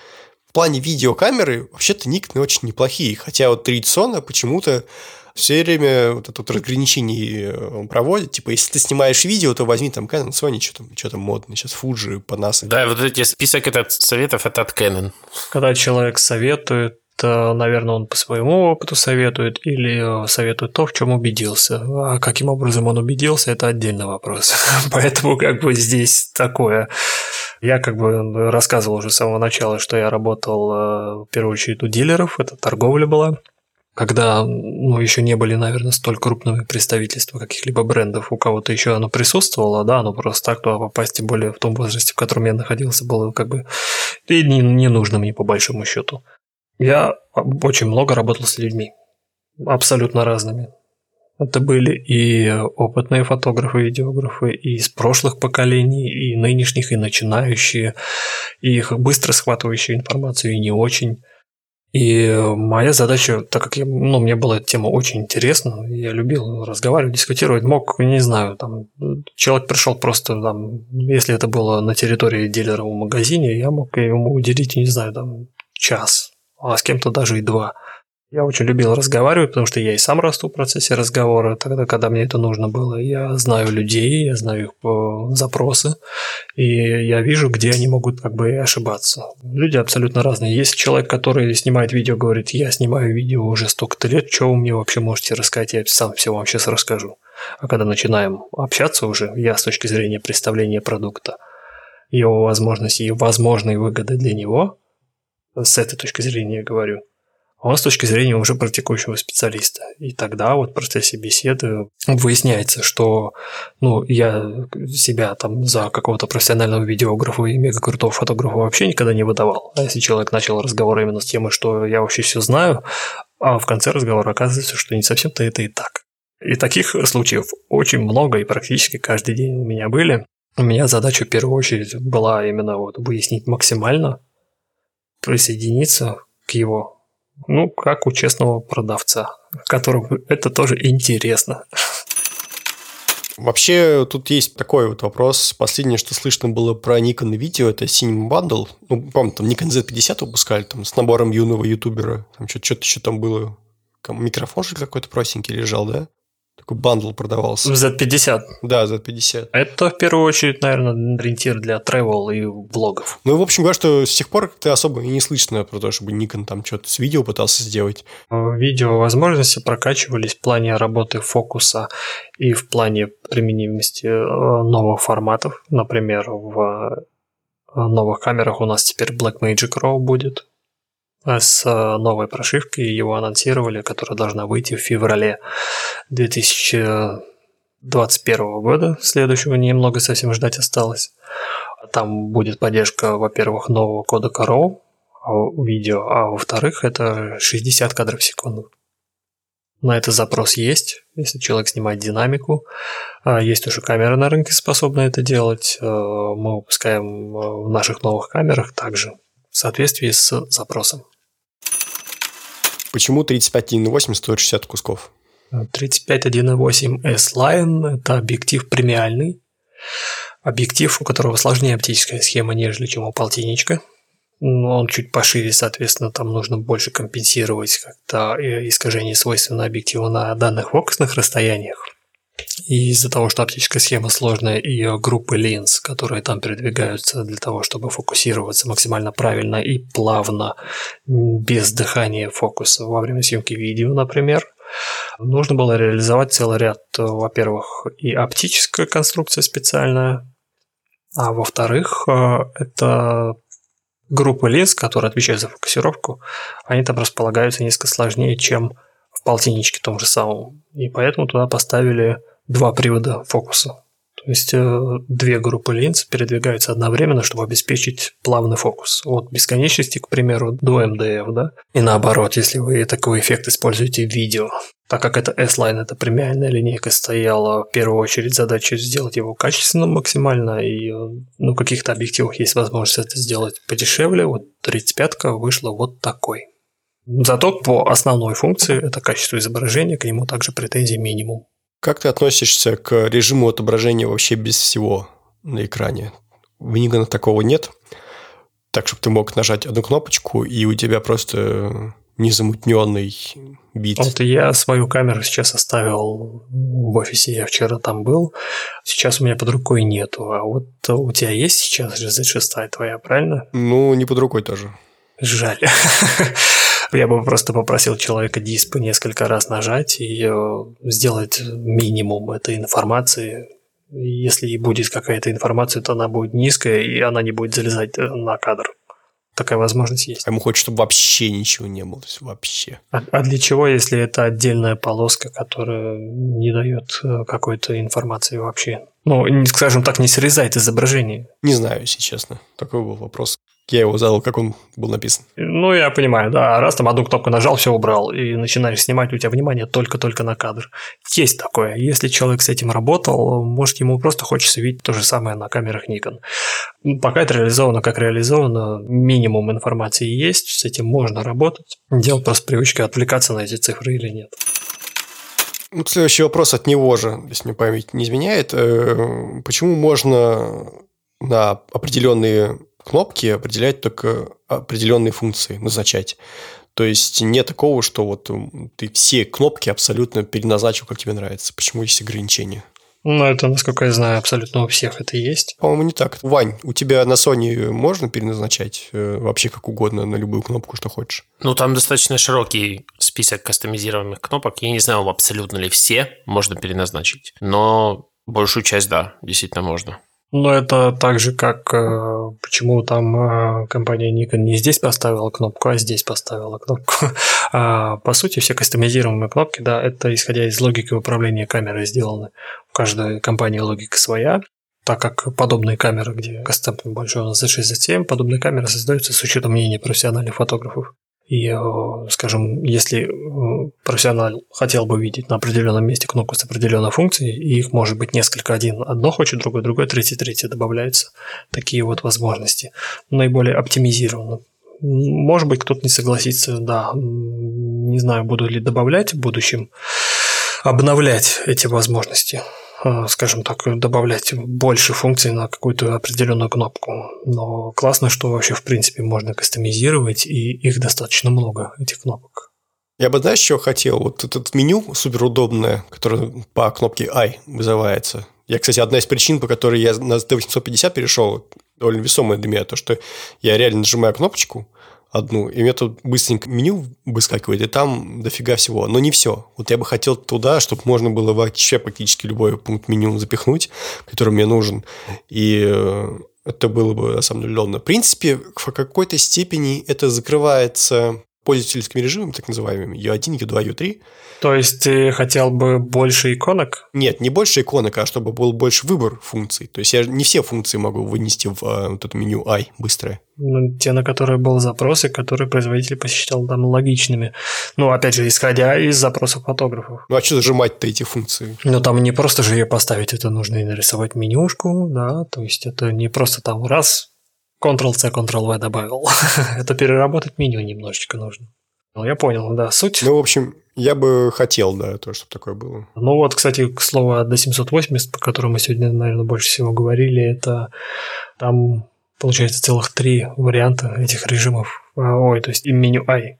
A: В плане видеокамеры вообще-то Nikon очень неплохие, хотя вот традиционно почему-то все время вот это вот разграничение э, проводит. Типа, если ты снимаешь видео, то возьми там Canon, Sony, что там, что там модно, сейчас Fuji, Panasonic.
B: Да, вот эти список этот советов, это от Canon.
C: Когда человек советует, наверное, он по своему опыту советует или э, советует то, в чем убедился. А каким образом он убедился, это отдельный вопрос. Поэтому как бы здесь такое. Я как бы рассказывал уже с самого начала, что я работал э, в первую очередь у дилеров, это торговля была когда ну, еще не были, наверное, столь крупными представительства каких-либо брендов, у кого-то еще оно присутствовало, да, но просто так туда попасть, тем более в том возрасте, в котором я находился, было как бы и не, не нужно мне по большому счету. Я очень много работал с людьми, абсолютно разными. Это были и опытные фотографы, видеографы, и из прошлых поколений, и нынешних, и начинающие, и их быстро схватывающие информацию, и не очень. И моя задача, так как я, ну, мне была эта тема очень интересна, я любил разговаривать, дискутировать, мог, не знаю, там, человек пришел просто, там, если это было на территории дилера в магазине, я мог ему уделить, не знаю, там, час, а с кем-то даже и два. Я очень любил разговаривать, потому что я и сам расту в процессе разговора, тогда, когда мне это нужно было. Я знаю людей, я знаю их э, запросы, и я вижу, где они могут как бы ошибаться. Люди абсолютно разные. Есть человек, который снимает видео, говорит, я снимаю видео уже столько-то лет, что вы мне вообще можете рассказать, я сам все вам сейчас расскажу. А когда начинаем общаться уже, я с точки зрения представления продукта, его возможности и возможные выгоды для него, с этой точки зрения говорю – он с точки зрения уже практикующего специалиста. И тогда вот в процессе беседы выясняется, что ну, я себя там за какого-то профессионального видеографа и мега крутого фотографа вообще никогда не выдавал. А если человек начал разговор именно с темой, что я вообще все знаю, а в конце разговора оказывается, что не совсем-то это и так. И таких случаев очень много, и практически каждый день у меня были. У меня задача в первую очередь была именно вот выяснить максимально, присоединиться к его ну, как у честного продавца, которому это тоже интересно.
A: Вообще, тут есть такой вот вопрос. Последнее, что слышно было про Nikon видео, это Cinema Bundle. Ну, помню, там Nikon Z50 выпускали там, с набором юного ютубера. Там что-то еще там было. Микрофон же какой-то простенький лежал, да? Такой бандл продавался.
C: В Z50?
A: Да, Z50.
C: Это в первую очередь, наверное, ориентир для travel и блогов.
A: Ну, в общем, говоря, что с тех пор как-то особо и не слышно про то, чтобы Nikon там что-то с видео пытался сделать.
C: Видео возможности прокачивались в плане работы фокуса и в плане применимости э, новых форматов. Например, в э, новых камерах у нас теперь Blackmagic RAW будет, с э, новой прошивкой. Его анонсировали, которая должна выйти в феврале 2021 года. Следующего немного совсем ждать осталось. Там будет поддержка, во-первых, нового кода RAW видео, а во-вторых, это 60 кадров в секунду. На это запрос есть, если человек снимает динамику. А есть уже камеры на рынке, способные это делать. Э, мы выпускаем э, в наших новых камерах также в соответствии с запросом.
A: Почему 35.1.8 стоит 60 кусков?
C: 35.1.8 S-Line – это объектив премиальный. Объектив, у которого сложнее оптическая схема, нежели чем у полтинничка. Но он чуть пошире, соответственно, там нужно больше компенсировать как-то искажение свойственно объектива на данных фокусных расстояниях. И из-за того, что оптическая схема сложная, и группы линз, которые там передвигаются для того, чтобы фокусироваться максимально правильно и плавно, без дыхания фокуса во время съемки видео, например, нужно было реализовать целый ряд, во-первых, и оптическая конструкция специальная, а во-вторых, э, это группы линз, которые отвечают за фокусировку, они там располагаются несколько сложнее, чем в полтинничке том же самом. И поэтому туда поставили два привода фокуса. То есть э, две группы линз передвигаются одновременно, чтобы обеспечить плавный фокус. От бесконечности, к примеру, до МДФ, да? И наоборот, если вы такой эффект используете в видео. Так как это S-Line, это премиальная линейка, стояла в первую очередь задача сделать его качественным максимально, и э, ну, в каких-то объективах есть возможность это сделать подешевле. Вот 35-ка вышла вот такой. Зато по основной функции, это качество изображения, к нему также претензий минимум.
A: Как ты относишься к режиму отображения вообще без всего на экране? В Nikon такого нет, так, чтобы ты мог нажать одну кнопочку, и у тебя просто незамутненный бит.
C: Вот я свою камеру сейчас оставил в офисе, я вчера там был, сейчас у меня под рукой нету, а вот у тебя есть сейчас Z6 твоя, правильно?
A: Ну, не под рукой тоже.
C: Жаль. Я бы просто попросил человека дисп несколько раз нажать и э, сделать минимум этой информации. Если и будет какая-то информация, то она будет низкая, и она не будет залезать э, на кадр. Такая возможность есть.
A: А ему хочется, чтобы вообще ничего не было. Вообще.
C: А, а для чего, если это отдельная полоска, которая не дает э, какой-то информации вообще? Ну, скажем так, не срезает изображение.
A: Не знаю, если честно. Такой был вопрос. Я его задал, как он был написан.
C: Ну, я понимаю, да. Раз там одну кнопку нажал, все убрал, и начинаешь снимать, у тебя внимание только-только на кадр. Есть такое. Если человек с этим работал, может, ему просто хочется видеть то же самое на камерах Nikon. Пока это реализовано как реализовано, минимум информации есть, с этим можно работать. Дело просто привычки отвлекаться на эти цифры или нет.
A: Ну, следующий вопрос от него же, если мне память не изменяет. Э, почему можно на определенные кнопки определять только определенные функции, назначать. То есть нет такого, что вот ты все кнопки абсолютно переназначил, как тебе нравится. Почему есть ограничения?
C: Ну, это, насколько я знаю, абсолютно у всех это есть.
A: По-моему, не так. Вань, у тебя на Sony можно переназначать э, вообще как угодно на любую кнопку, что хочешь?
B: Ну, там достаточно широкий список кастомизированных кнопок. Я не знаю, абсолютно ли все можно переназначить. Но большую часть, да, действительно можно.
C: Но это так же, как э, почему там э, компания Nikon не здесь поставила кнопку, а здесь поставила кнопку. а, по сути, все кастомизируемые кнопки, да, это исходя из логики управления камерой сделаны. У каждой компании логика своя. Так как подобные камеры, где кастом большой у нас за 67, подобные камеры создаются с учетом мнения профессиональных фотографов. И, э, скажем, если э, профессионал хотел бы видеть на определенном месте кнопку с определенной функцией, их может быть несколько, один одно хочет, другой другое, третий третье добавляются такие вот возможности. Наиболее оптимизированно. Может быть, кто-то не согласится, да, не знаю, буду ли добавлять в будущем, обновлять эти возможности. Э, скажем так, добавлять больше функций на какую-то определенную кнопку. Но классно, что вообще в принципе можно кастомизировать, и их достаточно много, этих кнопок.
A: Я бы, знаешь, что хотел? Вот этот меню суперудобное, которое по кнопке I вызывается. Я, кстати, одна из причин, по которой я на D850 перешел, довольно весомая для меня, то, что я реально нажимаю кнопочку, одну, и у меня тут быстренько меню выскакивает, и там дофига всего. Но не все. Вот я бы хотел туда, чтобы можно было вообще практически любой пункт меню запихнуть, который мне нужен. И э, это было бы, на самом деле, удобно. В принципе, в какой-то степени это закрывается пользовательскими режимами, так называемыми, U1, U2, U3.
C: То есть ты хотел бы больше иконок?
A: Нет, не больше иконок, а чтобы был больше выбор функций. То есть я не все функции могу вынести в а, вот это меню I быстрое.
C: Ну, те, на которые был запрос, и которые производитель посчитал там логичными. Ну, опять же, исходя из запросов фотографов.
A: Ну, а что зажимать-то эти функции?
C: Ну, там не просто же ее поставить, это нужно и нарисовать менюшку, да, то есть это не просто там раз Ctrl-C, Ctrl-V добавил. Это переработать меню немножечко нужно. Ну, я понял, да, суть.
A: Ну, в общем, я бы хотел, да, то, чтобы такое было.
C: Ну, вот, кстати, к слову о D780, по которому мы сегодня, наверное, больше всего говорили, это там, получается, целых три варианта этих режимов. А, ой, то есть и меню I.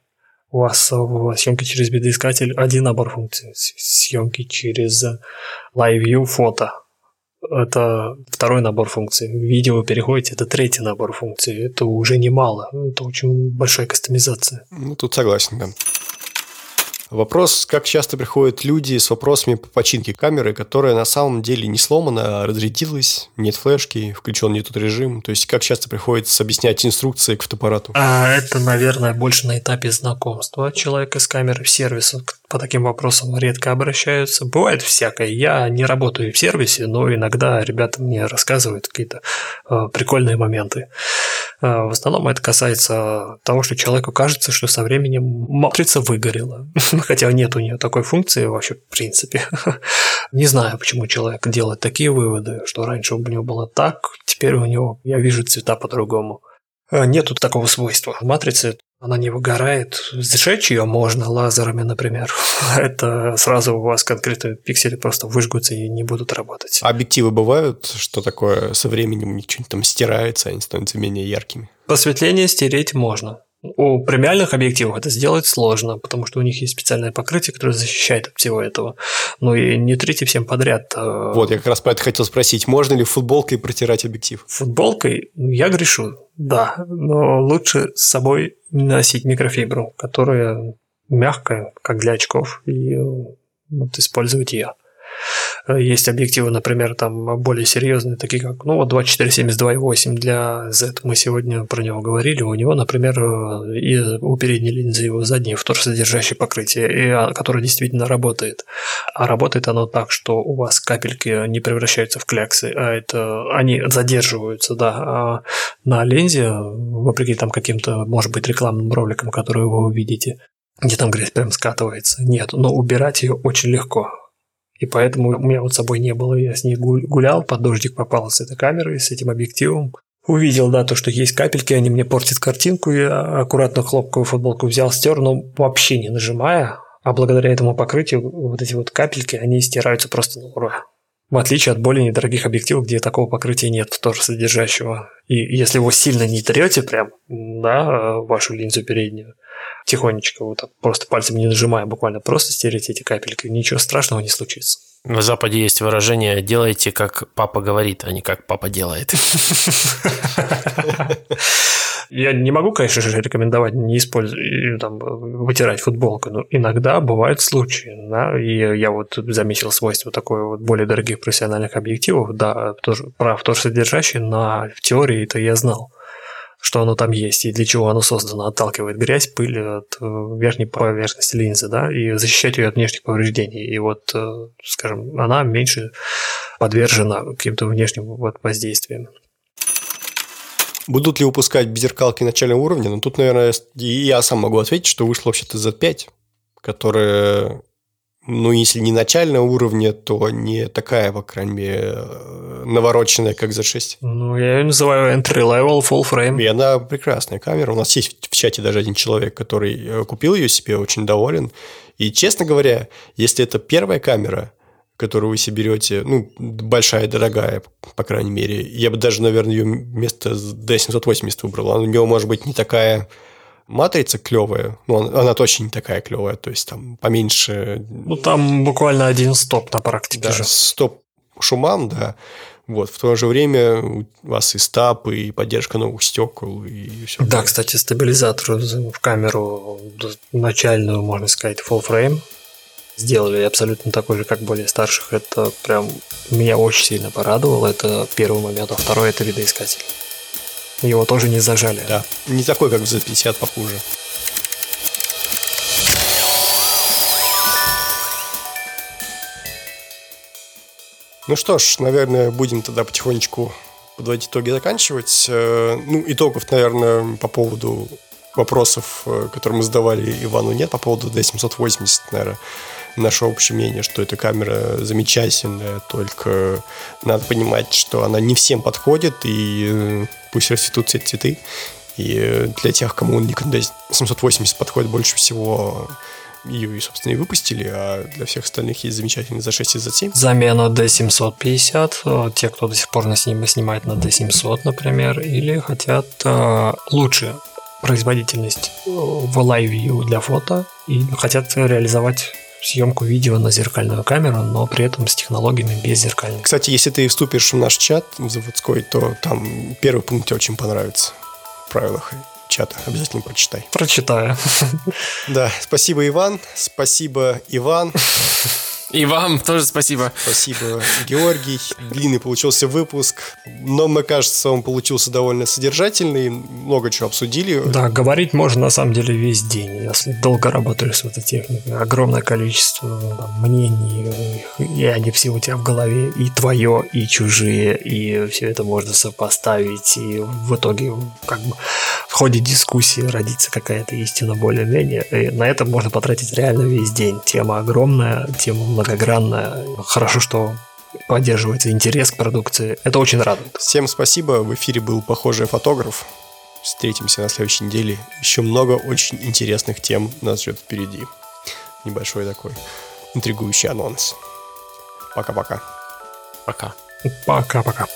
C: у вас в съемке через видоискатель один набор функций, съемки через Live View фото это второй набор функций. В видео переходите, это третий набор функций. Это уже немало. Это очень большая кастомизация.
A: Ну, тут согласен, да. Вопрос, как часто приходят люди с вопросами по починке камеры, которая на самом деле не сломана, а разрядилась, нет флешки, включен не тот режим. То есть, как часто приходится объяснять инструкции к фотоаппарату?
C: А это, наверное, больше на этапе знакомства человека с камерой в сервисе. По таким вопросам редко обращаются. Бывает всякое. Я не работаю в сервисе, но иногда ребята мне рассказывают какие-то э, прикольные моменты. Э, в основном это касается того, что человеку кажется, что со временем матрица выгорела. Хотя нет у нее такой функции вообще в принципе. Не знаю, почему человек делает такие выводы, что раньше у него было так, теперь у него, я вижу цвета по-другому. Э, нету такого свойства. В матрице она не выгорает. Сжечь ее можно лазерами, например. Это сразу у вас конкретно пиксели просто выжгутся и не будут работать.
A: А объективы бывают, что такое со временем у них что-нибудь там стирается, они становятся менее яркими?
C: Посветление стереть можно. У премиальных объективов это сделать сложно, потому что у них есть специальное покрытие, которое защищает от всего этого. Ну и не трите всем подряд.
A: Э, вот, я как раз про это хотел спросить. Можно ли футболкой протирать объектив?
C: Футболкой? Я грешу, да. Но лучше с собой носить микрофибру, которая мягкая, как для очков, и вот, использовать ее. Э, есть объективы, например, там более серьезные, такие как, ну, вот 24-72,8 для Z, мы сегодня про него говорили, у него, например, э, и у передней линзы его заднее вторсодержащее покрытие, и, а, которое действительно работает. А работает оно так, что у вас капельки не превращаются в кляксы, а это они задерживаются, да, а на лензе, вопреки там каким-то, может быть, рекламным роликам, которые вы увидите, где там грязь прям скатывается. Нет, но убирать ее очень легко. И поэтому у меня вот с собой не было. Я с ней гулял, под дождик попал с этой камерой, с этим объективом. Увидел, да, то, что есть капельки, они мне портят картинку. Я аккуратно хлопковую футболку взял, стер, но вообще не нажимая. А благодаря этому покрытию вот эти вот капельки, они стираются просто на ура. В отличие от более недорогих объективов, где такого покрытия нет, тоже содержащего. И если его сильно не трете прям, да, вашу линзу переднюю, тихонечко, вот так, просто пальцем не нажимая, буквально просто стереть эти капельки, ничего страшного не случится.
B: На Западе есть выражение «делайте, как папа говорит, а не как папа делает».
C: Я не могу, конечно же, рекомендовать не использовать, там, вытирать футболку, но иногда бывают случаи, да, и я вот заметил свойство такое вот более дорогих профессиональных объективов, да, тоже, прав тоже содержащий, на в теории это я знал что оно там есть и для чего оно создано. Отталкивает грязь, пыль от э, верхней поверхности линзы, да, и защищать ее от внешних повреждений. И вот, э, скажем, она меньше подвержена каким-то внешним вот воздействиям.
A: Будут ли выпускать беззеркалки начального уровня? Ну, тут, наверное, я сам могу ответить, что вышло вообще-то Z5, которая ну, если не начального уровня, то не такая, по крайней мере, навороченная, как Z6.
C: Ну, я ее называю entry level full frame.
A: И она прекрасная камера. У нас есть в чате даже один человек, который э, купил ее себе, очень доволен. И, честно говоря, если это первая камера, которую вы себе берете, ну, большая, дорогая, по крайней мере, я бы даже, наверное, ее вместо D780 выбрал. Она у нее, может быть, не такая матрица клевая, но она точно не такая клевая, то есть там поменьше...
C: Ну, там буквально один стоп на практике
A: да, же. стоп шумам, да. Вот, в то же время у вас и стап, и поддержка новых стекол, и все.
C: Да, кстати, стабилизатор в камеру начальную, можно сказать, full frame сделали абсолютно такой же, как более старших. Это прям меня очень сильно порадовало. Это первый момент. А второй – это видоискатель. Его тоже не зажали.
A: Да. Не такой, как в Z50, похуже. Ну что ж, наверное, будем тогда потихонечку подводить итоги заканчивать. Э, ну, итогов, наверное, по поводу вопросов, э, которые мы задавали Ивану, нет. По поводу D780, наверное, наше общее мнение, что эта камера замечательная, только надо понимать, что она не всем подходит, и э, пусть расцветут все цветы. И для тех, кому Nikon D780 подходит больше всего, ее, и, собственно, и выпустили, а для всех остальных есть замечательный за 6 и за 7.
C: Замена D750, э, те, кто до сих пор на снимает на D700, например, или хотят э, лучше производительность в Live View для фото и хотят реализовать съемку видео на зеркальную камеру, но при этом с технологиями без зеркальных.
A: Кстати, если ты вступишь в наш чат заводской, то там первый пункт тебе очень понравится в правилах чата. Обязательно прочитай.
C: Прочитаю.
A: Да, спасибо, Иван. Спасибо, Иван.
B: И вам тоже спасибо.
A: Спасибо, Георгий. Длинный получился выпуск, но, мне кажется, он получился довольно содержательный. Много чего обсудили.
C: Да, говорить можно на самом деле весь день, если долго работаешь с этой техникой. Огромное количество там, мнений, и они все у тебя в голове, и твое, и чужие, и все это можно сопоставить, и в итоге как бы в ходе дискуссии родится какая-то истина более-менее. И на это можно потратить реально весь день. Тема огромная, тема многогранная. Хорошо, что поддерживается интерес к продукции. Это очень радует.
A: Всем спасибо. В эфире был похожий фотограф. Встретимся на следующей неделе. Еще много очень интересных тем нас ждет впереди. Небольшой такой интригующий анонс. Пока-пока.
B: Пока.
C: Пока-пока.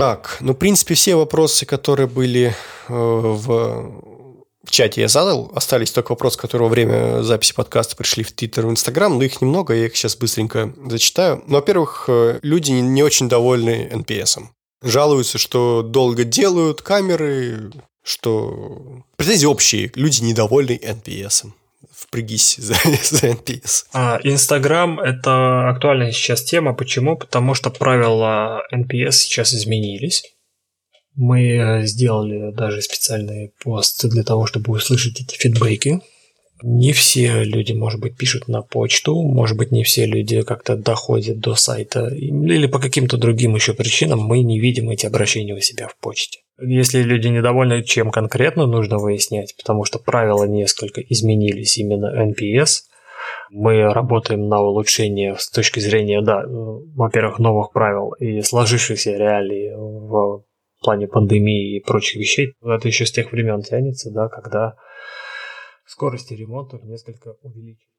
A: Так, ну, в принципе, все вопросы, которые были э, в, в чате, я задал. Остались только вопросы, которые во время записи подкаста пришли в Твиттер и Инстаграм, но их немного, я их сейчас быстренько зачитаю. Ну, во-первых, э, люди не, очень довольны NPS. Жалуются, что долго делают камеры, что... Претензии общие. Люди недовольны NPS впрягись за, за NPS.
C: А, Инстаграм – это актуальная сейчас тема. Почему? Потому что правила NPS сейчас изменились. Мы э, сделали даже специальный пост для того, чтобы услышать эти фидбэки. Не все люди, может быть, пишут на почту, может быть, не все люди как-то доходят до сайта, или по каким-то другим еще причинам мы не видим эти обращения у себя в почте. Если люди недовольны, чем конкретно нужно выяснять, потому что правила несколько изменились именно NPS, мы работаем на улучшение с точки зрения, да, во-первых, новых правил и сложившихся реалий в плане пандемии и прочих вещей. Это еще с тех времен тянется, да, когда скорости ремонтов несколько увеличились.